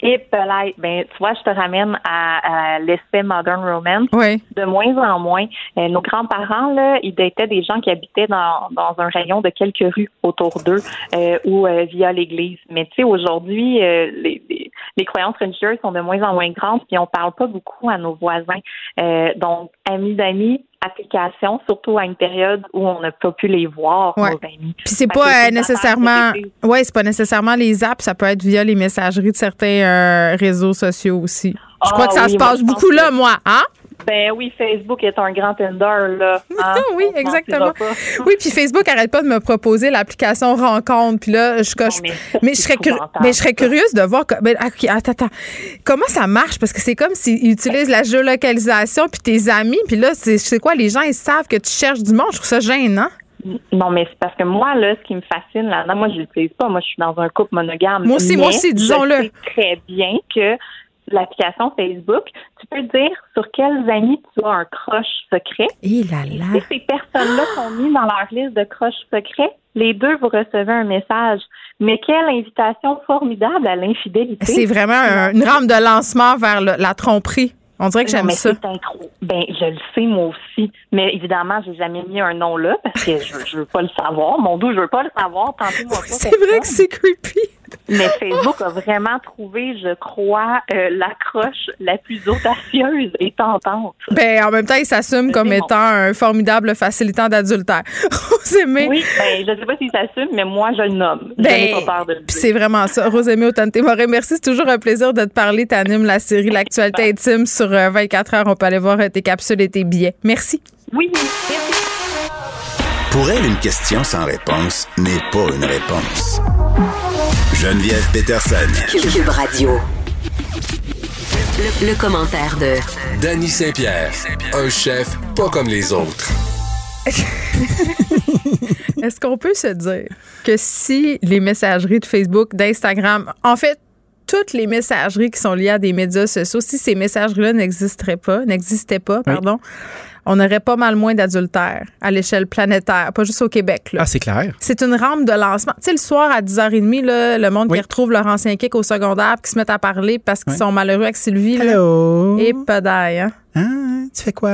Et ben, tu vois, je te ramène à, l'espèce modern romance.
Oui.
De moins en moins, euh, nos grands-parents là, ils étaient des gens qui habitaient dans, dans un rayon de quelques rues autour d'eux euh, ou euh, via l'église. Mais tu sais, aujourd'hui, les, les, croyances religieuses sont de moins en moins grandes, puis on parle pas beaucoup à nos voisins. donc, amis d'amis, applications, surtout à une période où on n'a pas pu les voir, nos amis.
Puis c'est pas euh, nécessairement, ouais, c'est pas nécessairement les apps, ça peut être via les messageries de certains euh, réseaux sociaux aussi. Je crois que ça ah se passe beaucoup là, moi, hein?
Ben oui, Facebook est un grand tender, là. Hein?
oui, exactement. Oui, puis Facebook arrête pas de me proposer l'application Rencontre. Puis là, je coche. mais, je serais mais je serais curieuse de voir. Ben, attends, attends. Comment ça marche? Parce que c'est comme s'ils utilisent la géolocalisation puis tes amis. Puis là, c'est quoi? Les gens, ils savent que tu cherches du monde. Je trouve ça gênant.
Non, mais c'est parce que moi, là, ce qui me fascine là-dedans, moi, je l'utilise pas. Moi, je suis dans un couple monogame.
Moi aussi, moi aussi, disons-le. Je
sais très bien que l'application Facebook, tu peux dire sur quels amis tu as un crush secret.
Et là là.
Et ces personnes-là sont mises dans leur liste de crush secrets. Les deux, vous recevez un message. Mais quelle invitation formidable à l'infidélité.
C'est vraiment une rampe de lancement vers la tromperie. On dirait que j'aime ça.
Ben, je le sais, moi aussi. Mais évidemment, j'ai jamais mis un nom là parce que je, je veux pas le savoir. Mon dos, je veux pas le savoir.
C'est vrai que c'est creepy.
Mais Facebook a vraiment trouvé, je crois, euh, l'accroche la plus audacieuse et tentante.
Ben, en même temps, il s'assume comme étant un formidable facilitant d'adultère.
Rosemée. Oui, ben, je ne sais pas s'il s'assume, mais moi, je le nomme. Ben,
c'est vraiment ça. Rosemée Autante-Morin, merci. C'est toujours un plaisir de te parler. Tu animes la série L'actualité intime sur 24 euh, heures. On peut aller voir euh, tes capsules et tes billets. Merci.
Oui, merci.
Pour elle, une question sans réponse n'est pas une réponse. Geneviève Peterson.
Cube Radio. Le, commentaire de
Danny Saint-Pierre, un chef pas comme les autres.
Est-ce qu'on peut se dire que si les messageries de Facebook, d'Instagram, en fait, toutes les messageries qui sont liées à des médias sociaux, si ces messageries-là n'existeraient pas, n'existaient pas, pardon, on aurait pas mal moins d'adultères à l'échelle planétaire, pas juste au Québec.
Ah, c'est clair.
C'est une rampe de lancement. Tu sais, le soir à 10h30, là, le monde qui retrouve leur ancien kick au secondaire qui se met à parler parce qu'ils sont malheureux avec Sylvie.
Hello.
Et pas hein?
Hein? Tu fais quoi?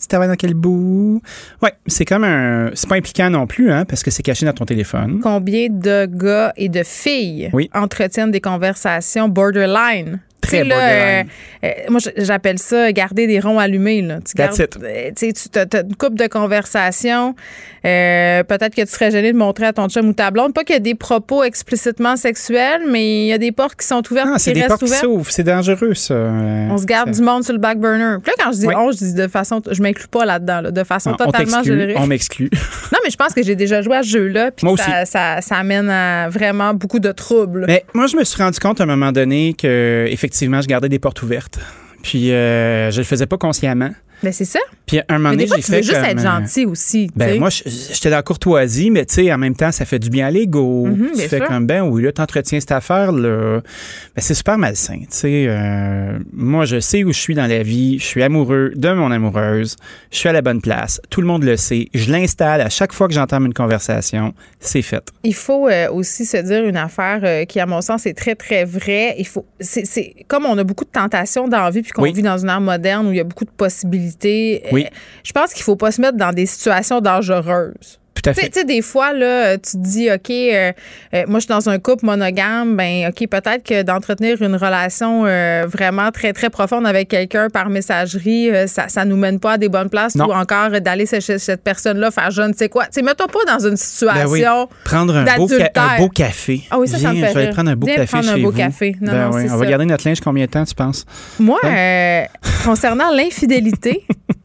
Tu travailles dans quel bout? Ouais, c'est comme un. C'est pas impliquant non plus, hein, parce que c'est caché dans ton téléphone.
Combien de gars et de filles entretiennent des conversations borderline?
Très là,
euh, moi, j'appelle ça garder des ronds allumés. Là.
Tu, gardes,
euh, tu as, une coupe de conversation. Euh, peut-être que tu serais gêné de montrer à ton chum ou ta blonde. Pas qu'il y a des propos explicitement sexuels, mais il y a des portes qui sont ouvertes. Ah,
c'est des portes qui s'ouvrent. C'est dangereux, ça.
on se garde du monde sur le back burner. Puis là, quand je dis on, je dis de façon. Je m'inclus pas là-dedans, de façon totalement générée.
On m'exclut.
non, mais je pense que j'ai déjà joué à ce jeu-là. Puis ça, ça, ça, amène à vraiment beaucoup de troubles.
Mais moi, je me suis rendu compte à un moment donné que, effectivement, effectivement, je gardais des portes ouvertes. Puis euh, je le faisais pas consciemment.
Ben c'est ça.
Puis un moment donné, j'ai fait
veux juste être euh, gentil aussi.
Ben moi, j'étais dans la courtoisie, mais tu sais, en même temps, ça fait du bien à l'ego.
Mm-hmm, tu
fais comme ben oui, là, t'entretiens cette affaire là. Ben c'est super malsain. Tu sais, euh, moi, je sais où je suis dans la vie. Je suis amoureux de mon amoureuse. Je suis à la bonne place. Tout le monde le sait. Je l'installe à chaque fois que j'entame une conversation. C'est fait.
Il faut euh, aussi se dire une affaire qui, à mon sens, est très très vraie. Il faut, c'est comme on a beaucoup de tentations dans la vie, puis qu'on vit dans une ère moderne où il y a beaucoup de possibilités
oui.
Euh, je pense qu'il faut pas se mettre dans des situations dangereuses.
Tout à fait.
Tu sais, des fois, là, tu te dis, OK, euh, euh, moi, je suis dans un couple monogame, ben, OK, peut-être que d'entretenir une relation vraiment très, très profonde avec quelqu'un par messagerie, ça, ça nous mène pas à des bonnes places ou encore d'aller chez cette personne-là faire je ne sais quoi. Tu sais, mettons pas dans une situation. Ben oui.
Prendre un beau, un beau, café.
Ah oui, ça, ça me fait Je
vais prendre un beau café
prendre
chez
un beau
vous.
café. Non,
ben
non,
oui. On va garder notre linge combien de temps, tu penses?
Moi, concernant l'infidélité,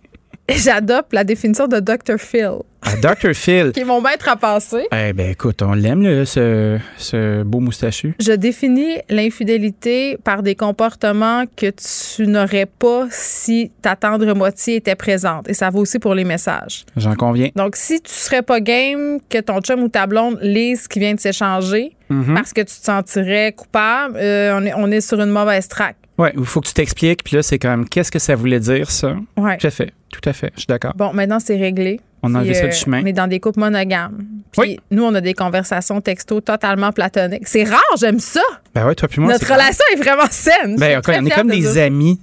j'adopte la définition de Dr. Phil.
Ah, Dr. Phil.
qui est mon maître à passer.
Eh ben écoute, on l'aime, ce, ce beau moustachu.
Je définis l'infidélité par des comportements que tu n'aurais pas si ta tendre moitié était présente. Et ça vaut aussi pour les messages.
J'en conviens.
Donc, si tu serais pas game que ton chum ou ta blonde lise ce qui vient de s'échanger
Mhm.
parce que tu te sentirais coupable, euh, on, est, on est sur une mauvaise track.
Ouais, il faut que tu t'expliques. Puis là, c'est quand même, qu'est-ce que ça voulait dire, ça?
Ouais.
Tout à fait. Tout à fait. Je suis d'accord.
Bon, maintenant, c'est réglé.
On a enlevé ça
euh,
du chemin.
On est dans des couples monogames. Puis nous, on a des conversations texto totalement platoniques. C'est rare, j'aime ça.
Ben ouais, toi puis moi.
Notre relation est vraiment saine.
Ben,
suis
ok,
très
on est comme
de
des
dire.
amis.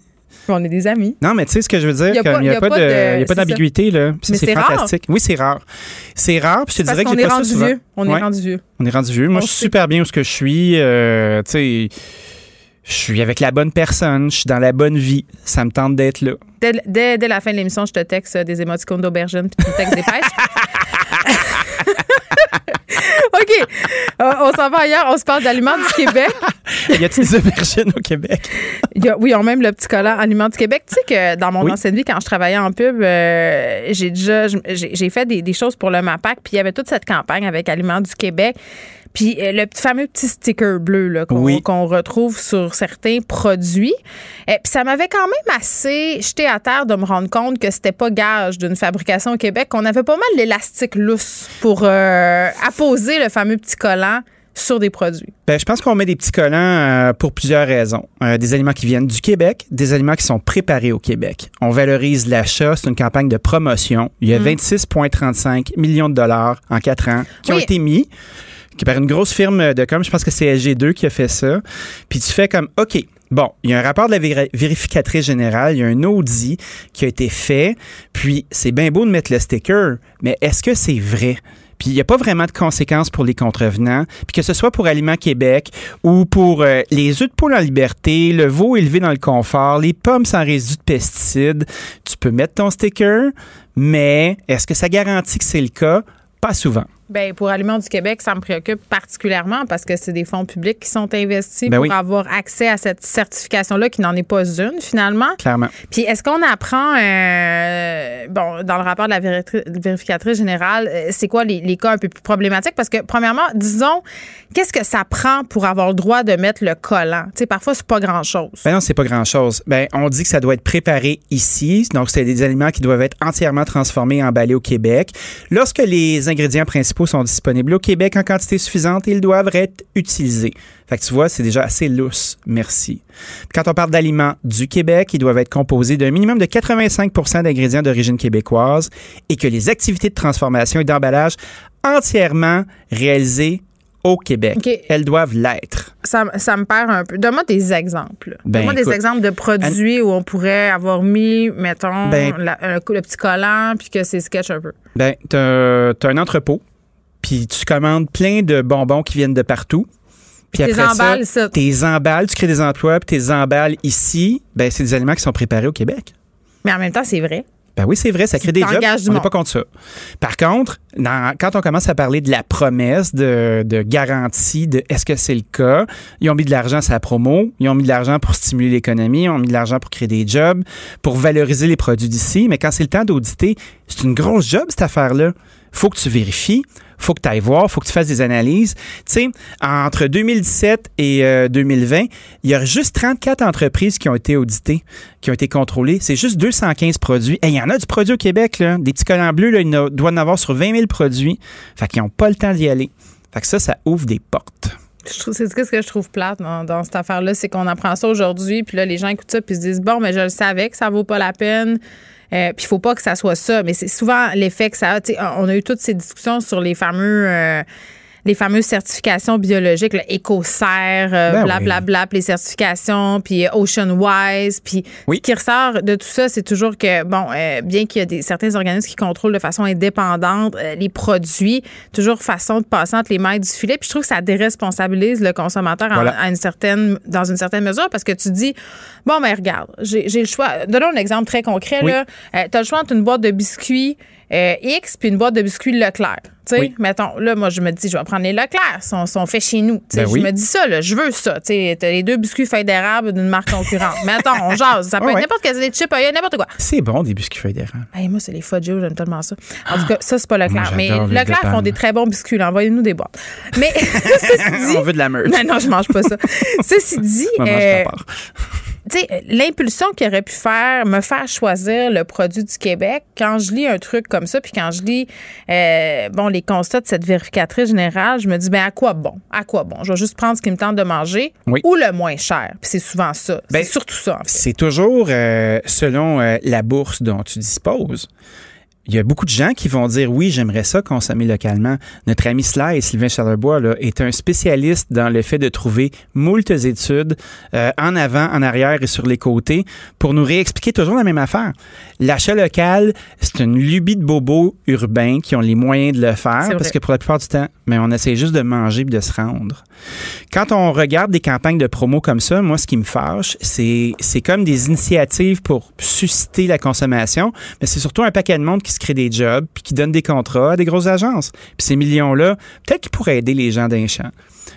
On est des amis.
Non, mais tu sais ce que je veux dire, comme il n'y a,
a
pas a d'ambiguïté, là. C'est
c'est rare.
fantastique. Oui, c'est rare. C'est rare, puis je te dirais que j'ai
est
pas ça
rendu
souvent.
vieux. On est rendu vieux.
On est rendu vieux. Moi, je suis super bien où ce que je suis. euh, tu sais, je suis avec la bonne personne, je suis dans la bonne vie. Ça me tente d'être là.
Dès, dès- dès la fin de l'émission, je te texte euh, des émoticônes d'aubergine puis tu me textes des pêches. OK. Euh, on s'en va ailleurs. On se parle d'aliments du Québec.
y a-t-il des aubergines au Québec?
Il y a- oui, ils ont même le petit collant Aliments du Québec. Tu sais que dans mon
Oui.
ancienne vie, quand je travaillais en pub, euh, j'ai déjà j'ai fait des, des choses pour le MAPAC, puis il y avait toute cette campagne avec Aliments du Québec. Puis euh, le fameux petit sticker bleu là, qu'on
Oui.
qu'on retrouve sur certains produits. Euh, puis ça m'avait quand même assez jeté à terre de me rendre compte que c'était pas gage d'une fabrication au Québec, qu'on avait pas mal l'élastique lousse pour euh, apposer le fameux petit collant sur des produits.
Ben, je pense qu'on met des petits collants euh, pour plusieurs raisons. Euh, des aliments qui viennent du Québec, des aliments qui sont préparés au Québec. On valorise l'achat, c'est une campagne de promotion. Il y a
Mm.
26,35 millions de dollars en quatre ans qui ont été mis qui par une grosse firme de com, je pense que c'est SG2 qui a fait ça. Puis tu fais comme, OK, bon, il y a un rapport de la véri- vérificatrice générale, il y a un audit qui a été fait, puis c'est bien beau de mettre le sticker, mais est-ce que c'est vrai? Puis il n'y a pas vraiment de conséquences pour les contrevenants. Puis que ce soit pour Aliments Québec ou pour euh, les œufs de poule en liberté, le veau élevé dans le confort, les pommes sans résidus de pesticides, tu peux mettre ton sticker, mais est-ce que ça garantit que c'est le cas? Pas souvent.
Ben, pour Aliments du Québec, ça me préoccupe particulièrement parce que c'est des fonds publics qui sont investis
Ben
pour
oui.
avoir accès à cette certification-là qui n'en est pas une finalement.
Clairement.
Puis est-ce qu'on apprend, euh, bon, dans le rapport de la véri- vérificatrice générale, euh, c'est quoi les, les cas un peu plus problématiques? Parce que, premièrement, disons, qu'est-ce que ça prend pour avoir le droit de mettre le collant? Tu sais, parfois, c'est pas grand-chose.
Ben non, c'est pas grand-chose. Ben, on dit que ça doit être préparé ici. Donc, c'est des aliments qui doivent être entièrement transformés et emballés au Québec. Lorsque les ingrédients principaux sont disponibles au Québec en quantité suffisante, ils doivent être utilisés. Fait que tu vois, c'est déjà assez lousse. Merci. Quand on parle d'aliments du Québec, ils doivent être composés d'un minimum de 85% d'ingrédients d'origine québécoise et que les activités de transformation et d'emballage entièrement réalisées au Québec. Elles doivent l'être.
Ça, ça me perd un peu. Donne-moi des exemples.
Ben,
Donne-moi des exemples de produits où on pourrait avoir mis, mettons,
Ben-
la- un coup- le petit collant puis que c'est sketch un peu.
Ben, t'as un entrepôt, puis tu commandes plein de bonbons qui viennent de partout. Puis
T'es
après
emballes, ça.
ça, t'es emballes, tu crées des emplois, puis t'es emballes ici. Ben, c'est des aliments qui sont préparés au Québec.
Mais en même temps, c'est vrai.
Ben oui, c'est vrai, ça crée des jobs. On n'est pas contre ça. Par contre, dans- quand on commence à parler de la promesse de, de garantie de est-ce que c'est le cas, ils ont mis de l'argent sur la promo, ils ont mis de l'argent pour stimuler l'économie, ils ont mis de l'argent pour créer des jobs, pour valoriser les produits d'ici. Mais quand c'est le temps d'auditer, c'est une grosse job, cette affaire-là. Faut que tu vérifies, faut que tu ailles voir, faut que tu fasses des analyses. Tu sais, entre 2017 et euh, 2020, il y a juste 34 entreprises qui ont été auditées, qui ont été contrôlées. C'est juste 215 produits. Et il y en a du produit au Québec, là. Des petits collants bleus, là, il doit en avoir sur 20 000 produits. Fait qu'ils n'ont pas le temps d'y aller. Fait que ça, ça ouvre des portes.
C'est ce que je trouve plate dans, dans cette affaire-là, c'est qu'on apprend ça aujourd'hui, puis là, les gens écoutent ça, puis se disent, bon, mais je le savais que ça vaut pas la peine. Euh, puis il faut pas que ça soit ça, mais c'est souvent l'effet que ça a. On a eu toutes ces discussions sur les fameux. Euh, les fameuses certifications biologiques, EcoCert, euh,
Ben
blablabla, puis les certifications, puis euh, OceanWise, puis
Oui.
ce qui ressort de tout ça, c'est toujours que, bon, euh, bien qu'il y a des, certains organismes qui contrôlent de façon indépendante euh, les produits, toujours façon de passer entre les mailles du filet, puis je trouve que ça déresponsabilise le consommateur en-
Voilà.
à une certaine, dans une certaine mesure, parce que tu dis, bon, mais regarde, j'ai j'ai le choix. Donnons un exemple très concret,
Oui.
là. tu as le choix entre une boîte de biscuits euh, X puis une boîte de biscuits Leclerc. Tu sais, mettons, là, moi, je me dis, je vais prendre les Leclerc, sont, sont faits chez nous.
Ben
je
oui.
me dis ça, là, je veux ça. Tu sais, t'as les deux biscuits feuilles d'érable d'une marque concurrente. mettons, on jase. Ça peut être
ouais.
n'importe quel, des chips, a n'importe quoi.
C'est bon, des biscuits feuilles d'érable.
Hey, moi, c'est les Fudgeo, j'aime tellement ça. En tout cas, ça, c'est pas Leclerc.
Moi,
mais Leclerc font des très bons biscuits. là. Envoyez-nous des boîtes. Mais, ceci dit.
On veut de la meute.
Non, non, je mange pas ça. Ceci dit,
Moi,
euh. Tu sais, l'impulsion qui aurait pu faire, me faire choisir le produit du Québec, quand je lis un truc comme ça, puis quand je lis, euh, bon, les constats de cette vérificatrice générale, je me dis, ben à quoi bon? À quoi bon? Je vais juste prendre ce qui me tente de manger
Oui.
ou le moins cher. Puis c'est souvent ça.
Ben,
c'est surtout ça, en fait.
C'est toujours euh, selon euh, la bourse dont tu disposes. Il y a beaucoup de gens qui vont dire oui, j'aimerais ça consommer localement. Notre ami Sly, Sylvain Charlebois, là, est un spécialiste dans le fait de trouver moultes études euh, en avant, en arrière et sur les côtés pour nous réexpliquer toujours la même affaire. L'achat local, c'est une lubie de bobos urbains qui ont les moyens de le faire parce que pour la plupart du temps, mais on essaie juste de manger et de se rendre. Quand on regarde des campagnes de promo comme ça, moi, ce qui me fâche, c'est, c'est comme des initiatives pour susciter la consommation, mais c'est surtout un paquet de monde qui se crée des jobs puis qui donne des contrats à des grosses agences. Puis ces millions-là, peut-être qu'ils pourraient aider les gens d'un champ.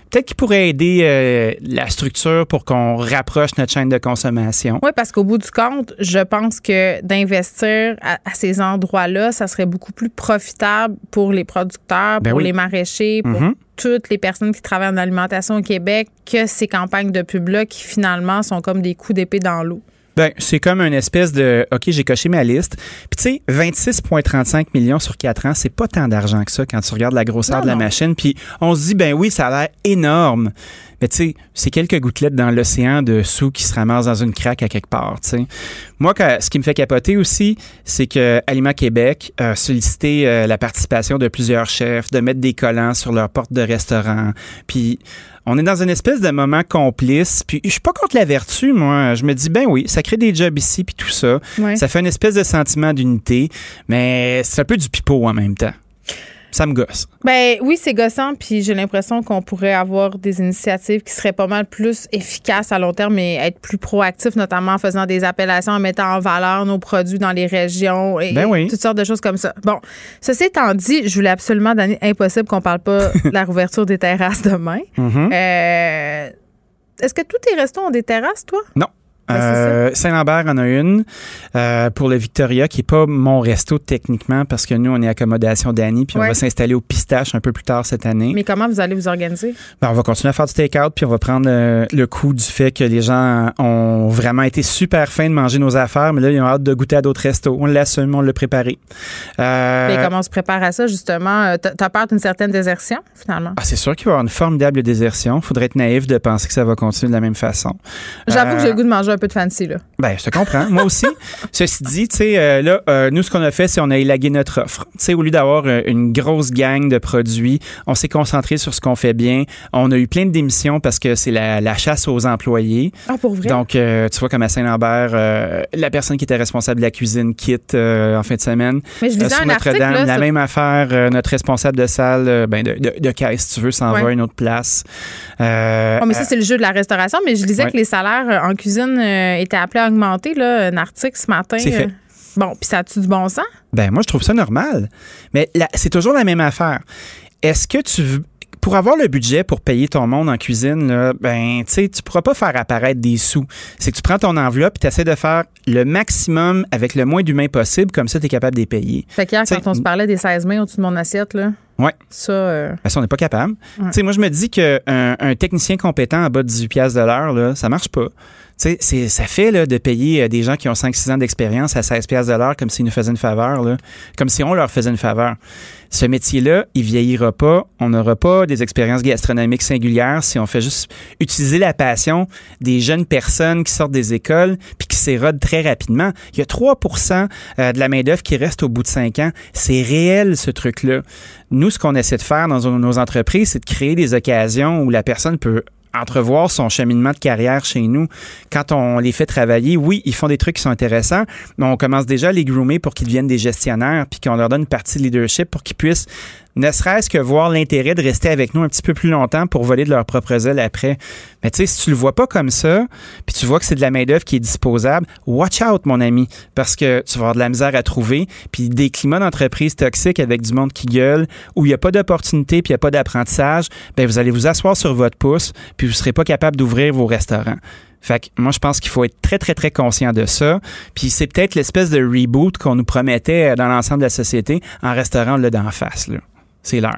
Peut-être qu'ils pourraient aider euh, la structure pour qu'on rapproche notre chaîne de consommation.
Oui, parce qu'au bout du compte, je pense que d'investir à, à ces endroits-là, ça serait beaucoup plus profitable pour les producteurs,
Ben
pour
oui.
les maraîchers, pour
Mhm.
toutes les personnes qui travaillent en alimentation au Québec que ces campagnes de pub-là qui finalement sont comme des coups d'épée dans l'eau.
Ben, c'est comme une espèce de OK, j'ai coché ma liste. Puis tu sais, 26,35 millions sur 4 ans, c'est pas tant d'argent que ça quand tu regardes la grosseur
Non,
de la
non.
machine. Puis on se dit, ben oui, ça a l'air énorme. Mais tu sais, c'est quelques gouttelettes dans l'océan de sous qui se ramassent dans une craque à quelque part. tu sais. Moi, ce qui me fait capoter aussi, c'est que Aliment Québec a sollicité euh, la participation de plusieurs chefs, de mettre des collants sur leurs portes de restaurants. Puis on est dans une espèce de moment complice. Puis je suis pas contre la vertu, moi. Je me dis, ben oui, ça crée des jobs ici, puis tout ça.
Ouais.
Ça fait une espèce de sentiment d'unité, mais c'est un peu du pipeau en même temps. Ça me gosse.
Ben oui, c'est gossant, puis j'ai l'impression qu'on pourrait avoir des initiatives qui seraient pas mal plus efficaces à long terme et être plus proactifs, notamment en faisant des appellations, en mettant en valeur nos produits dans les régions et
Ben oui.
toutes sortes de choses comme ça. Bon, ceci étant dit, je voulais absolument donner impossible qu'on parle pas de la rouverture des terrasses demain.
Mhm.
Euh, Est-ce que tous tes restos ont des terrasses, toi?
Non.
Ben,
Euh, Saint-Lambert en a une euh, pour le Victoria, qui n'est pas mon resto techniquement, parce que nous, on est accommodation d'Annie, puis on va s'installer au Pistache un peu plus tard cette année.
Mais comment vous allez vous organiser?
Ben, on va continuer à faire du take-out, puis on va prendre euh, le coup du fait que les gens ont vraiment été super fins de manger nos affaires, mais là, ils ont hâte de goûter à d'autres restos. On l'assume, on l'a préparé. Euh,
Mais comment on se prépare à ça, justement? T'as peur d'une certaine désertion, finalement?
ah, c'est sûr qu'il va y avoir une formidable désertion. Faudrait être naïf de penser que ça va continuer de la même façon.
J'avoue que j'ai le goût de manger un peu de fancy, là.
Ben, je te comprends. Moi aussi. Ceci dit, tu sais, euh, là, euh, nous, ce qu'on a fait, c'est on a élagué notre offre. Tu sais, au lieu d'avoir euh, une grosse gang de produits, on s'est concentré sur ce qu'on fait bien. On a eu plein de démissions parce que c'est la, la chasse aux employés.
Ah, pour vrai?
Donc, tu vois, comme à Saint-Lambert, la personne qui était responsable de la cuisine quitte en fin de semaine.
Mais je lisais
sur
un
Notre-Dame, la
sur-
même affaire. notre responsable de salle, ben, de, de, de caisse, si tu veux, s'en
Ouais.
va à une autre place.
Oh, mais ça, c'est le jeu de la restauration. Mais je disais
Ouais.
que les salaires en cuisine euh, étaient appelés à augmenter. Là, un article ce matin.
C'est fait.
euh, Bon, puis ça a-tu du bon sens?
Ben moi, je trouve ça normal. Mais c'est toujours la même affaire. Est-ce que tu veux- pour avoir le budget pour payer ton monde en cuisine, là, ben, tu sais, tu pourras pas faire apparaître des sous. C'est que tu prends ton enveloppe et tu essaies de faire le maximum avec le moins d'humains possible, comme ça, tu es capable de les payer.
Fait qu'hier, quand on se parlait des 16 mai au-dessus de mon assiette, là,
Ouais.
ça. euh,
Ben, ça, on n'est pas capable.
Ouais.
Tu sais, moi, je me dis qu'un un technicien compétent à bas de 18 piastres de l'heure, là, ça marche pas. Tu sais, c'est- ça fait là, de payer euh, des gens qui ont 5-6 ans d'expérience à 16 piastres de l'heure comme s'ils nous faisaient une faveur, là, comme si on leur faisait une faveur. Ce métier-là, il vieillira pas. On n'aura pas des expériences gastronomiques singulières si on fait juste utiliser la passion des jeunes personnes qui sortent des écoles puis qui s'érodent très rapidement. Il y a 3% euh, de la main-d'œuvre qui reste au bout de 5 ans. C'est réel, ce truc-là. Nous, ce qu'on essaie de faire dans nos entreprises, c'est de créer des occasions où la personne peut entrevoir son cheminement de carrière chez nous. Quand on les fait travailler, oui, ils font des trucs qui sont intéressants, mais on commence déjà à les groomer pour qu'ils deviennent des gestionnaires, puis qu'on leur donne une partie de leadership pour qu'ils puissent ne serait-ce que voir l'intérêt de rester avec nous un petit peu plus longtemps pour voler de leurs propres ailes après. Mais tu sais, si tu le vois pas comme ça, puis tu vois que c'est de la main-d'œuvre qui est disposable, watch out, mon ami, parce que tu vas avoir de la misère à trouver. Puis des climats d'entreprise toxiques avec du monde qui gueule, où il n'y a pas d'opportunité, puis il n'y a pas d'apprentissage, ben vous allez vous asseoir sur votre pouce, puis vous serez pas capable d'ouvrir vos restaurants. Fait que moi, je pense qu'il faut être très, très, très conscient de ça. Puis c'est peut-être l'espèce de reboot qu'on nous promettait dans l'ensemble de la société en restaurant là d'en face. C'est l'heure.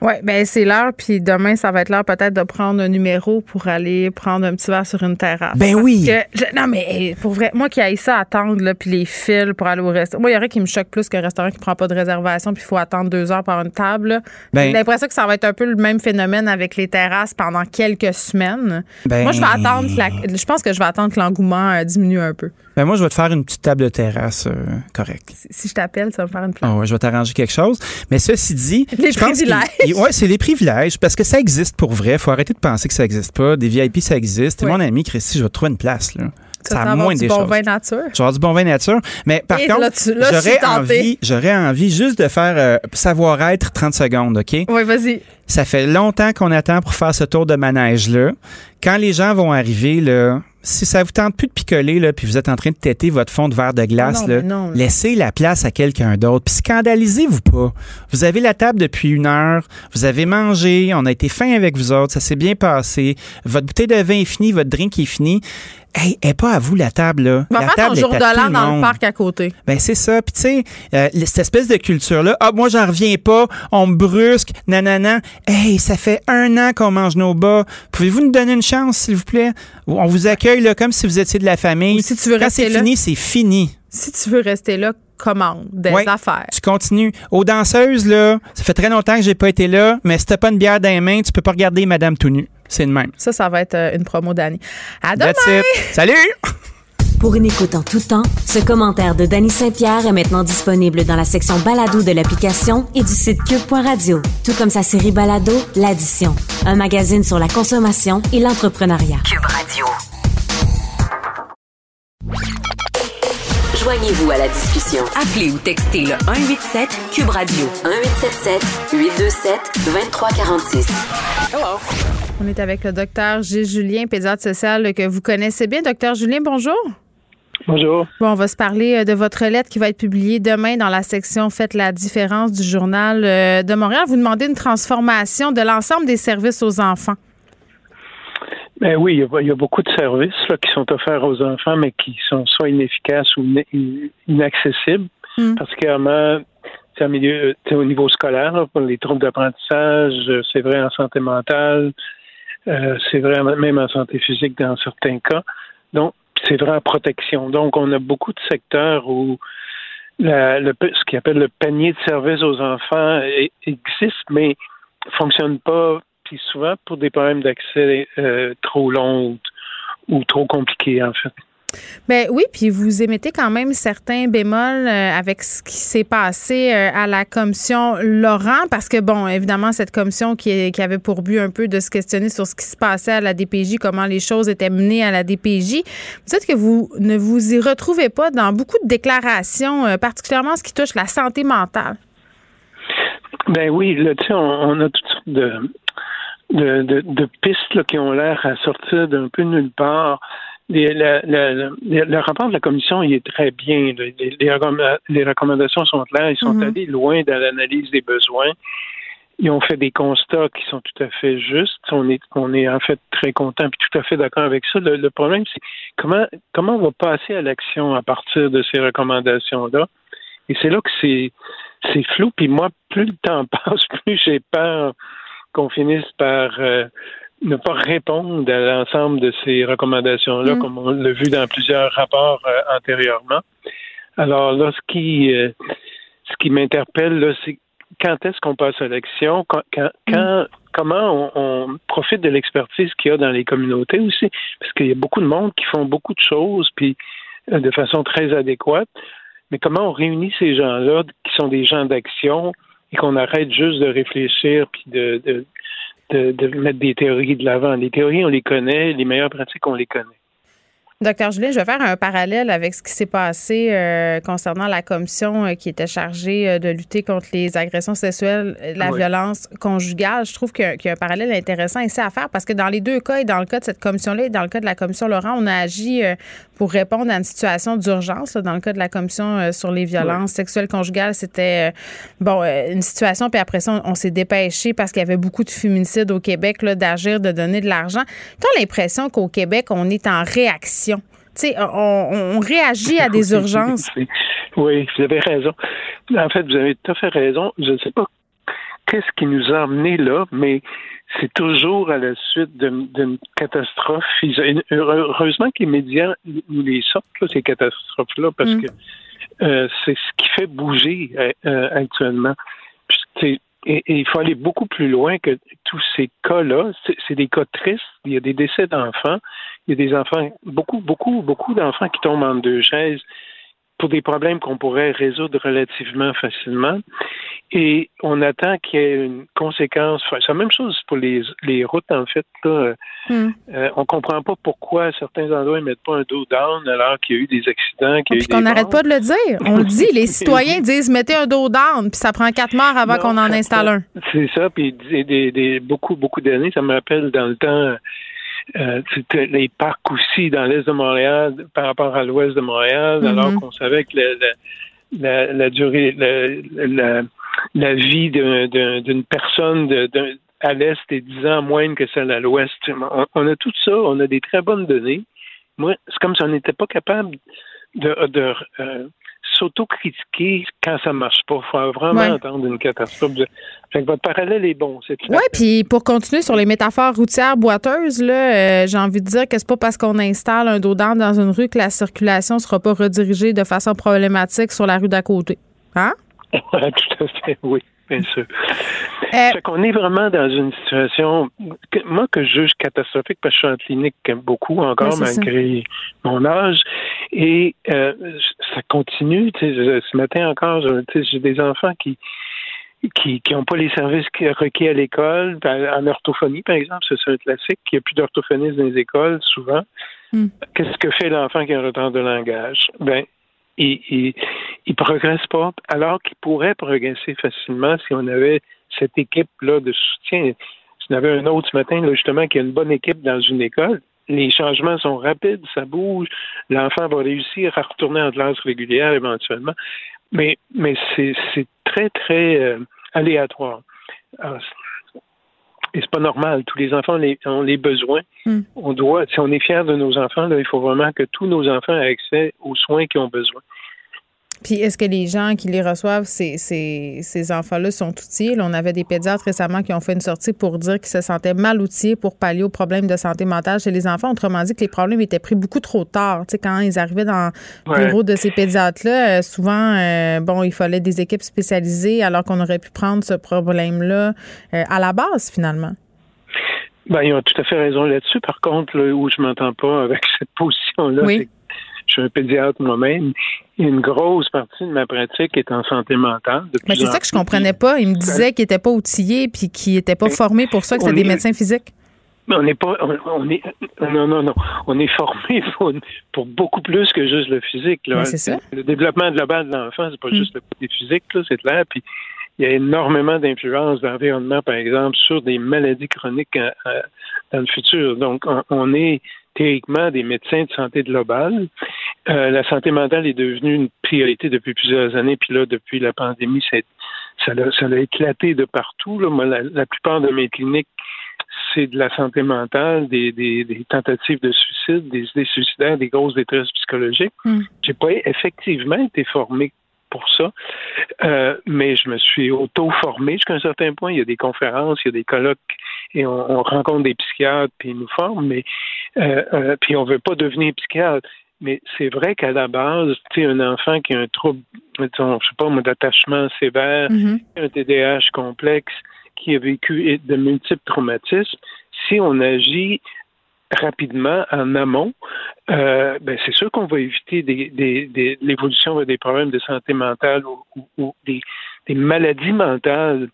Oui, ben c'est l'heure, puis demain, ça va être l'heure peut-être de prendre un numéro pour aller prendre un petit verre sur une terrasse.
Ben oui.
non, mais pour vrai, moi qui aille ça attendre, là, puis les fils pour aller au restaurant. Moi, il y aurait qui me choque plus qu'un restaurant qui prend pas de réservation, puis il faut attendre deux heures par une table. Ben, J'ai l'impression que ça va être un peu le même phénomène avec les terrasses pendant quelques semaines. Ben, moi, je vais attendre que je pense que je vais attendre que l'engouement euh, diminue un peu.
Ben moi, je vais te faire une petite table de terrasse euh, correcte.
Si, je t'appelle, ça va me faire une place.
Ah ouais, je vais t'arranger quelque chose. Mais ceci dit,
les privilèges.
Oui, c'est les privilèges parce que ça existe pour vrai. Faut arrêter de penser que ça n'existe pas. Des VIP, ça existe. Et mon ami Christy, je vais te trouver une place. Là.
Ça, a moins des bon vin nature.
Je vais avoir du bon vin nature. Mais par contre, j'aurais envie, j'aurais envie juste de faire euh, savoir-être 30 secondes, OK?
Oui, vas-y.
Ça fait longtemps qu'on attend pour faire ce tour de manège-là. Quand les gens vont arriver, là, si ça vous tente plus de picoler, là, puis vous êtes en train de têter votre fond de verre de glace, là, laissez la place à quelqu'un d'autre. Puis scandalisez-vous pas. Vous avez la table depuis une heure, vous avez mangé, on a été fin avec vous autres, ça s'est bien passé. Votre bouteille de vin est finie, votre drink est fini. Hey, est pas à vous la table là.
Va
la
faire
table
ton jour de l'an dans le parc à côté.
Ben c'est ça. Puis tu sais, euh, cette espèce de culture là. Ah moi j'en reviens pas. On me brusque. Nanana. Hey, ça fait un an qu'on mange nos bas. Pouvez-vous nous donner une chance s'il vous plaît? On vous accueille là comme si vous étiez de la famille.
si tu veux
Quand c'est fini, c'est fini.
Si tu veux rester là, commande des affaires.
Tu continues. Aux danseuses, là, ça fait très longtemps que j'ai pas été là, mais si t'as pas une bière dans les mains, tu peux pas regarder Madame tout nu. C'est le même.
Ça, ça va être euh, une promo d'année. À demain!
Salut!
Pour une écoute en tout temps, ce commentaire de Danny Saint-Pierre est maintenant disponible dans la section balado de l'application et du site cube.radio, tout comme sa série balado L'Addition, un magazine sur la consommation et l'entrepreneuriat.
Cube Radio. Joignez-vous à la discussion. Appelez ou textez le 187 Cube Radio 1877 827 2346. Hello.
On est avec le docteur Gilles Julien, pédiatre social que vous connaissez bien. Docteur Julien, bonjour.
Bonjour.
Bon, on va se parler euh, de votre lettre qui va être publiée demain dans la section Faites la différence du journal euh, de Montréal. Vous demandez une transformation de l'ensemble des services aux enfants.
Ben oui, il y, a, beaucoup de services qui sont offerts aux enfants, mais qui sont soit inefficaces ou inaccessibles. Hmm. Particulièrement milieu, au niveau scolaire, pour les troubles d'apprentissage, euh, c'est vrai en santé mentale, euh, c'est vrai même en santé physique dans certains cas. Donc, c'est vrai en protection. Donc, on a beaucoup de secteurs où la, le, ce qu'on appelle le panier de services aux enfants existe, mais fonctionne pas, puis souvent pour des problèmes d'accès euh, trop longs ou trop compliqués, en fait.
Ben oui, puis vous émettez quand même certains bémols euh, avec ce qui s'est passé euh, à la commission Laurent, parce que bon, évidemment, cette commission qui, avait pour but un peu de se questionner sur ce qui se passait à la DPJ, comment les choses étaient menées à la DPJ. Dites que vous ne vous y retrouvez pas dans beaucoup de déclarations, euh, particulièrement ce qui touche la santé mentale.
Ben oui, là, tu sais, on, a toutes sortes de, pistes qui ont l'air à sortir d'un peu nulle part le, rapport de la commission il est très bien. Les, recommandations sont claires. Ils sont mhm. allés loin dans l'analyse des besoins. Ils ont fait des constats qui sont tout à fait justes. On est, on est en fait très content et tout à fait d'accord avec ça. Le, problème, c'est comment, comment on va passer à l'action à partir de ces recommandations-là? Et c'est là que c'est, c'est flou. Puis moi, plus le temps passe, plus j'ai peur qu'on finisse par euh, ne pas répondre à l'ensemble de ces recommandations-là, mm. comme on l'a vu dans plusieurs rapports euh, antérieurement. Alors là, ce qui, euh, ce qui m'interpelle, c'est quand est-ce qu'on passe à l'action, quand, quand, mm. comment on, profite de l'expertise qu'il y a dans les communautés aussi, parce qu'il y a beaucoup de monde qui font beaucoup de choses, puis euh, de façon très adéquate. Mais comment on réunit ces gens-là, qui sont des gens d'action, et qu'on arrête juste de réfléchir puis de, de, de, mettre des théories de l'avant. Les théories, on les connaît, les meilleures pratiques, on les connaît.
Docteur Julien, je vais faire un parallèle avec ce qui s'est passé euh, concernant la commission euh, qui était chargée euh, de lutter contre les agressions sexuelles, la violence conjugale. Je trouve qu'il y, a un parallèle intéressant ici à faire parce que dans les deux cas, et dans le cas de cette commission-là et dans le cas de la commission Laurent, on a agi pour répondre à une situation d'urgence. Dans le cas de la commission sur les violences sexuelles conjugales, c'était bon une situation, puis après ça, on, s'est dépêché parce qu'il y avait beaucoup de féminicides au Québec d'agir, de donner de l'argent. Tu as l'impression qu'au Québec, on est en réaction? On, réagit à des urgences.
Oui, vous avez raison. En fait, vous avez tout à fait raison. Je ne sais pas qu'est-ce qui nous a amenés là, mais c'est toujours à la suite d'une catastrophe. Heureusement que les médias nous les sortent, ces catastrophes-là, parce mm. que euh, c'est ce qui fait bouger euh, euh, actuellement. Et, il faut aller beaucoup plus loin que tous ces cas-là. C'est des cas tristes. Il y a des décès d'enfants. Il y a des enfants, beaucoup, beaucoup, beaucoup d'enfants qui tombent en deux chaises pour des problèmes qu'on pourrait résoudre relativement facilement. Et on attend qu'il y ait une conséquence. c'est la même chose pour les, les routes, en fait. Là. Hmm. Euh, on comprend pas pourquoi certains endroits ne mettent pas un dos down alors qu'il y a eu des accidents. Qu'il y a eu
qu'on n'arrête pas de le dire. On le dit. Les citoyens disent mettez un dos down, puis ça prend quatre morts avant qu'on en installe un.
C'est ça. Puis des, des, beaucoup, beaucoup d'années, ça me rappelle dans le temps euh, les parcs aussi dans l'est de Montréal par rapport à l'ouest de Montréal, alors mhm. qu'on savait que la, la, durée, la, la vie d'une personne de, à l'est est 10 ans moindre que celle à l'ouest. On, a tout ça, on a des très bonnes données. Moi, c'est comme si on n'était pas capable de, de euh, s'autocritiquer quand ça marche pas. Il faut vraiment attendre une catastrophe. votre parallèle est bon.
Oui, puis pour continuer sur les métaphores routières boiteuses, là, euh, j'ai envie de dire que c'est pas parce qu'on installe un dos dans une rue que la circulation sera pas redirigée de façon problématique sur la rue d'à côté. Hein?
tout à fait, oui bien sûr. Euh, qu'on est vraiment dans une situation, moi, que je juge catastrophique parce que je suis en clinique beaucoup encore, malgré mon âge. Et euh, ça continue. Ce matin encore, j'ai des enfants qui qui n'ont pas les services requis à l'école, en orthophonie, par exemple, c'est un classique. Il n'y a plus d'orthophonistes dans les écoles, souvent. Hmm. Qu'est-ce que fait l'enfant qui a un retard de langage? Ben, il, il, progresse pas, alors qu'il pourrait progresser facilement si on avait cette équipe-là de soutien. Si on avait un autre ce matin, justement, qui a une bonne équipe dans une école, les changements sont rapides, ça bouge, l'enfant va réussir à retourner en classe régulière éventuellement, mais, mais c'est très, très euh, aléatoire. Et c'est pas normal. Tous les enfants ont les, besoins. Hmm. On doit, si on est fier de nos enfants, là, il faut vraiment que tous nos enfants aient accès aux soins qu'ils ont besoin.
Puis est-ce que les gens qui les reçoivent, ces, ces, enfants-là, sont outillés? on avait des pédiatres récemment qui ont fait une sortie pour dire qu'ils se sentaient mal outillés pour pallier aux problèmes de santé mentale chez les enfants. Autrement dit, que les problèmes étaient pris beaucoup trop tard. Tu sais, quand ils arrivaient dans le bureau de ces pédiatres-là, euh, souvent, euh, bon, il fallait des équipes spécialisées alors qu'on aurait pu prendre ce problème-là euh, à la base, finalement.
Ben, ils ont tout à fait raison là-dessus. Par contre, là, où je m'entends pas avec cette position-là, oui je suis un pédiatre moi-même. Une grosse partie de ma pratique est en santé mentale.
Mais c'est ça que je comprenais pas. Il me disait qu'il n'était pas outillé puis qu'il n'était pas formé pour ça, que c'était des médecins physiques.
Mais on n'est pas, on, est, non, non, non, on est formé pour, beaucoup plus que juste le physique. Là.
Ça.
Le développement global de l'enfant, c'est pas mm. juste le côté physique, c'est clair. Puis il y a énormément d'influence d'environnement, par exemple, sur des maladies chroniques euh, euh, dans le futur. Donc, on est théoriquement des médecins de santé globale. Euh, la santé mentale est devenue une priorité depuis plusieurs années, puis là, depuis la pandémie, ça, ça, a, éclaté de partout. la, plupart de mes cliniques, c'est de la santé mentale, des, tentatives de suicide, des idées suicidaires, des grosses détresses psychologiques. Hmm. J'ai pas effectivement été formé pour ça. Euh, mais je me suis auto-formé jusqu'à un certain point. Il y a des conférences, il y a des colloques et on, rencontre des psychiatres puis ils nous forment, mais euh, euh, puis on veut pas devenir psychiatre. Mais c'est vrai qu'à la base, tu sais, un enfant qui a un trouble, disons, je sais pas, d'attachement sévère, mm-hmm. un TDAH complexe, qui a vécu de multiples traumatismes, si on agit rapidement en amont, euh, ben c'est sûr qu'on va éviter des, des, l'évolution vers des problèmes de santé mentale ou, des, des, maladies mentales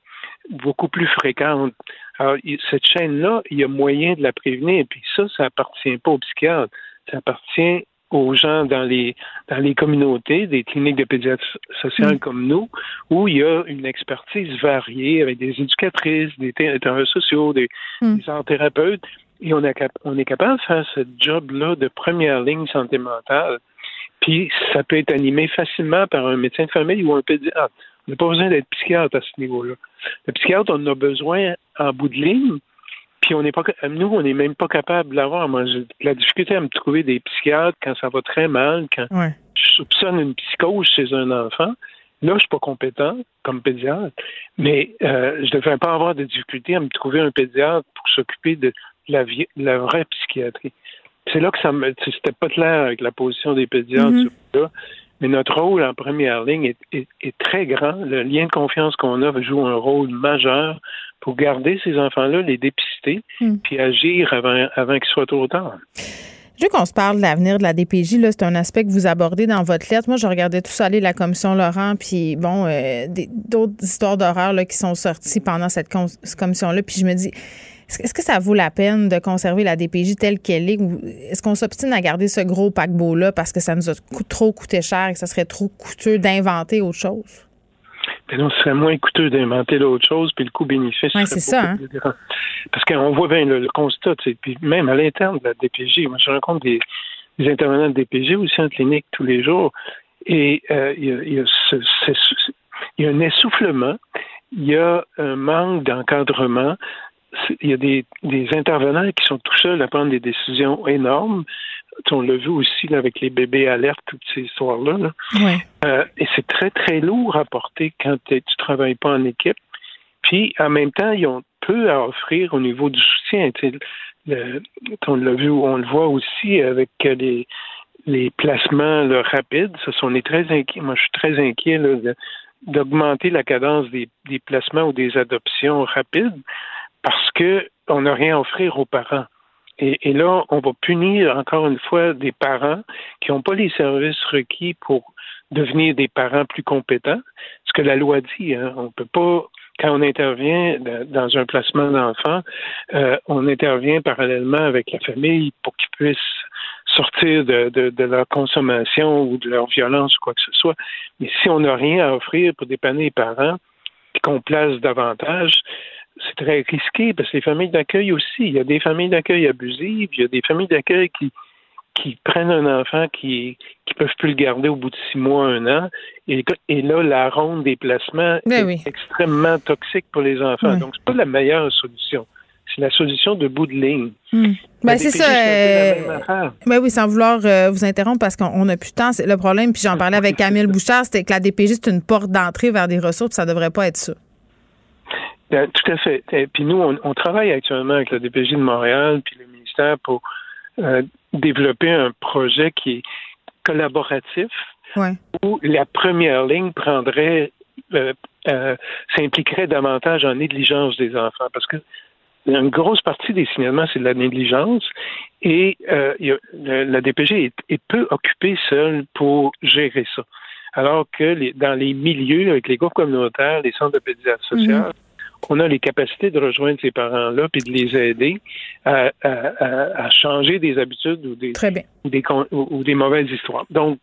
beaucoup plus fréquentes. Alors, cette chaîne-là, il y a moyen de la prévenir, et puis ça, ça appartient pas aux psychiatres. ça appartient aux gens dans les dans les communautés, des cliniques de pédiatrie sociale mm. comme nous, où il y a une expertise variée avec des éducatrices, des travailleurs sociaux, des, mm. des thérapeutes, et on, on est capable de faire ce job-là de première ligne santé mentale. Puis ça peut être animé facilement par un médecin de famille ou un pédiatre. On n'a pas besoin d'être psychiatre à ce niveau-là. Le psychiatre, on en a besoin en bout de ligne, puis on n'est pas, nous, on n'est même pas capable de l'avoir. Moi, j'ai la difficulté à me trouver des psychiatres quand ça va très mal, quand je soupçonne une psychose chez un enfant. Là, je suis pas compétent comme pédiatre, mais euh, je ne devrais pas avoir de difficulté à me trouver un pédiatre pour s'occuper de la, la vraie psychiatrie. C'est là que ça me, c'était pas clair avec la position des pédiatres mm-hmm. Mais notre rôle en première ligne est, très grand. Le lien de confiance qu'on a joue un rôle majeur pour garder ces enfants-là, les dépister, mm. puis agir avant, avant qu'il soit trop tard.
Je veux qu'on se parle de l'avenir de la DPJ. C'est un aspect que vous abordez dans votre lettre. Moi, je regardais tout ça aller la commission Laurent, puis bon, euh, d'autres histoires d'horreur qui sont sorties pendant cette commission-là. Puis je me dis, est-ce que ça vaut la peine de conserver la DPJ telle qu'elle est ou est-ce qu'on s'obstine à garder ce gros paquebot-là parce que ça nous a trop coûté cher et que ça serait trop coûteux d'inventer autre chose?
Mais non, ce serait moins coûteux d'inventer l'autre chose, puis le coût-bénéfice.
Oui, c'est ça. Hein?
Parce qu'on voit bien le, constat, puis même à l'interne de la DPJ, moi je rencontre des, intervenants de DPJ aussi en clinique tous les jours, et euh, il y a un essoufflement, il y a un manque d'encadrement, il y a des, intervenants qui sont tout seuls à prendre des décisions énormes. On l'a vu aussi avec les bébés alertes, toutes ces histoires-là. Euh, et c'est très, très lourd à porter quand tu ne travailles pas en équipe. Puis, en même temps, ils ont peu à offrir au niveau du soutien. on l'a vu, on le voit aussi avec les, les placements rapides. Ça, on est très inquiet. Moi, je suis très inquiet d'augmenter la cadence des, des placements ou des adoptions rapides parce qu'on n'a rien à offrir aux parents. Et, là, on va punir encore une fois des parents qui n'ont pas les services requis pour devenir des parents plus compétents. Ce que la loi dit, hein, on ne peut pas, quand on intervient dans un placement d'enfants, euh, on intervient parallèlement avec la famille pour qu'ils puissent sortir de, de, leur consommation ou de leur violence ou quoi que ce soit. Mais si on n'a rien à offrir pour dépanner les parents, qu'on place davantage, c'est très risqué parce que les familles d'accueil aussi, il y a des familles d'accueil abusives, il y a des familles d'accueil qui, qui prennent un enfant qui qui peuvent plus le garder au bout de six mois, un an. Et, et là, la ronde des placements ben est extrêmement toxique pour les enfants. Donc, c'est pas la meilleure solution. C'est la solution de bout de ligne.
Hmm. Ben, c'est ça. Euh, ben oui, sans vouloir euh, vous interrompre parce qu'on n'a plus de temps. Le problème, puis j'en parlais avec Camille Bouchard, c'était que la DPJ, c'est une porte d'entrée vers des ressources, ça devrait pas être ça.
Ben, tout à fait. Et puis nous, on, travaille actuellement avec la DPJ de Montréal puis le ministère pour euh, développer un projet qui est collaboratif où la première ligne prendrait euh, euh, s'impliquerait davantage en négligence des enfants parce que une grosse partie des signalements, c'est de la négligence et la DPJ est, est, peu occupée seule pour gérer ça. Alors que les, dans les milieux, avec les groupes communautaires, les centres de pédiatrie sociale, mm-hmm on a les capacités de rejoindre ces parents-là puis de les aider à, changer des habitudes ou des, Ou, des, mauvaises histoires. Donc,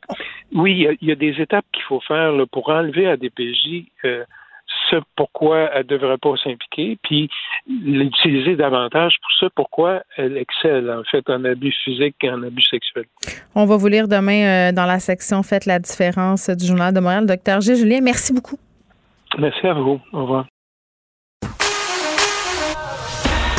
oui, il y, a des étapes qu'il faut faire pour enlever à DPJ euh, ce pourquoi elle ne devrait pas s'impliquer, puis l'utiliser davantage pour ce pourquoi elle excelle, en fait, en abus physique et en abus sexuel.
On va vous lire demain euh, dans la section Faites la différence du Journal de Montréal. Docteur G. Julien, merci beaucoup.
Merci à vous. Au revoir.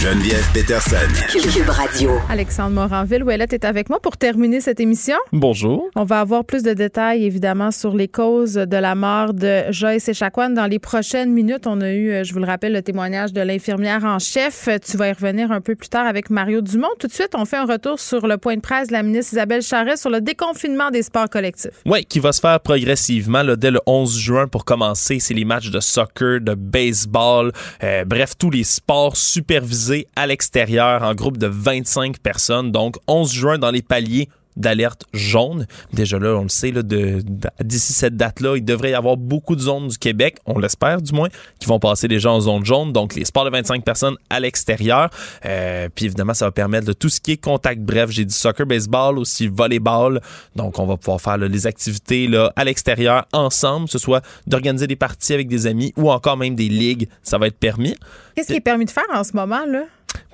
Geneviève Peterson.
Cube Radio. Alexandre Moranville, Ouellette est avec moi pour terminer cette émission.
Bonjour.
On va avoir plus de détails, évidemment, sur les causes de la mort de Joyce Echaquan dans les prochaines minutes. On a eu, je vous le rappelle, le témoignage de l'infirmière en chef. Tu vas y revenir un peu plus tard avec Mario Dumont. Tout de suite, on fait un retour sur le point de presse de la ministre Isabelle Charret sur le déconfinement des sports collectifs.
Oui, qui va se faire progressivement là, dès le 11 juin pour commencer. C'est les matchs de soccer, de baseball, euh, bref, tous les sports supervisés à l'extérieur en groupe de 25 personnes. Donc, 11 juin dans les paliers d'alerte jaune. Déjà là, on le sait, d'ici cette date-là, il devrait y avoir beaucoup de zones du Québec, on l'espère du moins, qui vont passer déjà en zone jaune. Donc, les sports de 25 personnes à l'extérieur. Euh, puis évidemment, ça va permettre de tout ce qui est contact bref. J'ai dit soccer, baseball, aussi volleyball. Donc, on va pouvoir faire les activités là, à l'extérieur ensemble, ce soit d'organiser des parties avec des amis ou encore même des ligues. Ça va être permis.
Qu'est-ce qui est permis de faire en ce moment, là?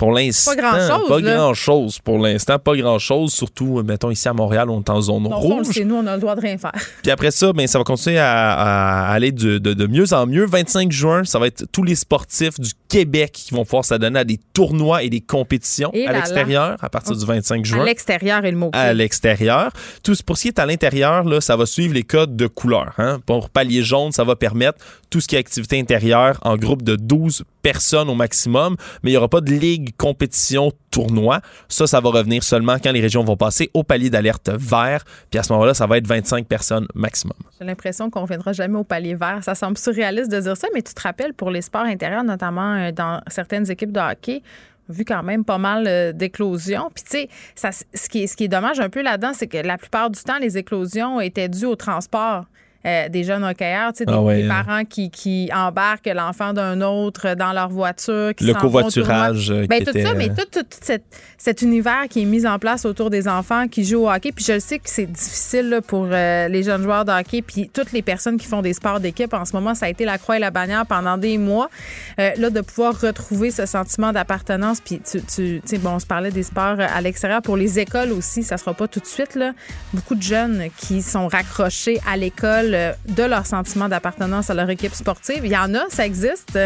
Pour l'instant, pas grand-chose. Pas grand-chose pour l'instant, pas grand-chose. Surtout, mettons, ici à Montréal, on est en zone rouge.
C'est nous, on a le droit de rien faire.
Puis après ça, ben, ça va continuer à, aller de, de, mieux en mieux. 25 juin, ça va être tous les sportifs du Québec qui vont pouvoir s'adonner à des tournois et des compétitions à l'extérieur à partir du 25 juin. À
l'extérieur et le mot
À l'extérieur. Tout pour ce qui est à l'intérieur, là, ça va suivre les codes de couleur. Hein. Pour palier jaune, ça va permettre tout ce qui est activité intérieure en groupe de 12 personnes au maximum, mais il n'y aura pas de ligue, compétition, tournoi. Ça, ça va revenir seulement quand les régions vont passer au palier d'alerte vert. Puis à ce moment-là, ça va être 25 personnes maximum.
J'ai l'impression qu'on ne reviendra jamais au palier vert. Ça semble surréaliste de dire ça, mais tu te rappelles pour les sports intérieurs, notamment euh, dans certaines équipes de hockey, vu quand même pas mal euh, d'éclosions. Puis, tu sais, ce, qui est, ce qui est dommage un peu là-dedans, c'est que la plupart du temps, les éclosions étaient dues au transport. Euh, des jeunes hockeyeurs, tu sais, des, ah parents qui, qui embarquent l'enfant d'un autre dans leur voiture. Qui
le covoiturage.
Euh, ben, tout ça, mais tout, tout, cet univers qui est mis en place autour des enfants qui jouent au hockey. Puis je sais que c'est difficile pour euh, les jeunes joueurs de hockey, puis toutes les personnes qui font des sports d'équipe. En ce moment, ça a été la croix et la bannière pendant des mois. là, de pouvoir retrouver ce sentiment d'appartenance. Puis tu, tu sais, bon, on se parlait des sports à l'extérieur. Pour les écoles aussi, ça sera pas tout de suite. Là. Beaucoup de jeunes qui sont raccrochés à l'école de leur sentiment d'appartenance à leur équipe sportive. Il y en a, ça existe.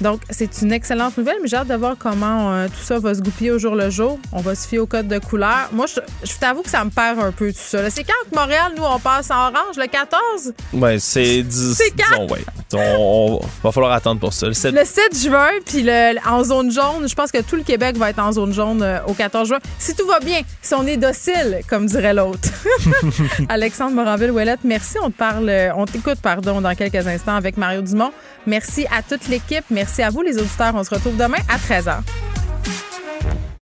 Donc, c'est une excellente nouvelle, mais j'ai hâte de voir comment euh, tout ça va se goupiller au jour le jour. On va se fier au code de couleur. Moi, je, t'avoue que ça me perd un peu tout ça. C'est quand que Montréal, nous, on passe en orange, le 14?
Oui, c'est 10. C'est quand? ouais. On, va falloir attendre pour ça.
Le 7, juin, puis en zone jaune, je pense que tout le Québec va être en zone jaune euh, au 14 juin. Si tout va bien, si on est docile, comme dirait l'autre. Alexandre Moranville-Ouellette, merci. On te parle euh, on t'écoute, pardon, dans quelques instants avec Mario Dumont. Merci à toute l'équipe. Merci à vous, les auditeurs. On se retrouve demain à 13h.